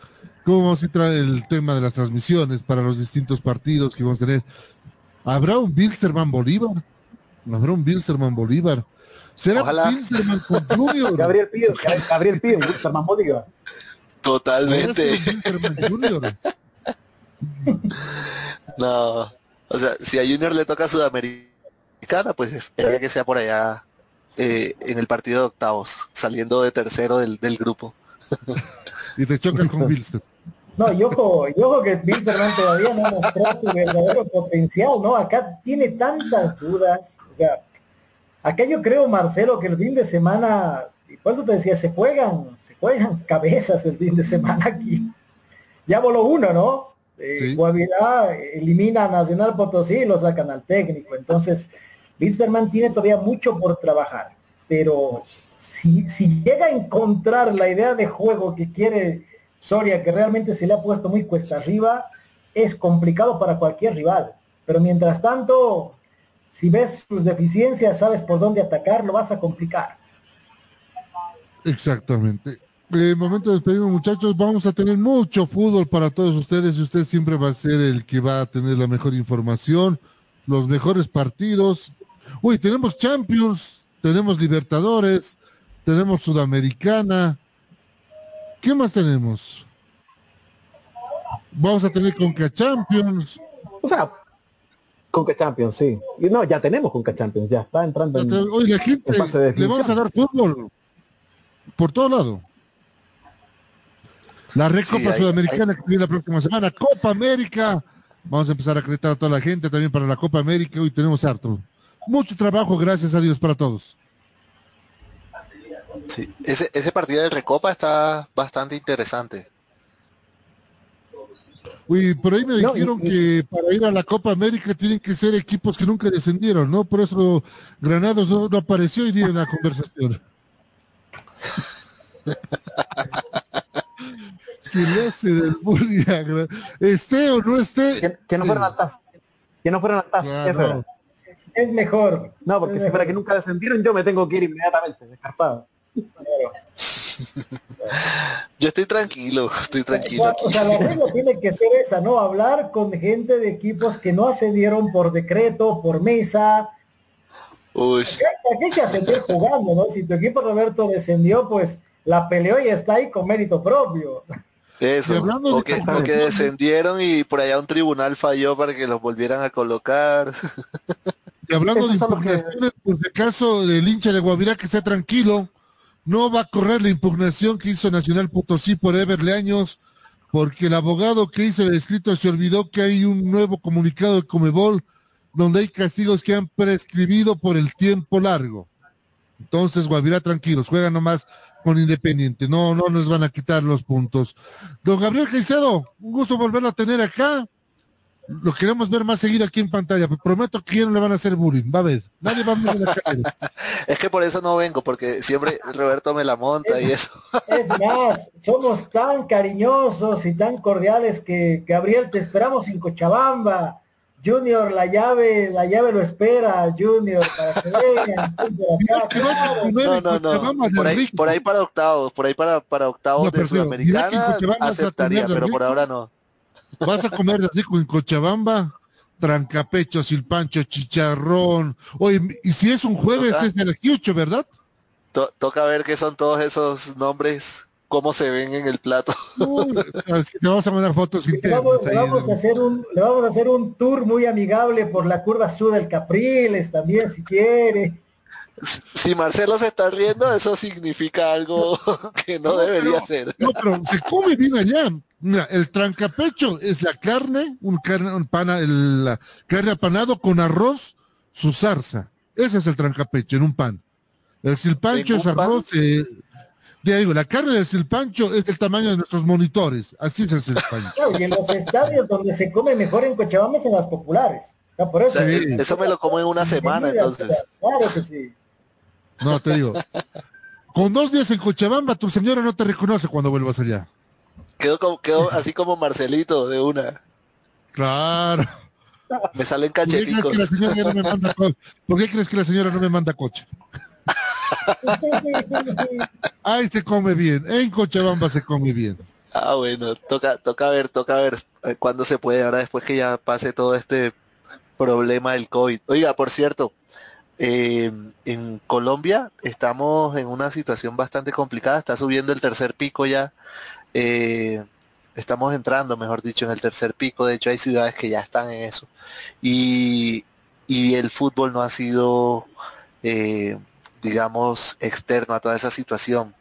cómo vamos a entrar el tema de las transmisiones para los distintos partidos que vamos a tener. ¿Habrá un Bilsterman Bolívar? ¿Habrá un Bilsterman Bolívar? ¿Será
Ojalá.
Bilsterman con <laughs> Junior?
Gabriel Pío, Gabriel Pío, Bolívar.
Totalmente. <laughs> No. O sea, si a Junior le toca Sudamericana Sudamericana, pues esperaría que sea por allá eh, en el partido de octavos, saliendo de tercero del, del grupo. <laughs>
y te chocas con Bilster.
No, y ojo, y ojo que Bilsterman todavía no mostró su verdadero potencial, ¿no? Acá tiene tantas dudas, o sea, acá yo creo, Marcelo, que el fin de semana, y por eso te decía, se juegan, se juegan cabezas el fin de semana aquí. Ya voló uno, ¿no? Eh, Guavirá elimina a Nacional Potosí y lo sacan al técnico. Entonces, Bilsterman tiene todavía mucho por trabajar, pero si, si llega a encontrar la idea de juego que quiere Soria, que realmente se le ha puesto muy cuesta arriba, es complicado para cualquier rival. Pero mientras tanto, si ves sus deficiencias, sabes por dónde atacar, lo vas a complicar.
Exactamente. Eh, momento de despedirnos, muchachos. Vamos a tener mucho fútbol para todos ustedes y usted siempre va a ser el que va a tener la mejor información, los mejores partidos. Uy, tenemos Champions, tenemos Libertadores, tenemos Sudamericana, ¿Qué más tenemos? Vamos a tener Conca Champions.
O sea, Conca Champions, sí. Y no, ya tenemos Conca Champions, ya está entrando en,
Oye, la gente, le vamos a dar fútbol por todo lado. La Recopa Sudamericana que viene la próxima semana, Copa América. Vamos a empezar a acreditar a toda la gente también para la Copa América. Hoy tenemos harto. Mucho trabajo, gracias a Dios para todos.
Sí, ese, ese partido de Recopa está bastante interesante.
Uy, por ahí me dijeron que para ir a la Copa América tienen que ser equipos que nunca descendieron, ¿no? Por eso Granados no, apareció hoy día en la conversación. <laughs> ¿Qué le hace del bullying? ¿Esté o no esté?
Que, no fueron altas. Que no fueron altas. Eso
Es mejor.
No, porque si para que nunca descendieron, yo me tengo que ir inmediatamente, descartado.
Yo estoy tranquilo, estoy tranquilo.
O sea, la regla tiene que ser esa, ¿no? Hablar con gente de equipos que no ascendieron por decreto, por mesa.
Uy.
Aquí hay que ascender jugando, ¿no? Si tu equipo Roberto descendió, pues la peleó y está ahí con mérito propio.
Eso, o que, descendieron y por allá un tribunal falló para que los volvieran a colocar.
Y hablando de impugnaciones, por si acaso el hincha de Guavirá que esté tranquilo, no va a correr la impugnación que hizo Nacional Potosí por Everle Años, porque el abogado que hizo el escrito se olvidó que hay un nuevo comunicado de Comebol donde hay castigos que han prescribido por el tiempo largo. Entonces, Guavirá, tranquilos, juegan nomás con Independiente, no, no nos van a quitar los puntos. Don Gabriel Caicedo, un gusto volverlo a tener acá lo queremos ver más seguido aquí en pantalla. Prometo que no le van a hacer bullying. Va a ver. Nadie va a ver
la <laughs> Es que por eso no vengo, porque siempre Roberto me la monta y eso.
Es más, somos tan cariñosos y tan cordiales que, Gabriel, te esperamos en Cochabamba. Junior, la llave, la llave lo espera, Junior, para que vengan. <laughs>
No, no, no. Por ahí, por ahí para octavos, por ahí para, para octavos de Sudamericana aceptaría, pero por ahora no.
Vas a comer así en Cochabamba, trancapecho, silpancho, chicharrón. Oye, y si es un jueves es el 8, ¿verdad?
toca ver qué son todos esos nombres, cómo se ven en el plato.
te vamos a mandar fotos
le vamos, a hacer un, le vamos a hacer un tour muy amigable por la curva sur del Capriles también, si quiere.
Si Marcelo se está riendo, eso significa algo <laughs> que no, debería ser.
No, pero se come bien allá. Mira, el trancapecho es la carne, un carne, un pana, el, la carne apanado con arroz, su zarza. Ese es el trancapecho en un pan. El silpancho es arroz, eh, digo, la carne del silpancho es del tamaño de nuestros monitores. Así es el silpancho.
y en los estadios donde se come mejor en Cochabamba es en las populares. por eso.
eso me lo como en una semana, entonces.
Claro que sí.
No, te digo. Con dos días en Cochabamba, tu señora no te reconoce cuando vuelvas allá.
Quedó, como, quedó así como Marcelito de una.
Claro.
Me salen cacheticos.
¿Por qué crees que la señora no me manda coche? Ahí se come bien. En Cochabamba se come bien.
Ah, bueno, toca, toca ver, toca ver eh, cuándo se puede, ahora después que ya pase todo este problema del COVID. Oiga, por cierto, eh, en Colombia estamos en una situación bastante complicada, está subiendo el tercer pico ya eh, estamos entrando, mejor dicho, en el tercer pico. De hecho, hay ciudades que ya están en eso. Y, el fútbol no ha sido, eh, digamos, externo a toda esa situación.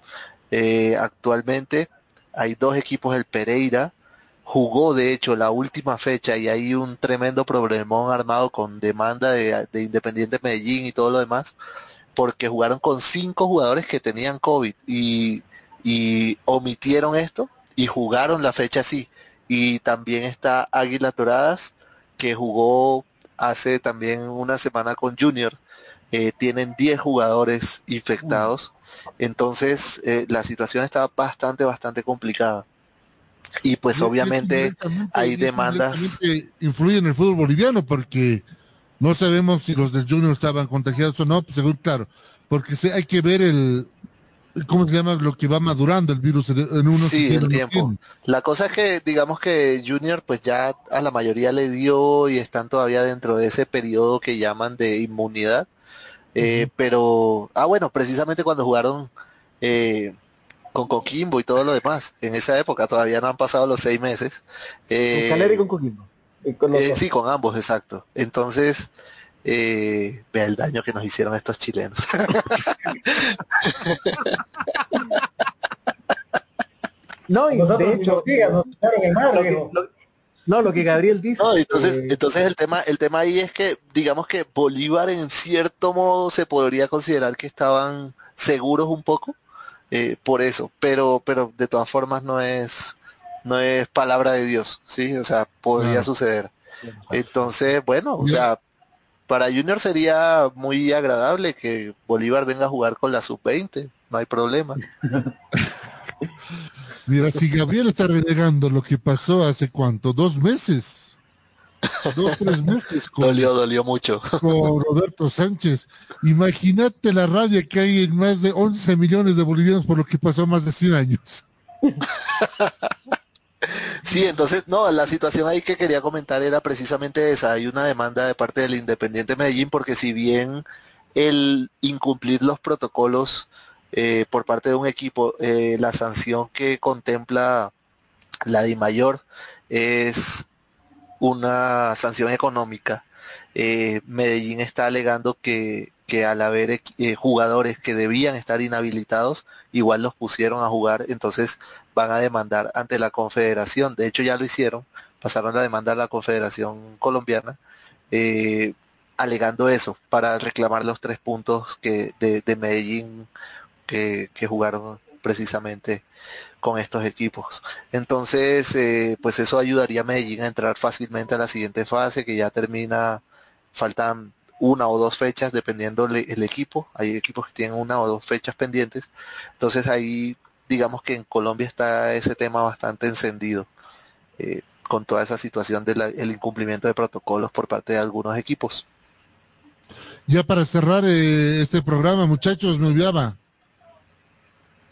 Actualmente hay dos equipos, el Pereira jugó de hecho la última fecha y hay un tremendo problemón armado con demanda de, de Independiente Medellín y todo lo demás, porque jugaron con cinco jugadores que tenían COVID y, y omitieron esto y jugaron la fecha así. Y también está Águila Toradas, que jugó hace también una semana con Junior. Eh, tienen 10 jugadores infectados. Entonces, eh, la situación está bastante, bastante complicada. Y pues obviamente hay demandas.
Influye en el fútbol boliviano porque no sabemos si los del Junior estaban contagiados o no, pues, seguro, claro, porque se, hay que ver el, ¿cómo se llama? Lo que va madurando el virus en, unos
Sí, el tiempo. La cosa es que, digamos que Junior, pues ya a la mayoría le dio y están todavía dentro de ese periodo que llaman de inmunidad. Eh, Pero, ah, bueno, precisamente cuando jugaron eh, con Coquimbo y todo lo demás, en esa época todavía no han pasado los seis meses. Eh,
Con Calera y con Coquimbo. Y con los
eh, sí, con ambos, exacto. Entonces, eh, vea el daño que nos hicieron estos chilenos. <laughs>
No, y
Nosotros
de
ni
hecho,
nos digas, nos echaron en mar,
lo que-
viejo.
lo- no, lo que Gabriel dice.
No, entonces,
eh,
entonces el tema, el tema ahí es que, digamos que Bolívar en cierto modo se podría considerar que estaban seguros un poco eh, por eso, pero, pero de todas formas no es, no es palabra de Dios, sí, o sea, podría suceder. Entonces, bueno, o sea, para Junior sería muy agradable que Bolívar venga a jugar con la sub-20, no hay problema. <laughs>
Mira, si Gabriel está renegando lo que pasó hace cuánto, dos meses, dos, tres meses con,
Dolió, dolió mucho.
con Roberto Sánchez. Imagínate la rabia que hay en más de 11 millones de bolivianos por lo que pasó más de 100 años.
Sí, entonces, no, la situación ahí que quería comentar era precisamente esa. Hay una demanda de parte del Independiente Medellín porque si bien el incumplir los protocolos eh, por parte de un equipo, eh, la sanción que contempla la de mayor es una sanción económica. Eh, Medellín está alegando que, que al haber eh, jugadores que debían estar inhabilitados, igual los pusieron a jugar, entonces van a demandar ante la Confederación. De hecho, ya lo hicieron, pasaron la demanda a la Confederación Colombiana, eh, alegando eso, para reclamar los tres puntos que de, de Medellín que, que jugaron precisamente con estos equipos. Entonces, eh, pues eso ayudaría a Medellín a entrar fácilmente a la siguiente fase, que ya termina, faltan una o dos fechas dependiendo le- el equipo. Hay equipos que tienen una o dos fechas pendientes. Entonces ahí, digamos que en Colombia está ese tema bastante encendido, eh, con toda esa situación del incumplimiento de protocolos por parte de algunos equipos.
Ya para cerrar eh, este programa, muchachos, me olvidaba.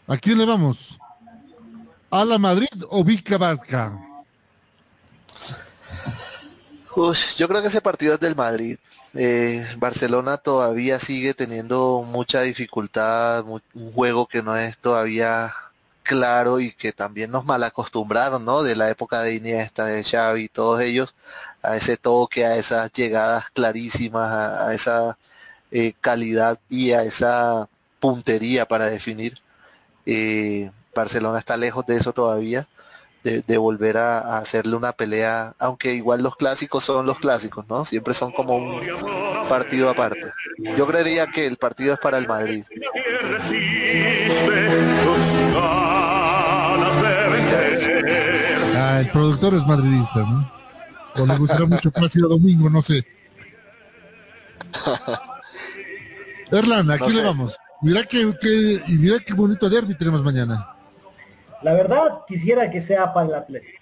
¿A quién le vamos? ¿A la Madrid o?
Ush, yo creo que ese partido es del Madrid. Eh, Barcelona todavía sigue teniendo mucha dificultad, un juego que no es todavía claro y que también nos malacostumbraron, ¿no? De la época de Iniesta, de Xavi, todos ellos, a ese toque, a esas llegadas clarísimas, a, a esa eh, calidad y a esa puntería para definir. Eh, Barcelona está lejos de eso todavía de, de volver a, a hacerle una pelea, aunque igual los clásicos son los clásicos, ¿no? Siempre son como un partido aparte. Yo creería que el partido es para el Madrid.
Ah, el productor es madridista, ¿no? O le gustará mucho Plácido Domingo, no sé. <laughs> Erlan, aquí
No
le vamos. Mira que- y mira qué bonito derby tenemos mañana.
La verdad, quisiera que sea para el Atlético.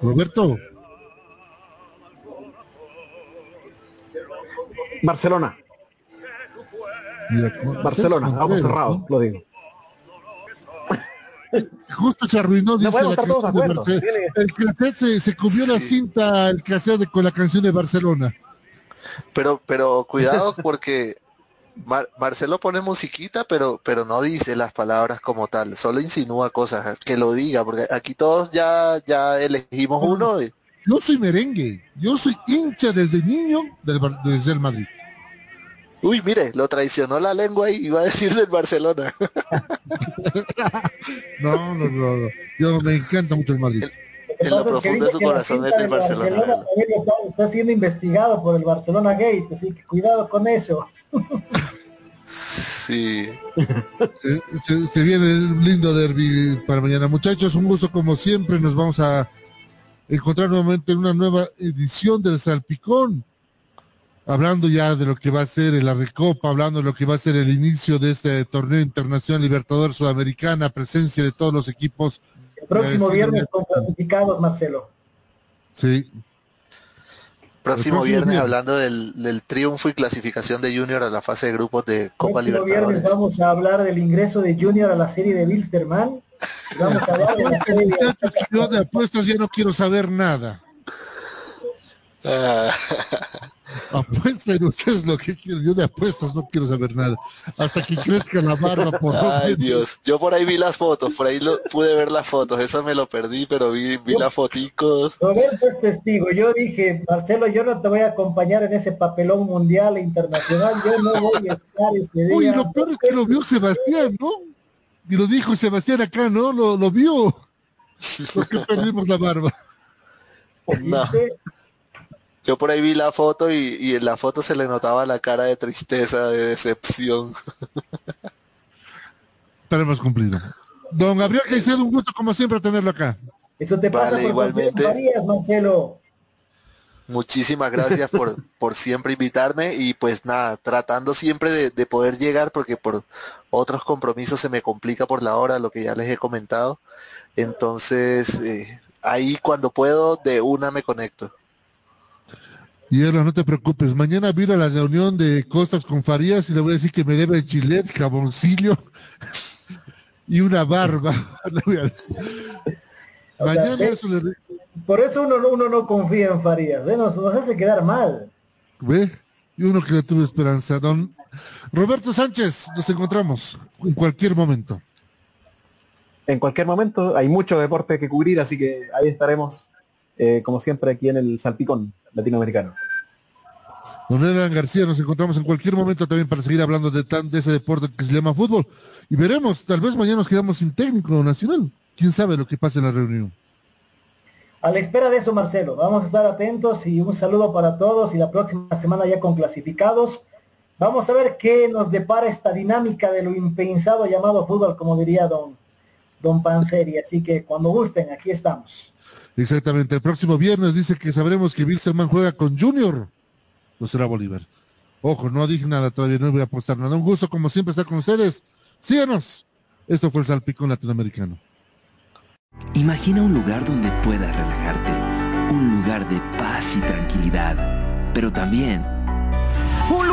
Roberto,
Barcelona,
mira, ¿cómo-
Barcelona, vamos
Pedro,
lo digo.
Justo se arruinó, dice la canción de
acuerdo.
Barce-
Tiene-
El cassette se, se comió la cinta, el cassette con la canción de Barcelona.
Pero, pero cuidado porque Mar- Marcelo pone musiquita, pero, pero no dice las palabras como tal, solo insinúa cosas, que lo diga, porque aquí todos ya, ya elegimos uno. y-
Yo soy merengue. Yo soy hincha desde niño del, desde el Madrid.
Uy, mire, lo traicionó la lengua y iba a decir del Barcelona. <laughs>
No, no, no, no. Yo me encanta mucho el Madrid.
en lo profundo de su corazón es del Barcelona.
Barcelona está siendo investigado por el Barcelona Gate, así que cuidado con eso.
Sí.
Se, se- se viene el lindo derby para mañana. Muchachos, un gusto como siempre. Nos vamos a encontrar nuevamente en una nueva edición del Salpicón. Hablando ya de lo que va a ser la Recopa, hablando de lo que va a ser el inicio de este torneo internacional Libertador Sudamericana, presencia de todos los equipos.
El próximo viernes con clasificados, Marcelo.
Sí,
Próximo viernes hablando del, del triunfo y clasificación de Junior a la fase de grupos de Copa
próximo
Libertadores.
viernes vamos a hablar del ingreso de Junior a la serie de Wilstermann. Vamos a hablar de la <laughs> serie de
yo de apuestas ya no quiero saber nada. <laughs> Apuesten ustedes lo que quieren. Yo de apuestas no quiero saber nada. Hasta que crezca la barba por <laughs>
Ay. Dios, yo por ahí vi las fotos, por ahí lo, pude ver las fotos, eso me lo perdí, pero vi, vi las foticos.
Roberto es testigo. Yo dije, Marcelo, yo no te voy a acompañar en ese papelón mundial e internacional. Yo no voy a estar ese día.
Oye, lo peor es que lo vio Sebastián, ¿no? Y lo dijo Sebastián acá, ¿no? Lo, lo vio. <laughs> Porque perdimos la barba.
No. Yo por ahí vi la foto y, y en la foto se le notaba la cara de tristeza, de decepción. <laughs>
Pero hemos cumplido. Don Gabriel Caicedo, un gusto como siempre tenerlo acá.
Eso te pasa
Vale,
por
igualmente.
Marías, Marcelo.
Muchísimas gracias por, por siempre invitarme y pues nada, tratando siempre de, de poder llegar porque por otros compromisos se me complica por la hora, lo que ya les he comentado. Entonces, eh, ahí cuando puedo, de una me conecto.
Y Erla, no te preocupes. Mañana vino a la reunión de Costas con Farías y le voy a decir que me debe chilet, jaboncillo y una barba. <laughs> Le...
Por eso uno, uno no confía en Farías. Nos, nos hace quedar mal.
¿Ve? Y uno que le tuvo esperanza. Don Roberto Sánchez, nos encontramos en cualquier momento.
En cualquier momento hay mucho deporte que cubrir, así que ahí estaremos, eh, como siempre, aquí en el Salpicón Latinoamericano.
Don Elan García, nos encontramos en cualquier momento también para seguir hablando de, tan, de ese deporte que se llama fútbol. Y veremos, tal vez mañana nos quedamos sin técnico nacional. ¿Quién sabe lo que pasa en la reunión?
A la espera de eso, Marcelo, vamos a estar atentos y un saludo para todos y la próxima semana ya con clasificados. Vamos a ver qué nos depara esta dinámica de lo impensado llamado fútbol, como diría don, don Panseri. Así que cuando gusten, aquí estamos.
Exactamente, el próximo viernes dice que sabremos que Wilstermann juega con Junior. No será Bolívar. Ojo, no dije nada todavía, no voy a apostar nada. Un gusto como siempre estar con ustedes. Síganos. Esto fue el Salpicón Latinoamericano.
Imagina un lugar donde puedas relajarte, un lugar de paz y tranquilidad, pero también